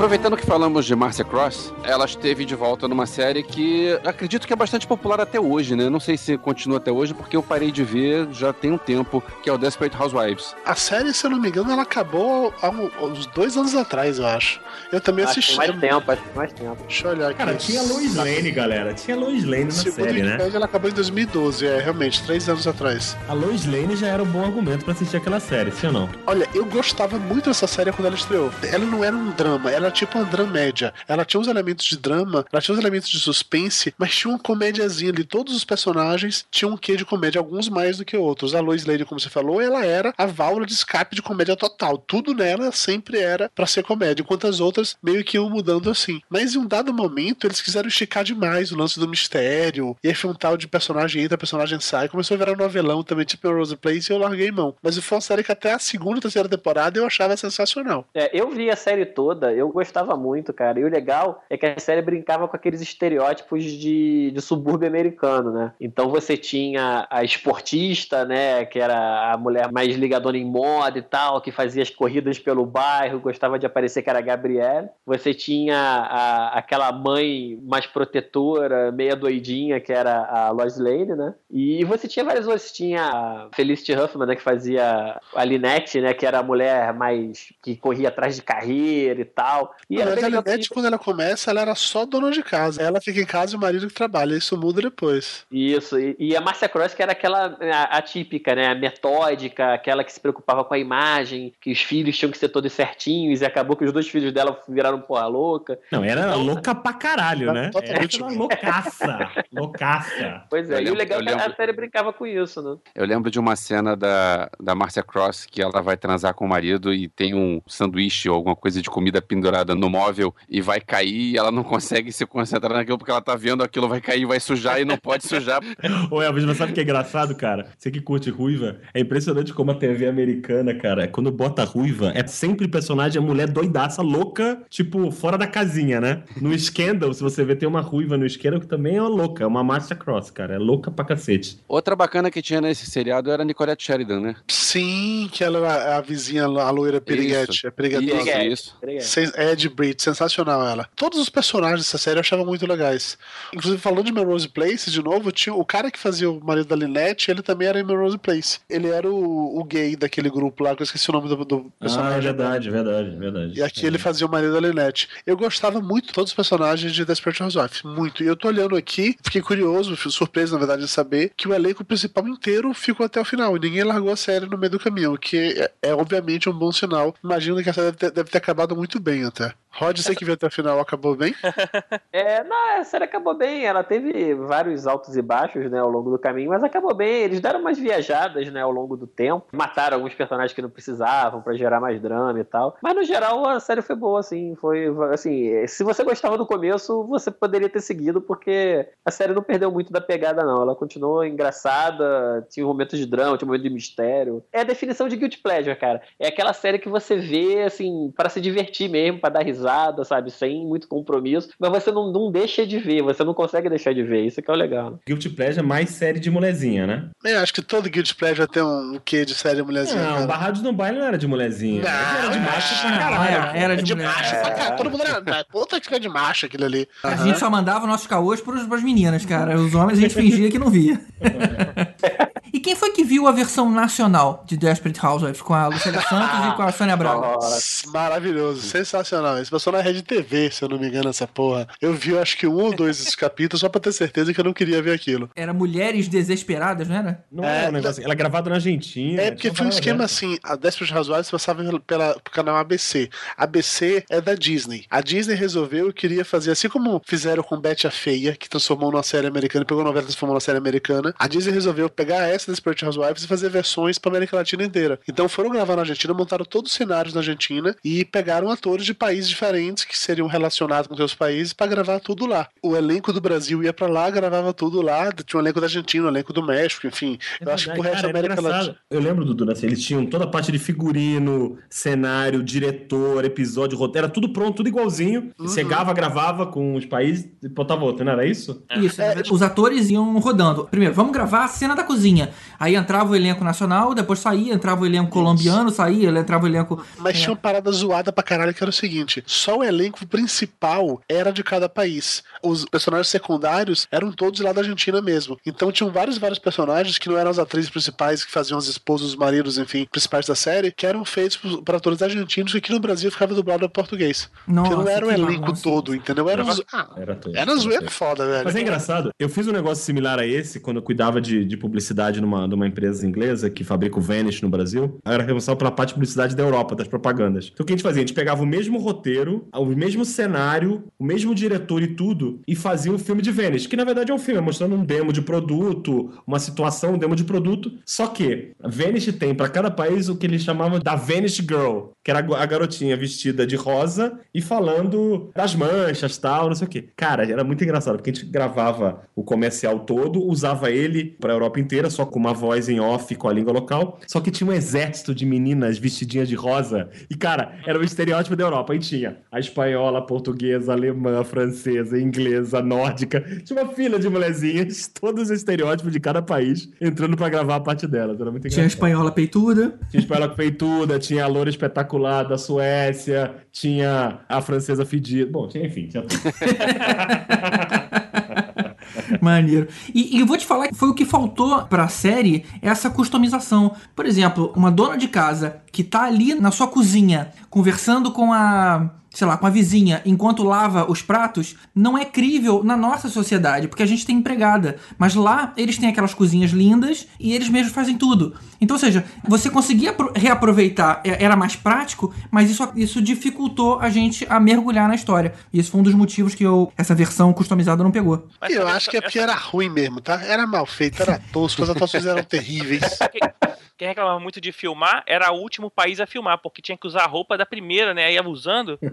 Aproveitando que falamos de Marcia Cross, ela esteve de volta numa série que acredito que é bastante popular até hoje, né? Não sei se continua até hoje, porque eu parei de ver já tem um tempo, que é o Desperate Housewives. A série, se eu não me engano, ela acabou há um- uns dois anos atrás, eu acho. Eu também Acho que assisti. mais tempo, acho que mais tempo. Deixa eu olhar aqui. Cara, tinha Lois Lane, galera. Tinha Lois Lane na Segundo série, né? Ela acabou em 2012, é, realmente, três anos atrás. A Lois Lane já era um bom argumento pra assistir aquela série, sim ou não? Olha, eu gostava muito dessa série quando ela estreou. Ela não era um drama, ela era tipo uma dramédia. Ela tinha uns elementos de drama, ela tinha uns elementos de suspense, mas tinha uma comédiazinha ali. Todos os personagens tinham um quê de comédia, alguns mais do que outros. A Lois Lane, como você falou, ela era a válvula de escape de comédia total. Tudo nela sempre era pra ser comédia, enquanto as outras meio que iam mudando assim. Mas em um dado momento, eles quiseram esticar demais o lance do mistério, e aí foi um tal de personagem entra, personagem sai. Começou a virar um novelão também, tipo em Rose Place, e eu larguei mão. Mas foi uma série que até a segunda, terceira temporada eu achava sensacional. É, eu vi a série toda, eu gostava muito, cara. E o legal é que a série brincava com aqueles estereótipos de, de subúrbio americano, né? Então você tinha a esportista, né? Que era a mulher mais ligadona em moda e tal, que fazia as corridas pelo bairro, gostava de aparecer, que era a Gabrielle. Você tinha a- aquela mãe mais protetora, meia doidinha, que era a Lois Lane, né? E você tinha várias outras. Tinha a Felicity Huffman, né? Que fazia a Linette, né? Que era a mulher mais... que corria atrás de carreira e tal. E Mas era a bem legal Linette, quando ela começa, ela era só dona de casa. Ela fica em casa e o marido que trabalha. Isso muda depois. Isso, e, e a Marcia Cross, que era aquela a- atípica, né? A metódica, aquela que se preocupava com a imagem, que os filhos tinham que ser todos certinhos, e acabou que os dois filhos dela viraram porra louca. Não, era louca pra caralho, né? Totalmente. Era uma loucaça. Loucaça. Pois é, Eu e o legal é que a série brincava com isso, né? Eu lembro de uma cena da, da Marcia Cross que ela vai transar com o marido e tem um sanduíche ou alguma coisa de comida pendurada no móvel e vai cair e ela não consegue se concentrar naquilo porque ela tá vendo aquilo vai cair, vai sujar e não pode sujar. Ô, Elvis, mas sabe o que é engraçado, cara? Você que curte ruiva, é impressionante como a TV americana, cara, quando bota ruiva, é sempre personagem, a mulher doidaça, louca, tipo, fora da casinha, né? No Scandal, se você vê, tem uma ruiva no Scandal que também é uma louca, é uma Marcia Cross, cara, é louca pra cacete. Outra bacana que tinha nesse seriado era a Nicolette Sheridan, né? Sim, que ela era a vizinha, a loira Piriguete. Isso. É piriguetosa. Isso, isso. É de Brit, sensacional ela. Todos os personagens dessa série eu achava muito legais. Inclusive, falando de Melrose Place, de novo, tinha o cara que fazia o marido da Lynette, ele também era em Melrose Place. Ele era o, o gay daquele grupo lá, que eu esqueci o nome do, do Ah, é personagem. verdade, verdade, verdade. E aqui ele fazia o marido da Lynette. Eu gostava muito de todos os personagens de Desperate Housewives. Muito. E eu tô olhando aqui, fiquei curioso, fui surpreso, na verdade, de saber que o elenco principal inteiro ficou até o final. E ninguém largou a série no meio do caminho, o que é, é, obviamente um bom sinal. Imagino que a série deve ter, deve ter acabado muito bem até. Rod, você que viu até o final, acabou bem? É, não, a série acabou bem. Ela teve vários altos e baixos, né, ao longo do caminho, mas acabou bem. Eles deram umas viajadas, né, ao longo do tempo. Mataram alguns personagens que não precisavam pra gerar mais drama e tal. Mas no geral a série foi boa, assim. Foi, assim, se você gostava do começo, você poderia ter seguido, porque a série não perdeu muito da pegada, não. Ela continuou engraçada, tinha momentos de drama, tinha momentos de mistério. É a definição de guilty pleasure, cara. É aquela série que você vê, assim, para se divertir mesmo, para dar risada, sabe? Sem muito compromisso. Mas você não, não deixa de ver, você não consegue deixar de ver. Isso que é o legal. né? Guilty Pleasure é mais série de molezinha, né? Eu acho que todo Guilty Pleasure tem um quê de série mulherzinha. Não, cara. Barrados no Baile não era de molezinha. era de macho pra caralho. Era, era de, de mulher. macho pra caralho. Todo mundo era. Puta que fica de macho aquilo ali. A gente só mandava nossos caôs pros, pras meninas, cara. Os homens a gente fingia que não via. e quem foi que viu a versão nacional de Desperate Housewives com a Luciana Santos e com a Sônia Braga? Nossa, maravilhoso, sensacional. Esse passou na Rede TV, se eu não me engano, essa porra. Eu vi, acho que um ou dois desses capítulos só pra ter certeza que eu não queria ver aquilo. Era Mulheres Desesperadas, não era? Não é, um negócio. Ela é gravada na Argentina. É, porque foi um esquema assim, a Desperate Housewives passava pela, pela, pro canal ABC. ABC é da Disney. A Disney resolveu e queria fazer, assim como fizeram com Betty a Feia, que transformou numa série americana, pegou a novela e transformou numa série americana, a Disney resolveu pegar essa Desperate Housewives e fazer versões pra América Latina inteira. Então foram gravar na Argentina, montaram todos os cenários na Argentina e pegaram atores de países diferentes que seriam relacionados com seus países pra gravar tudo lá. O elenco do Brasil ia pra lá, gravava tudo lá, tinha um elenco da Argentina, um elenco do México, enfim. eu acho que pro resto da era América engraçado. Latina. Eu lembro, Dudu, assim, eles tinham toda a parte de figurino, cenário, diretor, episódio, roteiro, era tudo pronto, tudo igualzinho. Uhum. Chegava, gravava com os países e botava outro, não era isso? Isso, os atores iam rodando. Primeiro, vamos gravar a cena da cozinha. Aí entrava o elenco nacional, depois saía, entrava o elenco colombiano, saía, entrava o elenco. Mas é, tinha uma parada zoada pra caralho que era o seguinte: só o elenco principal era de cada país. Os personagens secundários eram todos lá da Argentina mesmo. Então tinham vários vários personagens que não eram as atrizes principais que faziam as esposas, os maridos, enfim, principais da série, que eram feitos por atores argentinos que aqui no Brasil ficava dublado em português. Nossa, Porque não era o elenco bagunça. todo, entendeu? Era, Era- ah, Era todo. era zoeira foda, velho. Mas é engraçado, eu fiz um negócio similar a esse quando eu cuidava de, de publicidade numa, numa empresa inglesa que fabrica o Vanish no Brasil. Eu era responsável pela parte de publicidade da Europa, das propagandas. Então o que a gente fazia? A gente pegava o mesmo roteiro, o mesmo cenário, o mesmo diretor e tudo, e fazia um filme de Vanish, que na verdade é um filme, é mostrando um demo de produto, uma situação, um demo de produto. Só que Vanish tem para cada país o que eles chamavam da Vanish Girl, que era a garotinha vestida de rosa e falando das manchas tal, não sei o quê. Cara, era muito engraçado, porque a gente gravava o comercial todo, usava ele pra Europa inteira, só com uma voz em off com a língua local. Só que tinha um exército de meninas vestidinhas de rosa. E, cara, era o estereótipo da Europa. Aí tinha a espanhola, a portuguesa, a alemã, a francesa, a inglesa, a nórdica. Tinha uma fila de mulherzinhas, todos os estereótipos de cada país, entrando pra gravar a parte delas. Era muito Tinha a engraçado. espanhola peituda. Tinha espanhola feituda, tinha a loura espetacular da Suécia, tinha a francesa fedida. Bom, tinha, enfim, tinha tudo. Maneiro. E, e eu vou te falar que foi o que faltou pra série essa customização. Por exemplo, uma dona de casa que tá ali na sua cozinha conversando com a. Sei lá, com a vizinha, enquanto lava os pratos, não é crível na nossa sociedade, porque a gente tem empregada. Mas lá, eles têm aquelas cozinhas lindas e eles mesmos fazem tudo. Então, ou seja, você conseguia apro- reaproveitar, é- era mais prático, mas isso, isso dificultou a gente a mergulhar na história. E esse foi um dos motivos que eu, essa versão customizada não pegou. E eu acho que é porque era ruim mesmo, tá? Era mal feito, era tosco, as atuações eram terríveis. Quem reclamava muito de filmar era o último país a filmar, porque tinha que usar a roupa da primeira, né? Aí ia usando. né?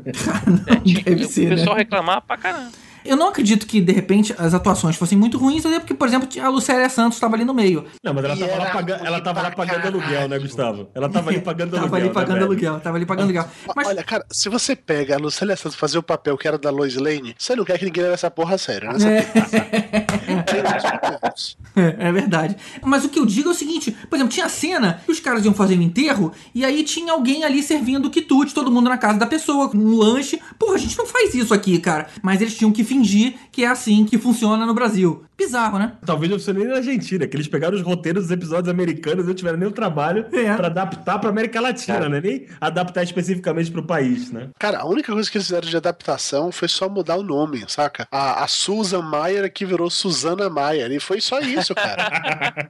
Tinha- o pessoal né? reclamava pra caramba. Eu não acredito que, de repente, as atuações fossem muito ruins, até porque, por exemplo, a Lucélia Santos estava ali no meio. Não, mas ela E tava, lá, pagando, ela tava lá pagando aluguel, né, Gustavo? Ela tava ali pagando Tava aluguel. ali pagando né, velho? aluguel, tava ali pagando aluguel. Mas Olha, cara, se você pega a Lucélia Santos fazer o papel que era da Lois Lane, você não quer que ninguém leve essa porra a sério, né? É, é verdade. Mas o que eu digo é o seguinte: por exemplo, tinha cena que os caras iam fazer o enterro e aí tinha alguém ali servindo quitute, todo mundo na casa da pessoa, com um lanche. Porra, a gente não faz isso aqui, cara. Mas eles tinham que fingir que é assim que funciona no Brasil. Bizarro, né? Talvez não fosse nem na Argentina, que eles pegaram os roteiros dos episódios americanos e não tiveram nem o trabalho É. pra adaptar pra América Latina, né? Nem adaptar especificamente pro país, né? Cara, a única coisa que eles fizeram de adaptação foi só mudar o nome, saca? A, a Susan Maier que virou Susana Maier. E foi só isso, cara.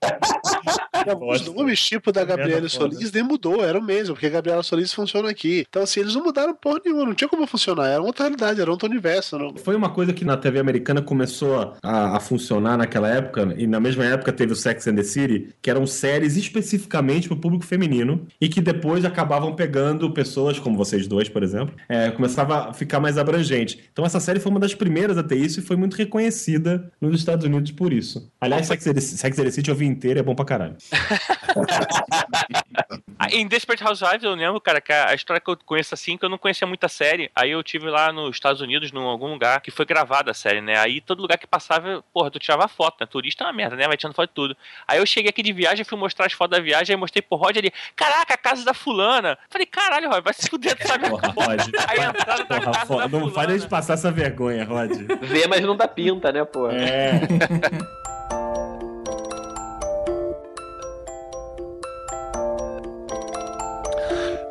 Nossa. nomes, tipo da Gabriela. Solis, nem mudou, era o mesmo, porque a Gabriela Solis funciona aqui. Então, assim, eles não mudaram porra nenhuma, não tinha como funcionar, era outra realidade, era outro universo. Não... Foi uma coisa que na TV americana começou a, a funcionar naquela época, e na mesma época teve o Sex and the City, que eram séries especificamente pro público feminino, e que depois acabavam pegando pessoas como vocês dois, por exemplo, é, começava a ficar mais abrangente. Então essa série foi uma das primeiras a ter isso e foi muito reconhecida nos Estados Unidos por isso. Aliás, Sex and the, Sex and the City eu vi inteiro, é bom pra caralho. Ah, Em Desperate Housewives eu lembro, cara, que a história que eu conheço assim, que eu não conhecia muita série. Aí eu tive lá nos Estados Unidos, num algum lugar, que foi gravada a série, né? Aí todo lugar que passava, porra, tu tirava foto, né? Turista é uma merda, né? Vai tirando foto de tudo. Aí eu cheguei aqui de viagem, fui mostrar as fotos da viagem, aí mostrei pro Rod ali, caraca, a casa da fulana. Falei, caralho, Rod, vai se fuder, tu sabe a Porra, porra. Rod. Aí a entrada da Porra, da não faz a fulana. gente passar essa vergonha, Rod. Vê, mas não dá pinta, né, pô? É.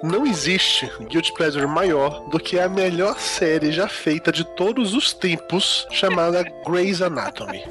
Não existe Guilty Pleasure maior do que a melhor série já feita de todos os tempos, chamada Grey's Anatomy.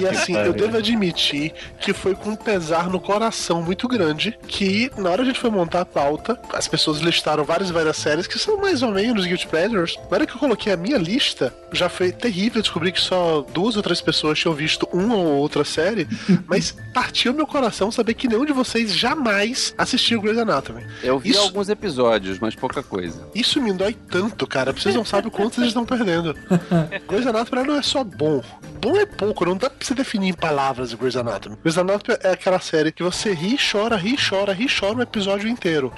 E assim, eu devo admitir que foi com um pesar no coração muito grande que, na hora que a gente foi montar a pauta, as pessoas listaram várias e várias séries que são mais ou menos Guilty Pleasures. Na hora que eu coloquei a minha lista, já foi terrível descobrir que só duas ou três pessoas tinham visto uma ou outra série, mas partiu meu coração saber que nenhum de vocês jamais assistiu Grey's Anatomy. Eu vi Isso- alguns episódios, mas pouca coisa. Isso me dói tanto, cara. Vocês não sabem o quanto vocês estão perdendo. Grey's Anatomy não é só bom. Bom é pouco, não dá pra você definir em palavras Grey's Anatomy. Grey's Anatomy é aquela série que você ri, chora, ri, chora, ri, chora o episódio inteiro.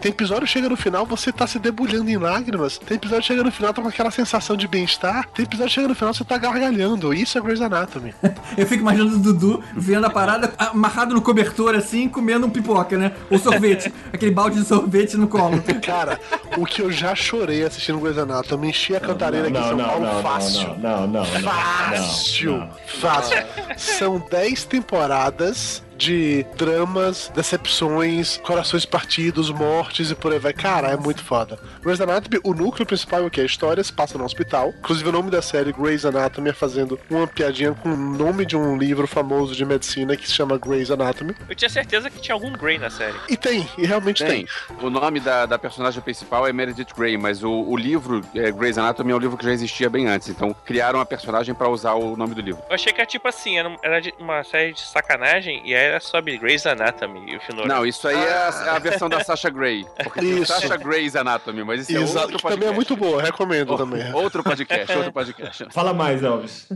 Tem episódio que chega no final, você tá se debulhando em lágrimas. Tem episódio que chega no final, tá com aquela sensação de bem-estar. Tem episódio que chega no final, você tá gargalhando. Isso é Grey's Anatomy. Eu fico imaginando o Dudu vendo a parada amarrado no cobertor assim, comendo um pipoca, né? Ou sorvete. Aquele balde de sorvete no colo. Cara, o que eu já chorei assistindo Grey's Anatomy, enchi a cantareira aqui em São Paulo não, fácil. não, não, não, não, não. Fácil, fácil. São 10 temporadas de dramas, decepções, corações partidos, mortes e por aí vai. Cara, é muito foda. Grey's Anatomy, o núcleo principal é o que? A história se passa no hospital. Inclusive, o nome da série, Grey's Anatomy, é fazendo uma piadinha com o nome de um livro famoso de medicina que se chama Grey's Anatomy. Eu tinha certeza que tinha algum Grey na série. E tem, e realmente tem. Tem. O nome da, da personagem principal é Meredith Grey, mas o, o livro é, Grey's Anatomy é um livro que já existia bem antes. Então criaram a personagem pra usar o nome do livro. Eu achei que era tipo assim, era, um- uma série de sacanagem, e aí é sobre Grey's Anatomy. O final. Não, isso aí é, a, é a versão da Sasha Grey. Porque tem Isso. Sasha Grey's Anatomy, mas isso é outro que também é podcast. muito boa, recomendo também. Outro podcast, outro podcast. Fala mais, Elvis.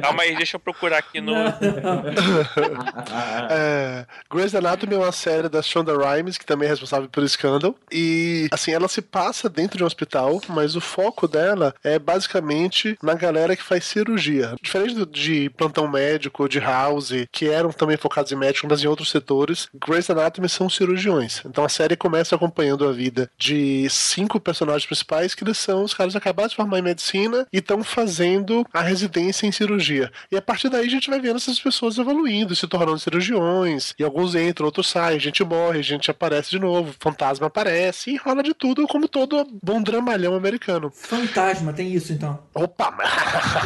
Calma aí, deixa eu procurar aqui no. É, Grey's Anatomy é uma série da Shonda Rhimes, que também é responsável pelo Scandal. E, assim, ela se passa dentro de um hospital, mas o foco dela é basicamente na galera que faz cirurgia. Diferente do- de plantão médico, de house, que eram também focados em médico, mas em outros setores, Grey's Anatomy são cirurgiões. Então a série começa acompanhando a vida de cinco personagens principais, que eles são os caras acabaram de formar em medicina e estão fazendo a residência em cirurgia. E a partir daí a gente vai vendo essas pessoas evoluindo, se tornando cirurgiões, e alguns entram, outros saem, gente morre, gente aparece de novo, fantasma aparece, e rola de tudo, como todo bom dramalhão americano. Fantasma, tem isso então. Opa!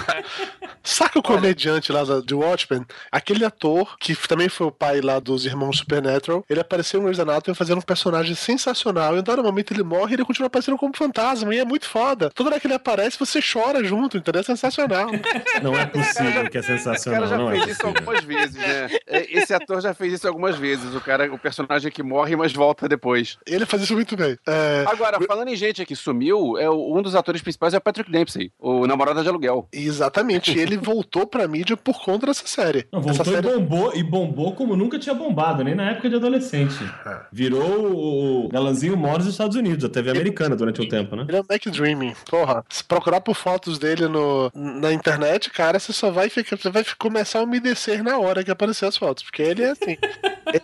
Saca o comediante lá de Watchmen? Aquele ator, que também foi o pai lá dos irmãos Supernatural, ele apareceu em Grey's Anatomy fazendo um personagem sensacional, e em dado momento ele morre e ele continua aparecendo como fantasma, e é muito foda. Toda hora que ele aparece, você chora junto, entendeu? É sensacional. Não é possível que é O cara sensacional, já não é fez isso possível. algumas vezes, né? É, Esse ator já fez isso algumas vezes. O cara, o personagem que morre, mas volta depois. Ele faz isso muito bem. É, Agora, falando em gente que sumiu, é um dos atores principais é o Patrick Dempsey, o namorado de aluguel. Exatamente, ele voltou pra mídia por conta dessa série. Não, Essa voltou série e bombou, e bombou como nunca tinha bombado, nem na época de adolescente. É. Virou o galanzinho maior dos Estados Unidos, a TV americana durante um tempo, né? Ele é o Mac Dreaming. Porra, se procurar por fotos dele no, na internet, cara, você só vai ficar, você vai começar a umedecer na hora que aparecer as fotos. Porque ele é assim. ele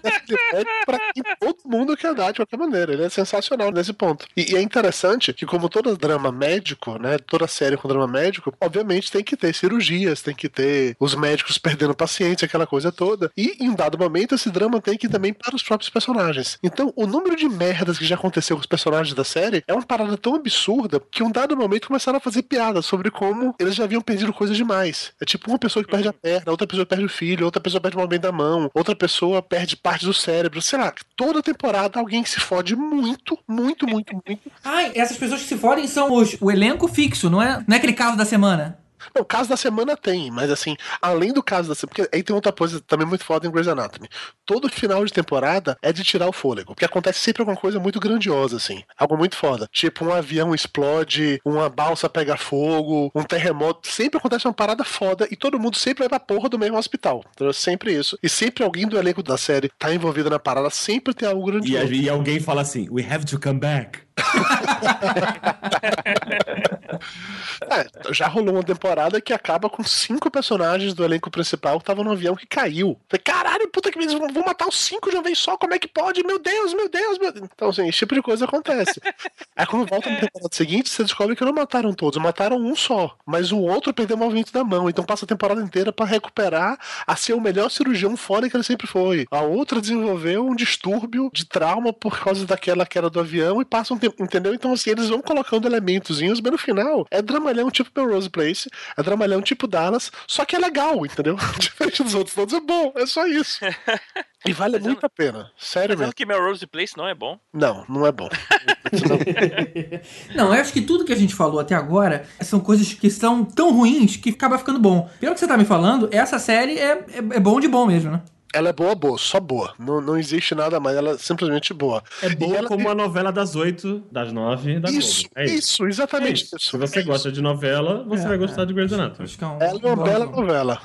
é pra quem todo mundo quer dar de qualquer maneira. Ele é sensacional nesse ponto. E, e é interessante que, como todo drama médico, né? Toda série com drama médico, obviamente tem que ter cirurgias, tem que ter os médicos perdendo pacientes, aquela coisa toda. E em dado momento, esse drama tem que ir também para os próprios personagens. Então, o número de merdas que já aconteceu com os personagens da série é uma parada tão absurda que em um dado momento começaram a fazer piadas sobre como eles já haviam perdido coisas demais. É tipo uma pessoa que perde a perna, outra pessoa perde o filho, outra pessoa perde o momento da mão, outra pessoa perde parte do cérebro. Sei lá, toda temporada alguém se fode muito, muito, muito, muito. Ai, essas pessoas que se fodem são os, o elenco fixo, não é, não é aquele caso da semana. Não, caso da semana tem, mas assim, além do caso da semana. Porque aí tem outra coisa também muito foda em Grey's Anatomy. Todo final de temporada é de tirar o fôlego. Porque acontece sempre alguma coisa muito grandiosa, assim. Algo muito foda. Tipo, um avião explode, uma balsa pega fogo, um terremoto. Sempre acontece uma parada foda e todo mundo sempre vai pra porra do mesmo hospital. Então é sempre isso. E sempre alguém do elenco da série tá envolvido na parada, sempre tem algo E, grandioso. e alguém fala assim: We have to come back. É, já rolou uma temporada que acaba com cinco personagens do elenco principal que estavam no avião que caiu. Caralho, puta que vão vão matar os cinco de uma vez só, como é que pode? Meu Deus, meu Deus, meu Deus. Então, assim, esse tipo de coisa acontece. Aí quando volta na temporada seguinte, você descobre que não mataram todos, mataram um só. Mas o outro perdeu o movimento da mão, então passa a temporada inteira pra recuperar a ser o melhor cirurgião fora que ele sempre foi. A outra desenvolveu um distúrbio de trauma por causa daquela queda do avião e passa um entendeu? Então, assim, eles vão colocando elementozinhos, mas no final é dramalhão tipo Melrose Place, é dramalhão tipo Dallas, só que é legal, entendeu? Diferente dos outros todos, é bom, é só isso. E vale muito a pena, sério mesmo. que Melrose Place não é bom. Não, não é bom. Não, eu acho que tudo que a gente falou até agora são coisas que são tão ruins que acaba ficando bom. Pelo que você tá me falando, essa série é, é, é bom de bom mesmo, né? Ela é boa, boa, só boa. Não, não existe nada mais, ela é simplesmente boa. É boa ela como a novela das 8, das 9 da Isso, Globo. É isso, exatamente É isso. isso. Se você É gosta de novela, você É, vai gostar é. de Grey's Anatomy. É um Ela é uma bom bela novela.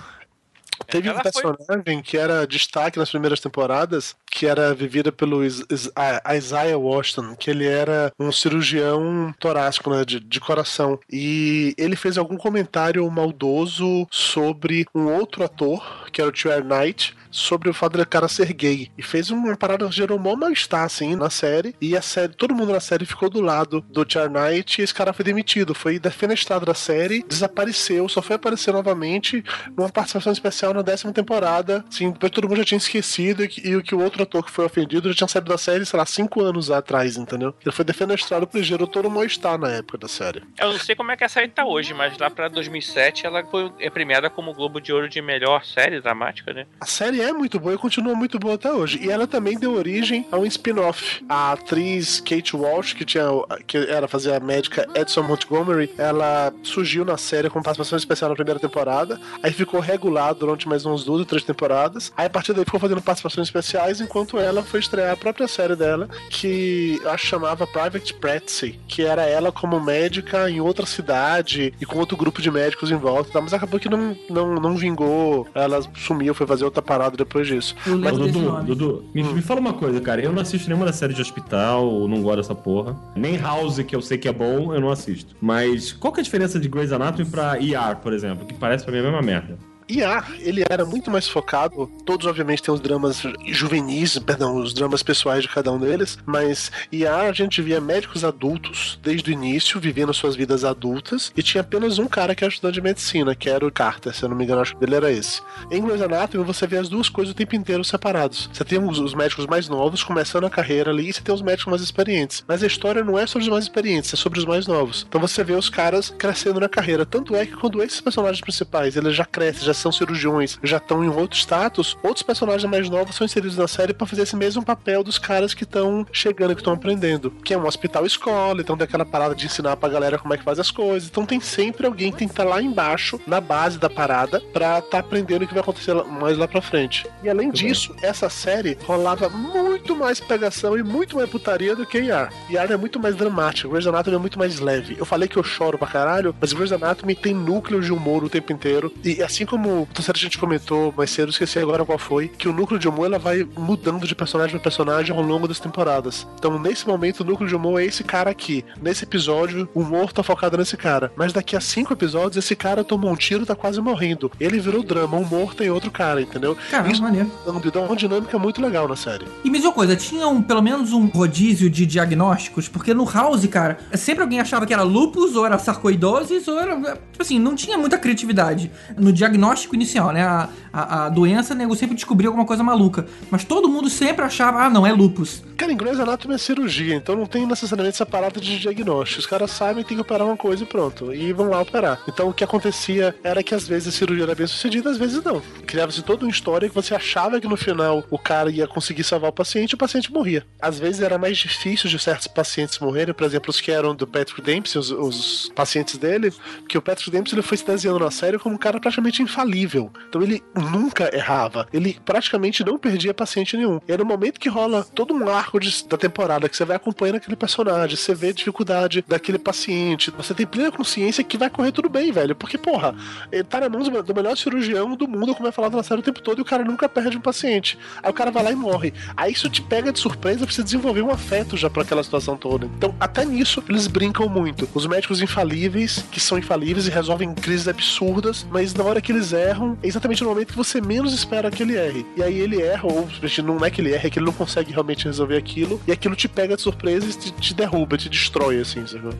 Teve um ela foi- personagem que era destaque nas primeiras temporadas, que era vivida pelo Isaiah Washington, que ele era um cirurgião torácico, né, de, de coração. E ele fez algum comentário maldoso sobre um outro ator, que era o Tio Knight, sobre o fato do cara ser gay. E fez uma parada que gerou mó mal-estar, assim, na série. E a série, todo mundo na série ficou do lado do Tio Knight e esse cara foi demitido. Foi defenestrado da série, desapareceu, só foi aparecer novamente numa participação especial na décima temporada. Assim, depois todo mundo já tinha esquecido e, o que o outro ator que foi ofendido já tinha saído da série, sei lá, cinco anos atrás, entendeu? Ele foi defenestrado porque gerou todo o mal-estar na época da série. Eu não sei como é que a série tá hoje, mas lá pra 2007 ela foi premiada como Globo de Ouro de melhor série dramática, né? A série é muito boa e continua muito boa até hoje. E ela também deu origem a um spin-off. A atriz Kate Walsh, que tinha que era fazer a médica Edson Montgomery, ela surgiu na série com participação especial na primeira temporada, aí ficou regular durante mais uns duas ou três temporadas. Aí a partir daí ficou fazendo participações especiais, enquanto ela foi estrear a própria série dela, que eu acho chamava Private Practice, que era ela como médica em outra cidade e com outro grupo de médicos em volta, mas acabou que não, não, não vingou. Ela sumiu, foi fazer outra parada depois disso. Mas, Dudu, Dudu, me, me fala uma coisa, cara. Eu não assisto nenhuma da série de hospital, não gosto dessa porra. Nem House, que eu sei que é bom, eu não assisto. Mas qual que é a diferença de Grey's Anatomy pra ER, por exemplo? Que parece pra mim a mesma merda. IA, ele era muito mais focado. Todos, obviamente, têm os dramas juvenis, perdão, os dramas pessoais de cada um deles, mas IA a gente via médicos adultos desde o início, vivendo suas vidas adultas, e tinha apenas um cara que era estudante de medicina, que era o Carter, se eu não me engano, acho que dele era esse. Em Grey's Anatomy, você vê as duas coisas o tempo inteiro separados. Você tem os, os médicos mais novos começando a carreira ali, e você tem os médicos mais experientes. Mas a história não é sobre os mais experientes, é sobre os mais novos. Então você vê os caras crescendo na carreira. Tanto é que quando esses personagens principais eles já crescem, já são cirurgiões, já estão em outro status, outros personagens mais novos são inseridos na série para fazer esse mesmo papel dos caras que estão chegando, que estão aprendendo. Que é um hospital escola, então tem aquela parada de ensinar pra galera como é que faz as coisas. Então tem sempre alguém que tem que estar lá embaixo, na base da parada, pra estar aprendendo o que vai acontecer mais lá pra frente. E além disso, essa série rolava muito mais pegação e muito mais putaria do que ER. ER é muito mais dramático, Grey's Anatomy é muito mais leve. Eu falei que eu choro pra caralho, mas Grey's Anatomy tem núcleo de humor o tempo inteiro. E assim como série que a gente comentou mais cedo, esqueci agora qual foi, que o núcleo de humor ela vai mudando de personagem pra personagem ao longo das temporadas. Então, nesse momento, o núcleo de humor é esse cara aqui. Nesse episódio, o humor tá focado nesse cara. Mas daqui a cinco episódios, esse cara tomou um tiro e tá quase morrendo. Ele virou drama, o humor tem outro cara, entendeu? Caramba, Isso maneiro. dá uma dinâmica muito legal na série. E me diz uma coisa, tinha um, pelo menos um rodízio de diagnósticos? Porque no House, cara, sempre alguém achava que era lupus, ou era sarcoidose, ou era. Tipo assim, não tinha muita criatividade no diagnóstico inicial, né? A, a, a doença, nego sempre descobria alguma coisa maluca. Mas todo mundo sempre achava, ah, não, é lupus. Cara, em Grey's Anatomy é cirurgia, então não tem necessariamente essa parada de diagnóstico. Os caras sabem tem que operar uma coisa e pronto. E vão lá operar. Então o que acontecia era que às vezes a cirurgia era bem sucedida, às vezes não. Criava-se toda uma história que você achava que no final o cara ia conseguir salvar o paciente e o paciente morria. Às vezes era mais difícil de certos pacientes morrerem, por exemplo, os que eram do Patrick Dempsey, os, os pacientes dele, que o Patrick Dempsey ele foi se desenhando na série como um cara praticamente infalível. Então ele nunca errava. Ele praticamente não perdia paciente nenhum. E é no momento que rola todo um arco de- da temporada que você vai acompanhando aquele personagem, você vê a dificuldade daquele paciente, você tem plena consciência que vai correr tudo bem, velho. Porque, porra, ele tá na mão do melhor cirurgião do mundo, como é falado na série o tempo todo, e o cara nunca perde um paciente. Aí o cara vai lá e morre. Aí isso te pega de surpresa pra você desenvolver um afeto já pra aquela situação toda. Então, até nisso, eles brincam muito. Os médicos infalíveis, que são infalíveis e resolvem crises absurdas, mas na hora que eles erram, é exatamente no momento que você menos espera que ele erre. E aí ele erra, ou não é que ele erra, é que ele não consegue realmente resolver aquilo, e aquilo te pega de surpresa e te, te derruba, te destrói, assim, sacou?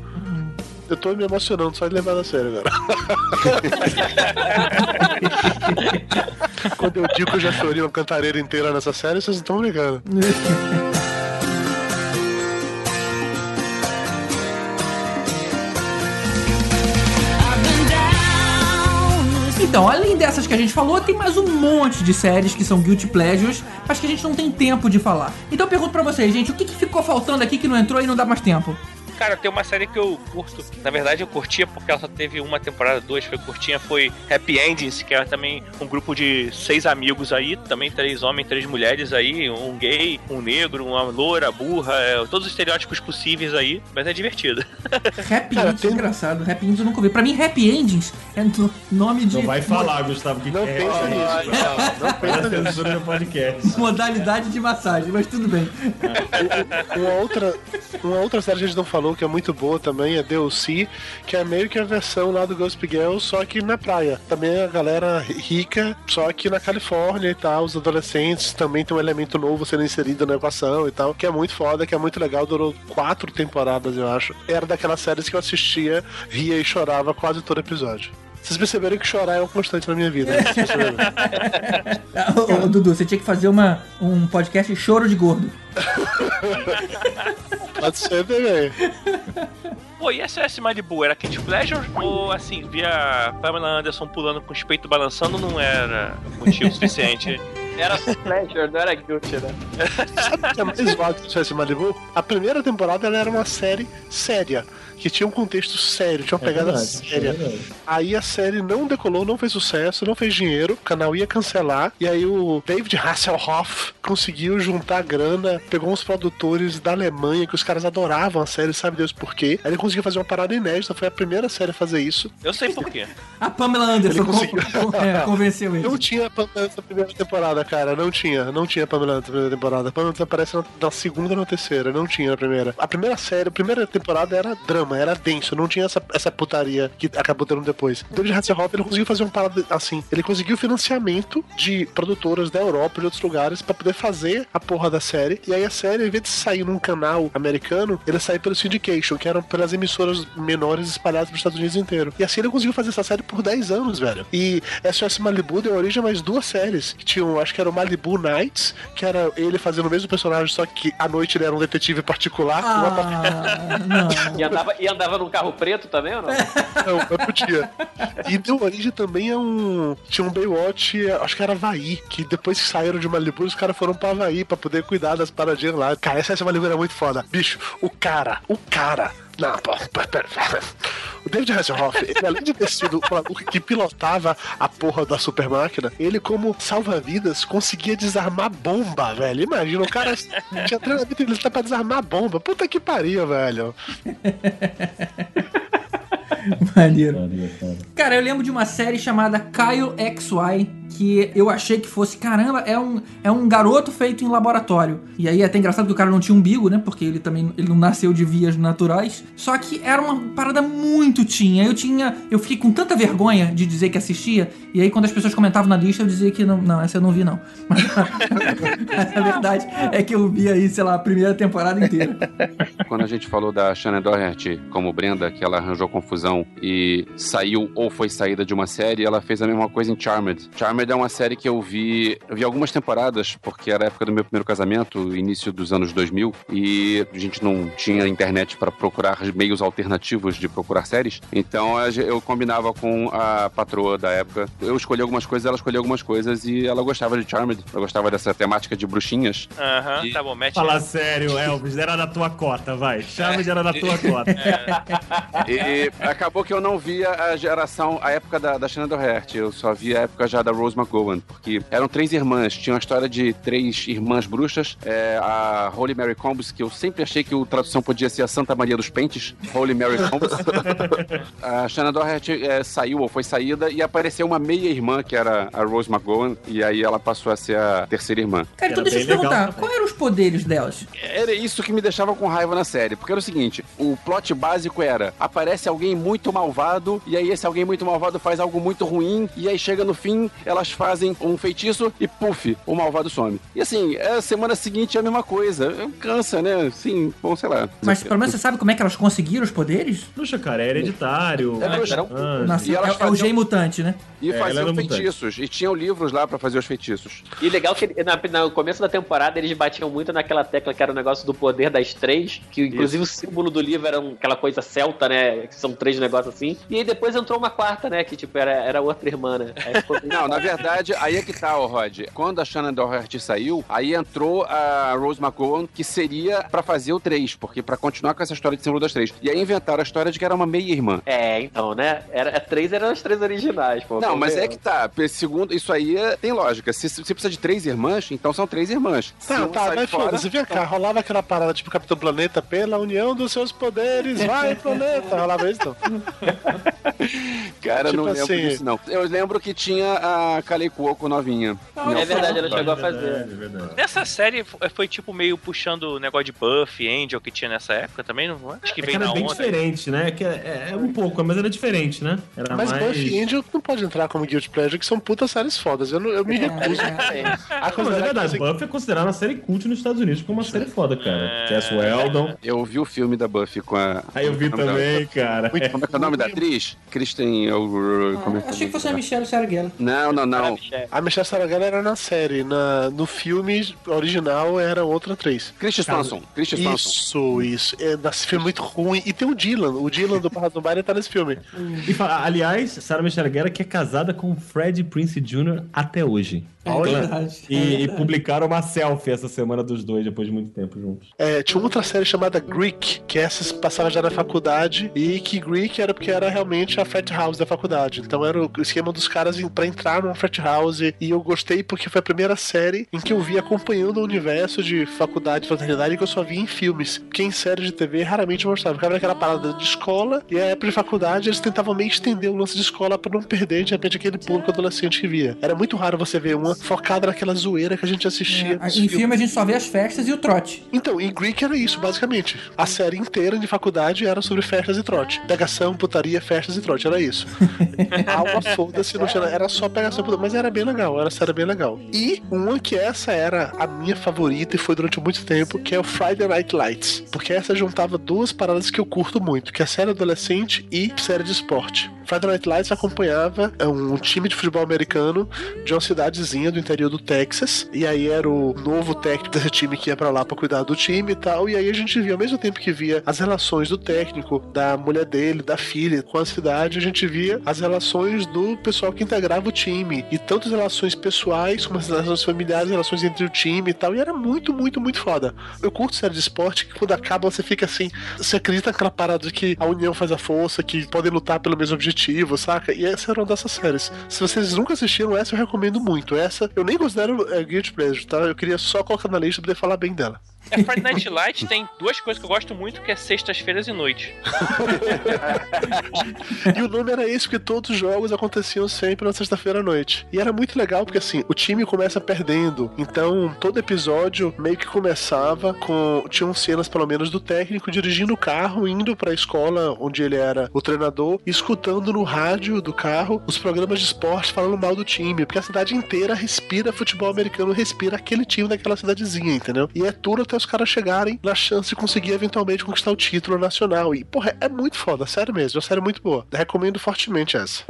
Eu tô me emocionando só de levar a sério agora. Quando eu digo que eu já chorei uma cantareira inteira nessa série, vocês não estão brincando. Então, além dessas que a gente falou, tem mais um monte de séries que são guilty pleasures, mas que a gente não tem tempo de falar. Então eu pergunto pra vocês, gente, o que, que ficou faltando aqui que não entrou e não dá mais tempo? Cara, tem uma série que eu curto. Na verdade, eu curtia porque ela só teve uma temporada, duas, foi curtinha. Foi Happy Endings, que era também um grupo de seis amigos aí. Também três homens, três mulheres aí. Um gay, um negro, uma loura, burra. é, todos os estereótipos possíveis aí. Mas é divertido. Happy Endings, engraçado. Happy Endings eu nunca vi. Pra mim, Happy Endings é no- nome de... Não vai falar, Gustavo, que Não é. pensa nisso, Gustavo. Não pensa nisso. censura no podcast. Modalidade de massagem, mas tudo bem. Uma outra, uma outra série que a gente não falou que é muito boa também é DLC, que é meio que a versão lá do Ghost Girl, só que na praia. Também a galera rica, só que na Califórnia e tal, os adolescentes também tem um elemento novo sendo inserido na equação e tal, que é muito foda, que é muito legal, durou quatro temporadas, eu acho. Era daquelas séries que eu assistia, ria e chorava quase todo episódio. Vocês perceberam que chorar é um constante na minha vida. né? Ah, ô, ô, Dudu, você tinha que fazer uma, um podcast choro de gordo. Pode ser também. Pô, e SOS Malibu era Kid Pleasure? Ou assim, via Pamela Anderson pulando com os peitos balançando não era motivo suficiente? Era pleasure, não era guilty, né? Sabe o que é mais zoado que tivesse Malibu? A primeira temporada ela era uma série séria. Que tinha um contexto sério, tinha uma É pegada verdade, séria. é aí a série não decolou, não fez sucesso, não fez dinheiro, o canal ia cancelar. E aí o David Hasselhoff conseguiu juntar grana, pegou uns produtores da Alemanha que os caras adoravam a série, sabe Deus por quê. Aí ele conseguiu fazer uma parada inédita, foi a primeira série a fazer isso. Eu sei por quê. A Pamela Anderson Ele conseguiu. con- con- é, convenceu ele. Não tinha Pamela Anderson na primeira temporada, cara. Não tinha. Não tinha Pamela Anderson na primeira temporada. A Pamela Anderson aparece na, na segunda e na terceira. Não tinha na primeira. A primeira série, a primeira temporada era drama, era denso. Não tinha essa, essa putaria que acabou tendo depois. O David Hasselhoff, ele conseguiu fazer uma parada assim. Ele conseguiu financiamento de produtoras da Europa e de outros lugares pra poder fazer a porra da série. E aí a série, em vez de sair num canal americano, ele saiu pelo syndication, que eram pelas emissoras menores espalhadas pelos Estados Unidos inteiro. E assim ele conseguiu fazer essa série por 10 anos, velho. E SOS Malibu deu origem a mais duas séries. Que tinham, acho que era o Malibu Nights, que era ele fazendo o mesmo personagem, só que à noite ele era um detetive particular. Ah, não. E andava, e andava num carro preto também ou não? Não, eu podia. E deu origem também a um. Tinha um Baywatch, acho que era Havaí, que depois que saíram de Malibu, os caras foram pra Havaí pra poder cuidar das paradinhas lá. Cara, essa, essa Malibu era muito foda. Bicho, o cara, o cara. Não, pera, pera. O David Hasselhoff, ele além de ter sido o maluco que pilotava a porra da super máquina, ele, como salva-vidas, conseguia desarmar bomba, velho. Imagina, o cara tinha treinamento ele tá pra desarmar bomba. Puta que pariu, velho. Maneiro. Cara, eu lembro de uma série chamada Kyle XY, que eu achei que fosse, caramba, é um, é um garoto feito em laboratório. E aí é até engraçado que o cara não tinha umbigo, né? Porque ele também ele não nasceu de vias naturais. Só que era uma parada muito tinha. Eu tinha. Eu fiquei com tanta vergonha de dizer que assistia. E aí, quando as pessoas comentavam na lista, eu dizia que não, não, essa eu não vi, não. Mas, mas a verdade é que eu vi aí, sei lá, a primeira temporada inteira. Quando a gente falou da Shannon Doherty como Brenda, que ela arranjou confusão e saiu ou foi saída de uma série, ela fez a mesma coisa em Charmed. Charmed é uma série que eu vi, eu vi algumas temporadas, porque era a época do meu primeiro casamento, início dos anos 2000, e a gente não tinha internet para procurar meios alternativos de procurar séries. Então eu combinava com a patroa da época. Eu escolhi algumas coisas, ela escolhia algumas coisas e ela gostava de Charmed, ela gostava dessa temática de bruxinhas. Aham, tá bom, mete Fala sério, Elvis, era da tua cota, vai. Chama de era da tua cota. E acabou que eu não via a geração, a época da, da Shannon Doherty, eu só via a época já da Rose McGowan, porque eram três irmãs, tinha uma história de três irmãs bruxas, é, a Holy Mary Combs, que eu sempre achei que a tradução podia ser a Santa Maria dos Pentes, Holy Mary Combs. a Shannon Doherty é, saiu ou foi saída e apareceu uma meia-irmã, que era a Rose McGowan, e aí ela passou a ser a terceira irmã. Cara, então deixa eu te perguntar, qual eram os poderes delas? Era isso que me deixava com raiva na série, porque era o seguinte, o plot básico era, aparece alguém muito malvado, e aí esse alguém muito malvado faz algo muito ruim, e aí chega no fim, elas fazem um feitiço e puf, o malvado some. E assim, a semana seguinte é a mesma coisa, cansa, né? Sim, bom, sei lá. Mas pelo menos você sabe como é que elas conseguiram os poderes? Puxa, cara, é hereditário. É bruxa. Ah, Nossa, E é, elas é o faziam- G mutante, né? E É, faziam mutante. feitiços, e tinham livros lá pra fazer os feitiços. E legal que na- no começo da temporada eles batiam muito naquela tecla que era o negócio do poder das três, que inclusive o símbolo do livro era um- aquela coisa celta, né? Que são três negócios assim. E aí depois entrou uma quarta, né? Que tipo era, era outra irmã, né? Não, na verdade, aí é que tá, ó, Rod. Quando a Shannon Doherty saiu, aí entrou a Rose McGowan, que seria pra fazer o 3, porque pra continuar com essa história de símbolo das três. E aí inventaram a história de que era uma meia-irmã. É, então, né? Era, é, três eram as três originais, pô. Não, mas é que tá. Segundo, isso aí é- tem lógica. Se, se precisa de três irmãs, então são três irmãs. Tá, uma tá, mas fora, foda-se, vem cá, rolava aquela parada tipo Capitão Planeta, pela união dos seus poderes, vai planeta, rolava isso então. Cara, eu Tipo não lembro assim- disso, não. Eu lembro que tinha a a Kalei Cuoco novinha. É verdade, ela chegou a fazer. É verdade. Nessa série f- foi tipo meio puxando o negócio de Buffy, Angel que tinha nessa época também, não? Acho que É que veio era na bem onda. diferente, né? Que é, é um pouco, mas era diferente, né? Era Mas mais... Buffy e Angel não pode entrar como Guilty Pleasure, que são putas séries fodas. Eu, não- eu me recuso. A Não, mas é verdade, que- Buffy é considerada uma série cult nos Estados Unidos como uma série foda, cara. Jess Weldon. Eu vi o filme da Buffy com a. Aí eu vi é que é também, cara. dela? Como é que é o nome da atriz? Kristen. Como é que é o Achei que fosse a? Michelle Sargella. Não, não, não. A Michelle Saragana era na série, na, no filme original era outra atriz. Christian Swanson. Christian Swanson. Isso, isso. É, nesse filme muito ruim. E tem o Dylan. O Dylan do Barra do Baile tá nesse filme. E fala- aliás, Sarah Michelle Gellar que é casada com Fred Prince Jr. até hoje. É Olha, verdade, E, é e publicaram uma selfie essa semana dos dois, depois de muito tempo juntos. É, tinha outra série chamada Greek, que essa se passava já na faculdade, e que Greek era porque era realmente a frat house da faculdade. Então era o esquema dos caras pra entrar numa frat house, e eu gostei porque foi a primeira série em que eu vi acompanhando o universo de faculdade e fraternidade que eu só via em filmes. Porque em séries de TV raramente mostrava. Ficava naquela parada de escola, e a época de faculdade eles tentavam meio estender o lance de escola pra não perder de repente aquele público adolescente que via. Era muito raro você ver uma focada naquela zoeira que a gente assistia. nos Em filmes. filme a gente só vê as festas e o trote. Então, em Greek era isso, basicamente. A série inteira de faculdade era sobre festas e trote. Pegação, putaria, festas e trote, era isso. Alma foda-se, não tinha, era só pegação, putaria, mas era bem legal, era série bem legal. E uma que essa era a minha favorita e foi durante muito tempo, que é o Friday Night Lights. Porque essa juntava duas paradas que eu curto muito, que é série adolescente e série de esporte. Friday Night Lights acompanhava é, um time de futebol americano de uma cidadezinha do interior do Texas. E aí era o novo técnico desse time que ia pra lá pra cuidar do time e tal. E aí a gente via, ao mesmo tempo que via as relações do técnico, da mulher dele, da filha com a cidade, a gente via as relações do pessoal que integrava o time. E tanto as relações pessoais como as relações familiares, relações entre o time e tal. E era muito, muito, muito foda. Eu curto série de esporte que quando acaba você fica assim, você acredita naquela parada de que a união faz a força, que podem lutar pelo mesmo objetivo, saca? E essa era uma dessas séries. Se vocês nunca assistiram essa, eu recomendo muito. Essa eu nem considero é, Guilty Pleasure, tá? Eu queria só colocar na lista pra poder falar bem dela. É, Friday Night Light tem duas coisas que eu gosto muito, que é sextas-feiras e noites. E o nome era esse, porque todos os jogos aconteciam sempre na sexta-feira à noite. E era muito legal, porque assim, o time começa perdendo. Então, todo episódio meio que começava com. Tinham cenas, pelo menos, do técnico dirigindo o carro, indo pra escola onde ele era o treinador, escutando no rádio do carro os programas de esporte falando mal do time. Porque a cidade inteira respira futebol americano, respira aquele time daquela cidadezinha, entendeu? E é tudo até os caras chegarem na chance de conseguir eventualmente conquistar o título nacional. E, porra, é muito foda, sério mesmo, é uma série muito boa. Recomendo fortemente essa.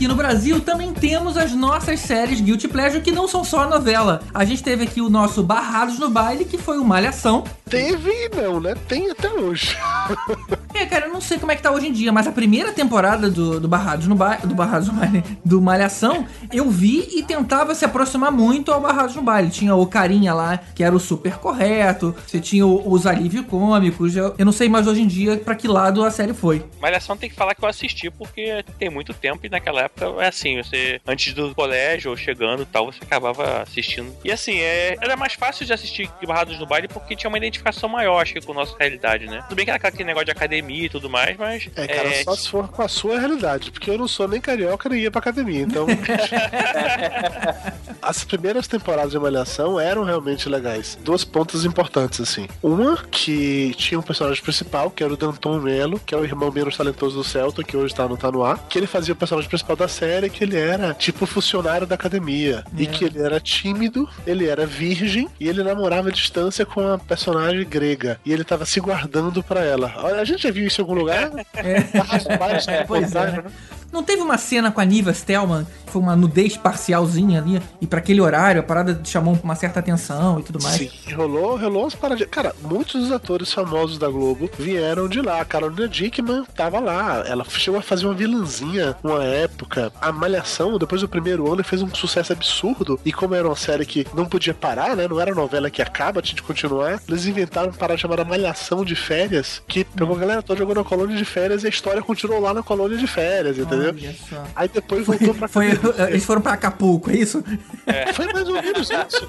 Aqui no Brasil também temos as nossas séries Guilty Pleasure que não são só novela. A gente teve aqui o nosso Barrados no Baile, que foi o Malhação. Teve e não, né? Tem até hoje. É, cara, eu não sei como é que tá hoje em dia, mas a primeira temporada do, do Barrados no Baile, do Barrados no Baile, do Malhação, eu vi e tentava se aproximar muito ao Barrados no Baile. Tinha o carinha lá, que era o super correto, você tinha o- os alívio cômicos, eu, eu não sei mais hoje em dia pra que lado a série foi. Malhação tem que falar que eu assisti porque tem muito tempo e naquela época é assim, você antes do colégio ou chegando e tal, você acabava assistindo. E assim, é, era mais fácil de assistir Barrados no Baile porque tinha uma identificação maior, acho que com a nossa realidade, né? Tudo bem que era aquele negócio de academia e tudo mais, mas. É, cara, só se for com a sua realidade, porque eu não sou nem carioca nem ia pra academia, então. As primeiras temporadas de Malhação eram realmente legais. Duas pontas importantes, assim. Uma, que tinha um personagem principal, que era o Danton Melo, que é o irmão menos talentoso do Celta, que hoje tá no, tá no ar, que ele fazia o personagem principal da série, que ele era tipo funcionário da academia. E que ele era tímido, ele era virgem, e ele namorava à distância com a personagem grega. E ele tava se guardando pra ela. Olha, a gente já viu isso em algum lugar? É, pois é. né? Não teve uma cena com a Niva Stelman, que foi uma nudez parcialzinha ali, e pra aquele horário a parada chamou uma certa atenção e tudo mais. Sim, rolou, rolou umas paradinhas. Cara, muitos dos atores famosos da Globo vieram de lá. A Carolina Dickman tava lá. Ela chegou a fazer uma vilãzinha uma época. A Malhação, depois do primeiro ano, fez um sucesso absurdo. E como era uma série que não podia parar, né? Não era novela que acaba, tinha de continuar. Eles inventaram uma parada chamada Malhação de Férias, que pegou a galera toda, jogou na colônia de férias e a história continuou lá na colônia de férias, entendeu? Entendeu? Aí depois voltou pra Foi, eles foram pra Acapulco, é isso? Foi mais ou menos isso.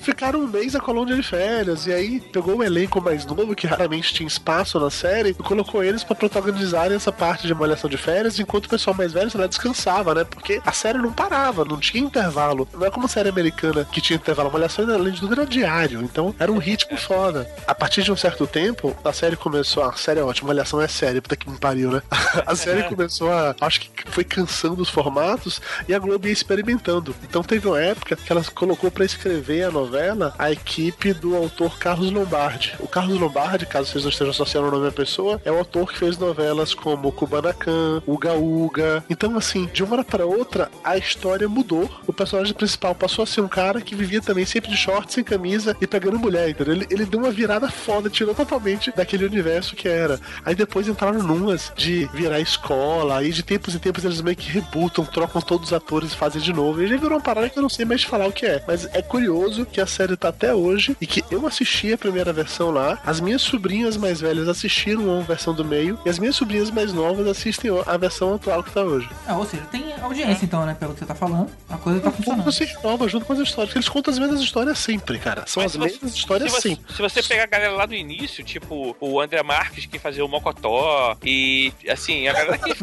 Ficaram um mês na colônia de férias, e aí pegou um elenco mais novo, que raramente tinha espaço na série, e colocou eles pra protagonizarem essa parte de malhação de férias, enquanto o pessoal mais velho lá, descansava, né? Porque a série não parava, não tinha intervalo. Não é como a série americana que tinha intervalo. Malhação, além de tudo, era diário, então era um ritmo foda. A partir de um certo tempo, a série começou. A série é ótima, malhação é série, puta que me pariu, né? A série começou a. Acho que foi cansando os formatos e a Globo ia experimentando. Então teve uma época que ela colocou pra escrever a novela a equipe do autor Carlos Lombardi. O Carlos Lombardi, caso vocês não estejam associando o nome da pessoa, é o autor que fez novelas como Kubanacan, Uga Uga. Então, assim, de uma hora pra outra, a história mudou. O personagem principal passou a ser um cara que vivia também sempre de short, sem camisa e pegando mulher, entendeu? Ele, ele deu uma virada foda, tirou totalmente daquele universo que era. Aí depois entraram numas de virar escola, aí de tempos em tempos eles meio que rebutam, trocam todos os atores e fazem de novo. E já virou uma parada que eu não sei mais falar o que é. Mas é curioso que a série tá até hoje e que eu assisti a primeira versão lá, as minhas sobrinhas mais velhas assistiram a versão do meio e as minhas sobrinhas mais novas assistem a versão atual que tá hoje. Ah, ou seja, tem audiência então, né? Pelo que você tá falando. A coisa tá funcionando. Você renova junto com as histórias, porque eles contam as mesmas histórias sempre, cara. São Mas as se você- mesmas histórias se você, sempre. se você pegar a galera lá do início, tipo o André Marques que fazia o Mocotó e assim, a galera que.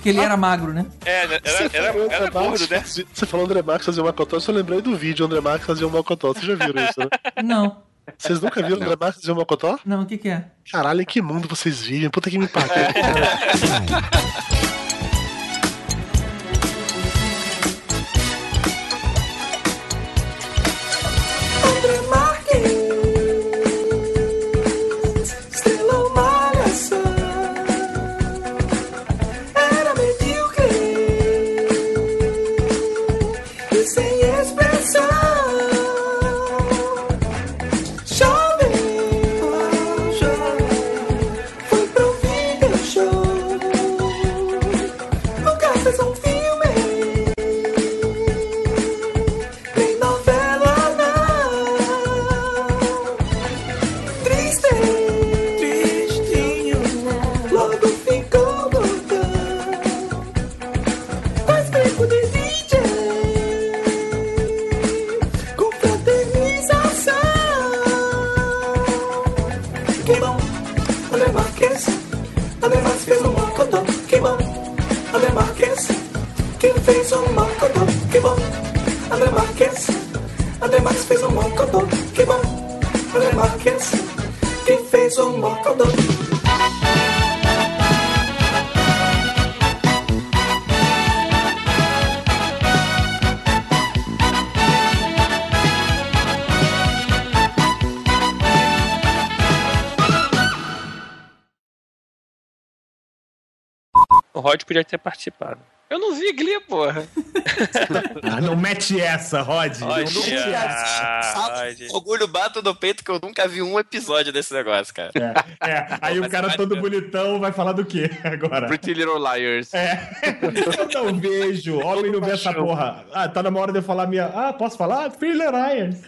Que ele era magro, né? É, era, Você era, era, André gordo, né? Você falou André Marques fazer uma cotó, eu só lembrei do vídeo André Marques fazer uma cotó. Vocês já viram isso, né? Não. Vocês nunca viram André Marques fazer uma cotó? Não, o que que é? Caralho, em que mundo vocês vivem? Puta que me pariu. podia ter participado. Eu não vi Glee, porra. Ah, não mete essa, Rod. Olha, Não mete essa. Rod. Orgulho bato no peito que eu nunca vi um episódio desse negócio, cara. É, aí o cara todo bonitão vai falar do quê agora? Pretty Little Liars. É. Eu não vejo. Homem não vê essa porra. Ah, tá na hora de eu falar minha. Ah, posso falar? Thriller Irons.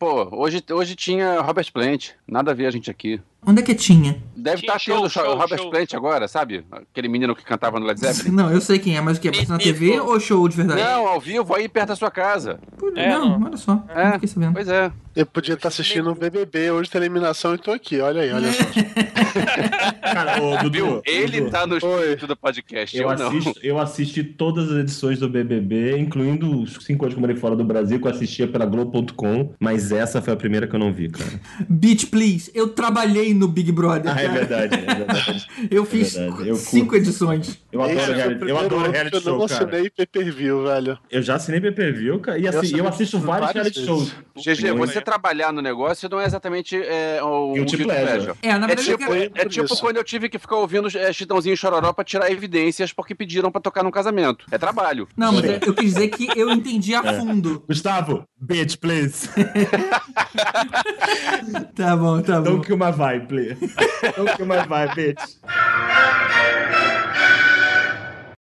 Pô, hoje, hoje tinha Robert Plant. Nada a ver a gente aqui. Onde é que tinha? Deve estar show, tendo o show, Robert show. Plant agora, sabe? Aquele menino que cantava no Led Zeppelin. Não, eu sei quem é, mas o que? Passa na TV ou show de verdade? Não, ao vivo, aí perto da sua casa. É, não, não. olha só. É. Não fiquei sabendo. Pois é. Eu podia estar assistindo o BBB, hoje tem eliminação e tô aqui. Olha aí, olha só. Cara, ô, Dudu. Viu? Ele Dudu, tá no Oi. espírito do podcast, Eu eu, não. assisto, eu assisti todas as edições do BBB, incluindo os cinco anos que eu morei fora do Brasil, que eu assistia pela Globo.com, mas essa foi a primeira que eu não vi, cara. Beach, please. Eu trabalhei no Big Brother. Ah, é cara. verdade, é verdade. Eu É fiz verdade, eu cinco edições. Eu adoro, o reality, eu adoro reality que eu show, não cara. assinei pay-per-view, velho. Eu já assinei pay-per-view, cara, e Eu assim, assinei eu assisto vários reality vezes. shows. GG, você trabalhar no negócio não é exatamente é, o Guilty guilty pleasure. pleasure. É, na É verdade, eu tipo, quero- é tipo quando eu tive que ficar ouvindo é, Chitãozinho e Chororó pra tirar evidências porque pediram pra tocar num casamento. É trabalho. Não, mas eu quis dizer que eu entendi a É. fundo. Gustavo, bitch, please. Tá bom, tá bom. Don't kill my vibe, please. Don't kill my vibe, bitch.